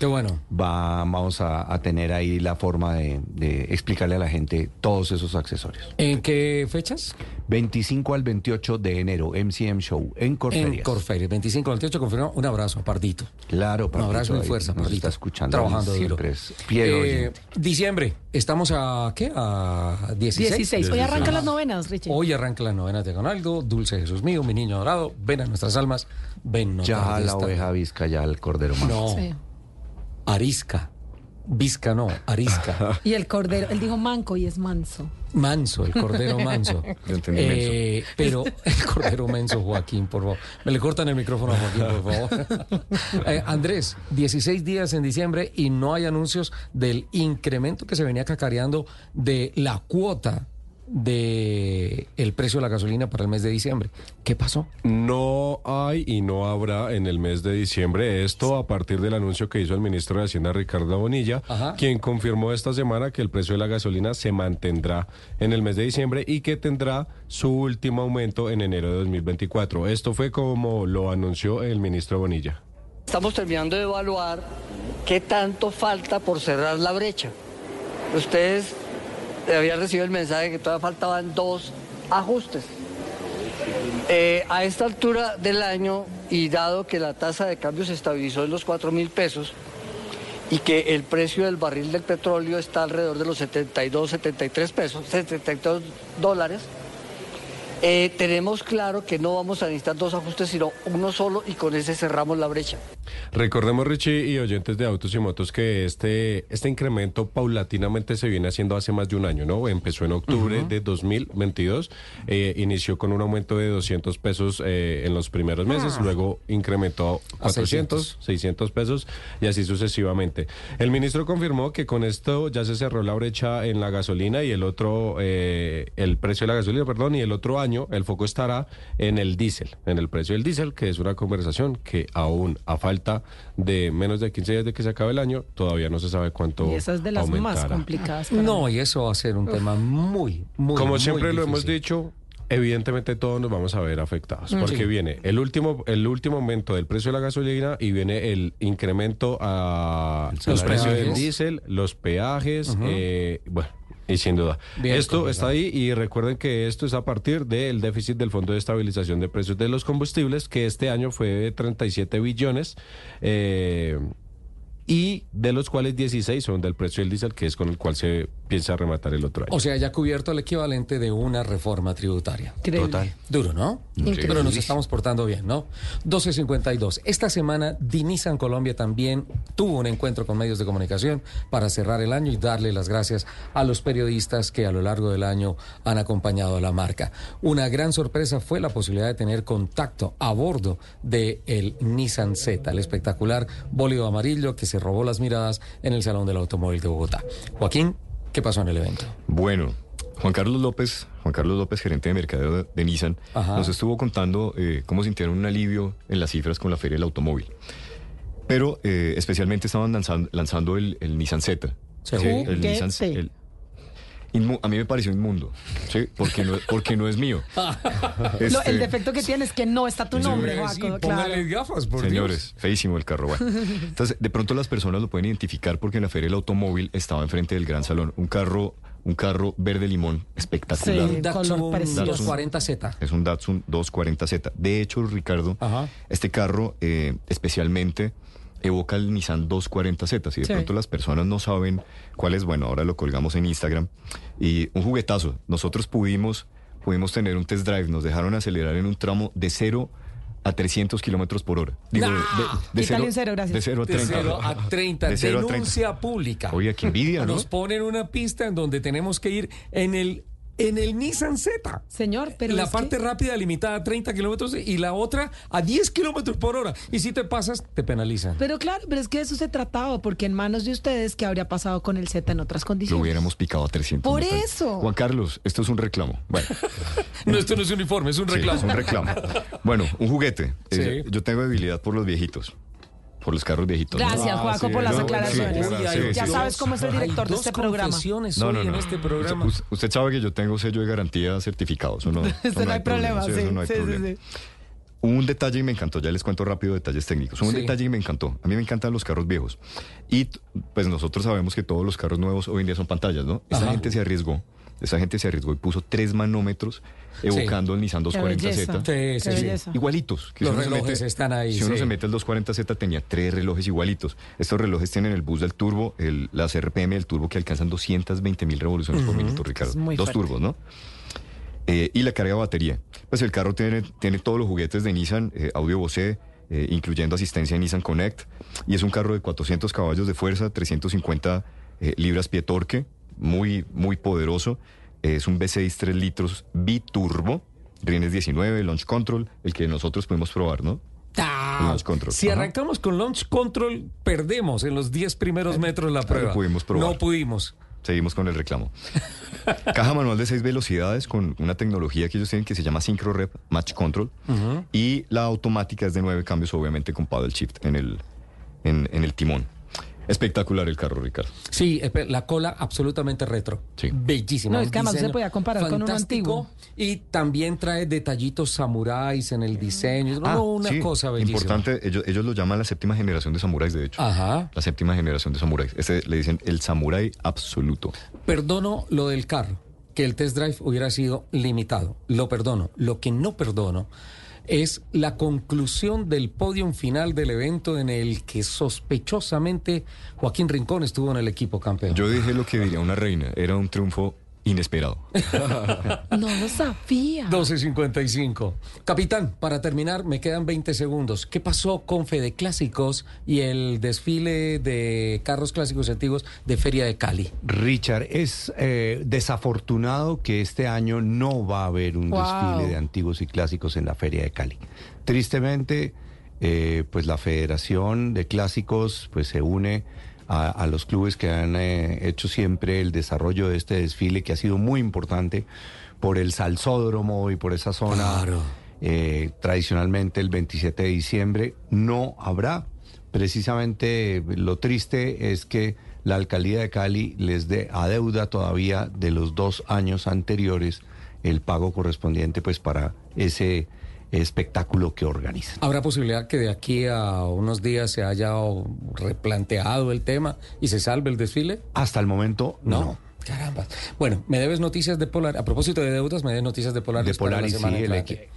Qué bueno. Va, vamos a, a tener ahí la forma de, de explicarle a la gente todos esos accesorios. ¿En qué fechas? 25 al 28 de enero, MCM Show, en Corferias. En Corferias, 25 al 28, confirmado. Un abrazo a Pardito. Claro, Un Pardito abrazo y fuerza, Pardito. está escuchando. Trabajando Siempre duro. es pie Eh, diciembre, estamos a ¿qué? A 16. 16. Hoy arrancan las novenas, Richie. Hoy arranca la novena de Gonaldo, Dulce Jesús mío, mi niño dorado, ven a nuestras almas, ven no Ya la oveja visca, ya el cordero más. No, Sí. Arisca. Visca no, arisca. Y el cordero, él dijo manco y es manso. Manso, el cordero manso. Yo entendí Eh, pero el cordero menso, Joaquín, por favor. Me le cortan el micrófono a Joaquín, por favor. Eh, Andrés, 16 días en diciembre y no hay anuncios del incremento que se venía cacareando de la cuota de el precio de la gasolina para el mes de diciembre. ¿Qué pasó? No hay y no habrá en el mes de diciembre. Esto a partir del anuncio que hizo el ministro de Hacienda Ricardo Bonilla, Ajá. quien confirmó esta semana que el precio de la gasolina se mantendrá en el mes de diciembre y que tendrá su último aumento en enero de 2024. Esto fue como lo anunció el ministro Bonilla. Estamos terminando de evaluar qué tanto falta por cerrar la brecha. Ustedes habían recibido el mensaje que todavía faltaban dos ajustes. Eh, a esta altura del año y dado que la tasa de cambio se estabilizó en los 4 mil pesos y que el precio del barril del petróleo está alrededor de los 72, 73 pesos, 72 dólares, eh, tenemos claro que no vamos a necesitar dos ajustes, sino uno solo y con ese cerramos la brecha. Recordemos, Richie y oyentes de autos y motos, que este, este incremento paulatinamente se viene haciendo hace más de un año, ¿no? Empezó en octubre de 2022, eh, inició con un aumento de 200 pesos eh, en los primeros meses, luego incrementó a A 400, 600 pesos y así sucesivamente. El ministro confirmó que con esto ya se cerró la brecha en la gasolina y el otro, eh, el precio de la gasolina, perdón, y el otro año el foco estará en el diésel, en el precio del diésel, que es una conversación que aún a falta de menos de 15 días de que se acabe el año, todavía no se sabe cuánto Y esa es de las más aumentará. complicadas. para No, mí. y eso va a ser un tema muy, muy Como muy siempre lo hemos dicho, evidentemente todos nos vamos a ver afectados, Mm. porque Sí. viene el último, el último aumento del precio de la gasolina y viene el incremento a los precios del diésel, los peajes, eh, bueno. Y sin duda. Bien esto complicado. está ahí y recuerden que esto es a partir del déficit del Fondo de Estabilización de Precios de los Combustibles, que este año fue de 37 billones. eh, y de los cuales 16 son del precio del diésel, que es con el cual se piensa rematar el otro año. O sea, ya cubierto el equivalente de una reforma tributaria. Increíble. Total. Duro, ¿no? Increíble. Pero nos estamos portando bien, ¿no? 12.52. Esta semana, Dinizan Colombia también tuvo un encuentro con medios de comunicación para cerrar el año y darle las gracias a los periodistas que a lo largo del año han acompañado a la marca. Una gran sorpresa fue la posibilidad de tener contacto a bordo de el Nissan Z, el espectacular bólido amarillo que se robó las miradas en el Salón del Automóvil de Bogotá. Joaquín, ¿qué pasó en el evento? Bueno, Juan Carlos López, Juan Carlos López, gerente de mercadeo de, de Nissan, Ajá. nos estuvo contando eh, cómo sintieron un alivio en las cifras con la feria del automóvil. Pero eh, especialmente estaban lanzando, lanzando el, el Nissan Z. Sí. Sí, el. Nissan Z- el- inmu- a mí me pareció inmundo, ¿sí? porque, no, porque no es mío. Lo- Este, el defecto que tienes es que no está tu Sí, nombre, sí, Joaco. póngale claro. gafas, por Señores, feísimo el carro. Bueno. Entonces, de pronto las personas lo pueden identificar porque en la feria del automóvil estaba enfrente del gran salón un carro, un carro verde limón espectacular. Sí. Un Datsun color precioso. 240Z. Es un Datsun 240Z. De hecho, Ricardo, Ajá. este carro eh, especialmente evoca el Nissan 240Z. Si de Sí. pronto las personas no saben cuál es, bueno, ahora lo colgamos en Instagram. Y un juguetazo. Nosotros pudimos, pudimos tener un test drive. Nos dejaron acelerar en un tramo de 0 a 300 kilómetros por hora. Digo, de, de, un cero, gracias. De 0 a De 30. 0 a 30. De 0 a 30. Denuncia pública. Oye, qué envidia, ¿no? Nos ponen una pista en donde tenemos que ir en el, en el Nissan Z. Señor, pero la parte que- rápida limitada a 30 kilómetros y la otra a 10 kilómetros por hora. Y si te pasas, te penalizan. Pero claro, pero es que de eso se trataba, porque en manos de ustedes, ¿qué habría pasado con el Z en otras Lo condiciones? hubiéramos picado a 300. Por eso. Juan Carlos, esto es un reclamo. Bueno. No, esto no es un informe, es un Sí, reclamo. es un reclamo. Bueno, un juguete. Sí. Eh, yo tengo debilidad por los viejitos. Por los carros viejitos. ¿no? Gracias, Ah, Juaco, sí, por las no, aclaraciones. sí, sí, ya sí. sabes cómo es el director de este programa. No, no, no. en este programa. Usted, usted sabe que yo tengo sello de garantía certificado. Eso no, Eso no hay problema, sí, eso no hay sí, sí, problema. sí. Un detalle y me encantó, ya les cuento rápido detalles técnicos. Un Sí. detalle y me encantó. A mí me encantan los carros viejos. Y pues nosotros sabemos que todos los carros nuevos hoy en día son pantallas, ¿no? Esa Ajá. gente se arriesgó. Esa gente se arriesgó y puso tres manómetros evocando el Nissan Qué 240Z. belleza. Sí, Qué sí. belleza. Igualitos. que Los si uno se relojes están ahí, Si uno sí. se mete el 240Z tenía tres relojes igualitos. Estos relojes tienen el bus del turbo, el, las RPM del turbo que alcanzan 220 mil revoluciones por minuto, Ricardo. Es muy Dos fuerte. turbos, ¿no? Eh, y la carga de batería. Pues el carro tiene, tiene todos los juguetes de Nissan, eh, audio Bose, eh, incluyendo asistencia de Nissan Connect. Y es un carro de 400 caballos de fuerza, 350 eh, libras pie torque, muy, muy poderoso. Es un V6 3 litros biturbo, rines 19, launch control, el que nosotros pudimos probar, ¿no? Ah, control. Si Ajá. arrancamos con launch control, perdemos en los 10 primeros metros la no prueba. pudimos probar. No pudimos. Seguimos con el reclamo. Caja manual de seis velocidades con una tecnología que ellos tienen que se llama Synchro Rep Match Control. Y la automática es de nueve cambios, obviamente con paddle shift en el, en, en el timón. Espectacular el carro, Ricardo. Sí, la cola absolutamente retro. Sí. Bellísima. No, un es que además se podía comparar con uno fantástico. antiguo. Y también trae detallitos samuráis en el diseño. Ah, no, una sí, cosa bellísima. Importante, ellos, ellos lo llaman la séptima generación de samuráis, de hecho. Ajá. La séptima generación de samuráis. Este le dicen el samurái absoluto. Perdono lo del carro, que el test drive hubiera sido limitado. Lo perdono. Lo que no perdono es la conclusión del podium final del evento en el que sospechosamente Joaquín Rincón estuvo en el equipo campeón. Yo dije lo que diría una reina, era un triunfo inesperado. No lo sabía. 12.55. Capitán, para terminar, me quedan 20 segundos. ¿Qué pasó con Fede Clásicos y el desfile de carros clásicos y antiguos de Feria de Cali? Richard, es eh, desafortunado que este año no va a haber un Wow. desfile de antiguos y clásicos en la Feria de Cali. Tristemente, eh, pues la Federación de Clásicos pues se une a, a los clubes que han eh, hecho siempre el desarrollo de este desfile que ha sido muy importante por el salsódromo y por esa zona. Claro. Eh, tradicionalmente el 27 de diciembre no habrá. Precisamente eh, lo triste es que la alcaldía de Cali les dé adeuda todavía de los dos años anteriores el pago correspondiente pues para ese espectáculo que organizan. ¿Habrá posibilidad que de aquí a unos días se haya replanteado el tema y se salve el desfile? Hasta el momento no. Caramba. Bueno, me debes noticias de Polar. A propósito de deudas, me debes noticias de Polaris. De para la sí, el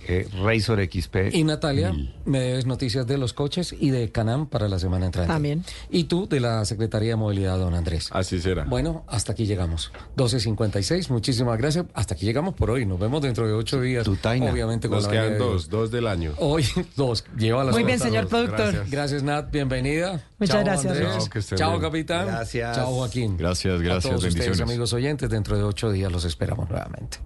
eh, Razor XP. Y Natalia, me debes noticias de los coches y de Canam para la semana entrante. También. Y tú de la Secretaría de Movilidad, don Andrés. Así será. Bueno, hasta aquí llegamos. 12.56, muchísimas gracias. Hasta aquí llegamos por hoy. Nos vemos dentro de ocho días. Obviamente con Nos la quedan de dos, dos del año. Hoy dos. Lleva las Muy bien, señor dos. productor. Gracias. Gracias, Nat. Bienvenida. Muchas Chao, gracias. Andrés. Chao, que estén Chao, bien. capitán. Gracias. Chao, Joaquín. Gracias, A gracias, todos ustedes, bendiciones. amigos oyentes, dentro de ocho días los esperamos nuevamente.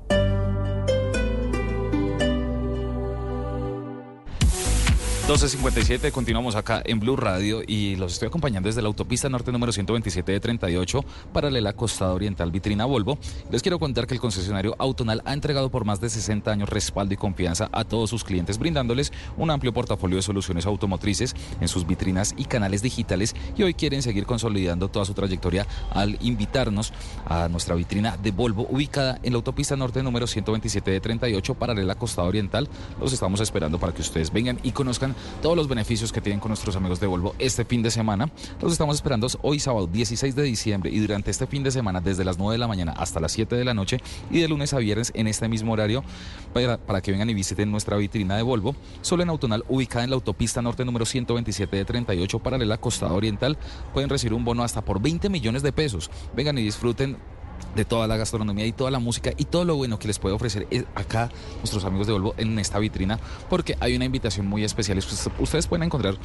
12.57, continuamos acá en Blue Radio y los estoy acompañando desde la autopista norte número 127 de 38, paralela Costa Oriental Vitrina Volvo. Les quiero contar que el concesionario Autonal ha entregado por más de 60 años respaldo y confianza a todos sus clientes, brindándoles un amplio portafolio de soluciones automotrices en sus vitrinas y canales digitales y hoy quieren seguir consolidando toda su trayectoria al invitarnos a nuestra vitrina de Volvo ubicada en la autopista norte número 127 de 38, paralela Costa Oriental. Los estamos esperando para que ustedes vengan y conozcan todos los beneficios que tienen con nuestros amigos de Volvo este fin de semana. Los estamos esperando hoy sábado 16 de diciembre y durante este fin de semana desde las 9 de la mañana hasta las 7 de la noche y de lunes a viernes en este mismo horario para, para que vengan y visiten nuestra vitrina de Volvo, solo en Autonal ubicada en la autopista norte número 127 de 38 paralela Costa Oriental. Pueden recibir un bono hasta por 20 millones de pesos. Vengan y disfruten de toda la gastronomía y toda la música y todo lo bueno que les puede ofrecer eh, acá nuestros amigos de Volvo en esta vitrina, porque hay una invitación muy especial. Ustedes pueden encontrar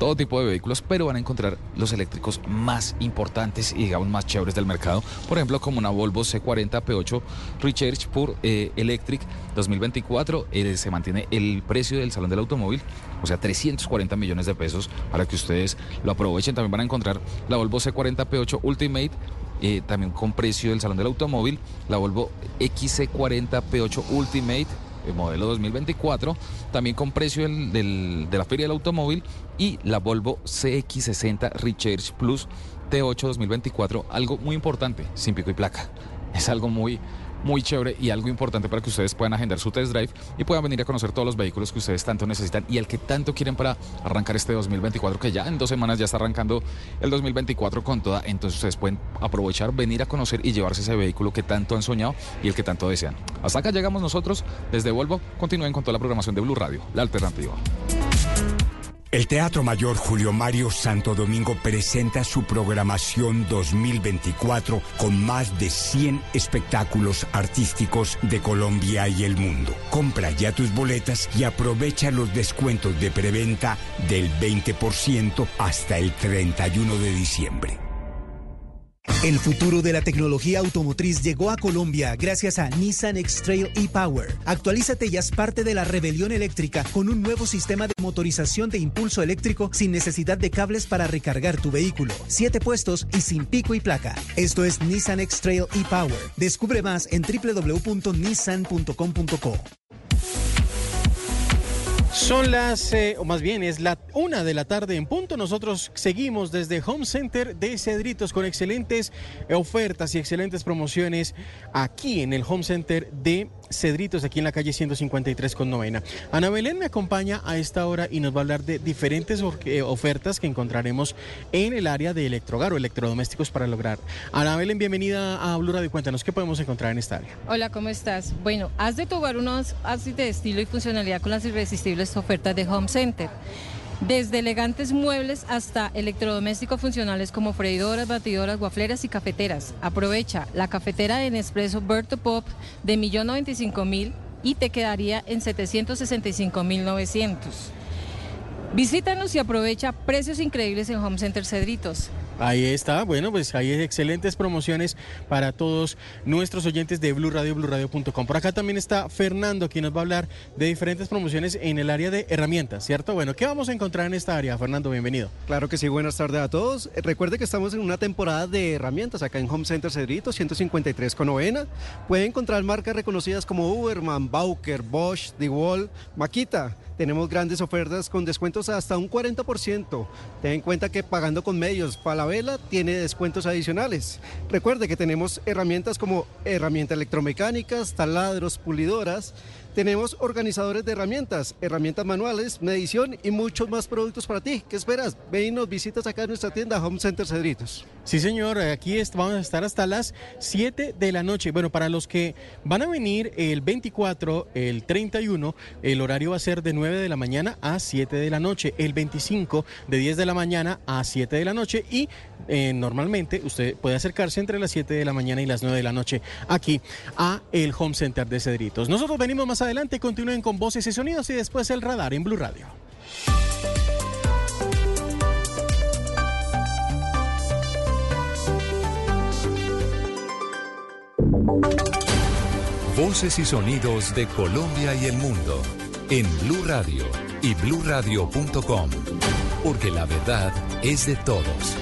todo tipo de vehículos, pero van a encontrar los eléctricos más importantes y digamos más chéveres del mercado. Por ejemplo, como una Volvo C40 P8 Recharge Pure eh, Electric 2024, eh, se mantiene el precio del salón del automóvil, o sea, 340 millones de pesos para que ustedes lo aprovechen. También van a encontrar la Volvo C40 P8 Ultimate eh, también con precio del Salón del Automóvil, la Volvo XC40 P8 Ultimate, el modelo 2024, también con precio del- de la Feria del Automóvil, y la Volvo CX60 Recharge Plus T8 2024, algo muy importante, sin pico y placa. Es algo muy, muy chévere y algo importante para que ustedes puedan agendar su test drive y puedan venir a conocer todos los vehículos que ustedes tanto necesitan y el que tanto quieren para arrancar este 2024, que ya en dos semanas ya está arrancando el 2024 con toda. Entonces ustedes pueden aprovechar, venir a conocer y llevarse ese vehículo que tanto han soñado y el que tanto desean. Hasta acá llegamos nosotros desde Volvo. Continúen con toda la programación de Blue Radio, la alternativa. El Teatro Mayor Julio Mario Santo Domingo presenta su programación 2024 con más de 100 espectáculos artísticos de Colombia y el mundo. Compra ya tus boletas y aprovecha los descuentos de preventa del 20% hasta el 31 de diciembre. El futuro de la tecnología automotriz llegó a Colombia gracias a Nissan X-Trail e-Power. Actualízate y haz parte de la rebelión eléctrica con un nuevo sistema de motorización de impulso eléctrico sin necesidad de cables para recargar tu vehículo. Siete puestos y sin pico y placa. Esto es Nissan X-Trail e-Power. Descubre más en www.nissan.com.co. Son las, eh, o más bien es la una de la tarde en punto. Nosotros seguimos desde Home Center de Cedritos con excelentes ofertas y excelentes promociones aquí en el Home Center de Cedritos, aquí en la calle 153 con novena. Ana Belén me acompaña a esta hora y nos va a hablar de diferentes eh, ofertas que encontraremos en el área de electrogar o electrodomésticos para lograr. Ana Belén, bienvenida a Blue Radio. Cuéntanos qué podemos encontrar en esta área. Hola, ¿cómo estás? Bueno, haz de tu hogar unos así de estilo y funcionalidad con las irresistibles ofertas de Home Center. Desde elegantes muebles hasta electrodomésticos funcionales como freidoras, batidoras, guafleras y cafeteras. Aprovecha la cafetera de Nespresso Berto Pop de 1.095.000 y te quedaría en 765.900. Visítanos y aprovecha precios increíbles en Home Center Cedritos. Ahí está, bueno, pues hay excelentes promociones para todos nuestros oyentes de Blue Radio, BlueRadio.com. Por acá también está Fernando, quien nos va a hablar de diferentes promociones en el área de herramientas, ¿cierto? Bueno, ¿qué vamos a encontrar en esta área? Fernando, bienvenido. Claro que sí, buenas tardes a todos. Eh, Recuerde que estamos en una temporada de herramientas acá en Home Center Cedrito, 153 con novena. Puede encontrar marcas reconocidas como Uberman, Bauker, Bosch, DeWalt, Makita. Tenemos grandes ofertas con descuentos hasta un 40%. Ten en cuenta que pagando con medios Falabella tiene descuentos adicionales. Recuerde que tenemos herramientas como herramientas electromecánicas, taladros, pulidoras, Tenemos organizadores de herramientas, herramientas manuales, medición y muchos más productos para ti. ¿Qué esperas? Ven y nos visitas acá en nuestra tienda Home Center Cedritos. Sí, señor, aquí vamos a estar hasta las 7 de la noche. Bueno, para los que van a venir el 24, el 31, el horario va a ser de 9 de la mañana a 7 de la noche. El 25, de 10 de la mañana a 7 de la noche. Y eh, normalmente usted puede acercarse entre las 7 de la mañana y las 9 de la noche aquí a el Home Center de Cedritos. Nosotros venimos más adelante, continúen con voces y sonidos y después el radar en Blue Radio. Voces y sonidos de Colombia y el mundo en Blue Radio y bluradio.com, porque la verdad es de todos.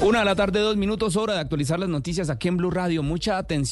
Una de la tarde, dos minutos, hora de actualizar las noticias aquí en Blue Radio. Mucha atención.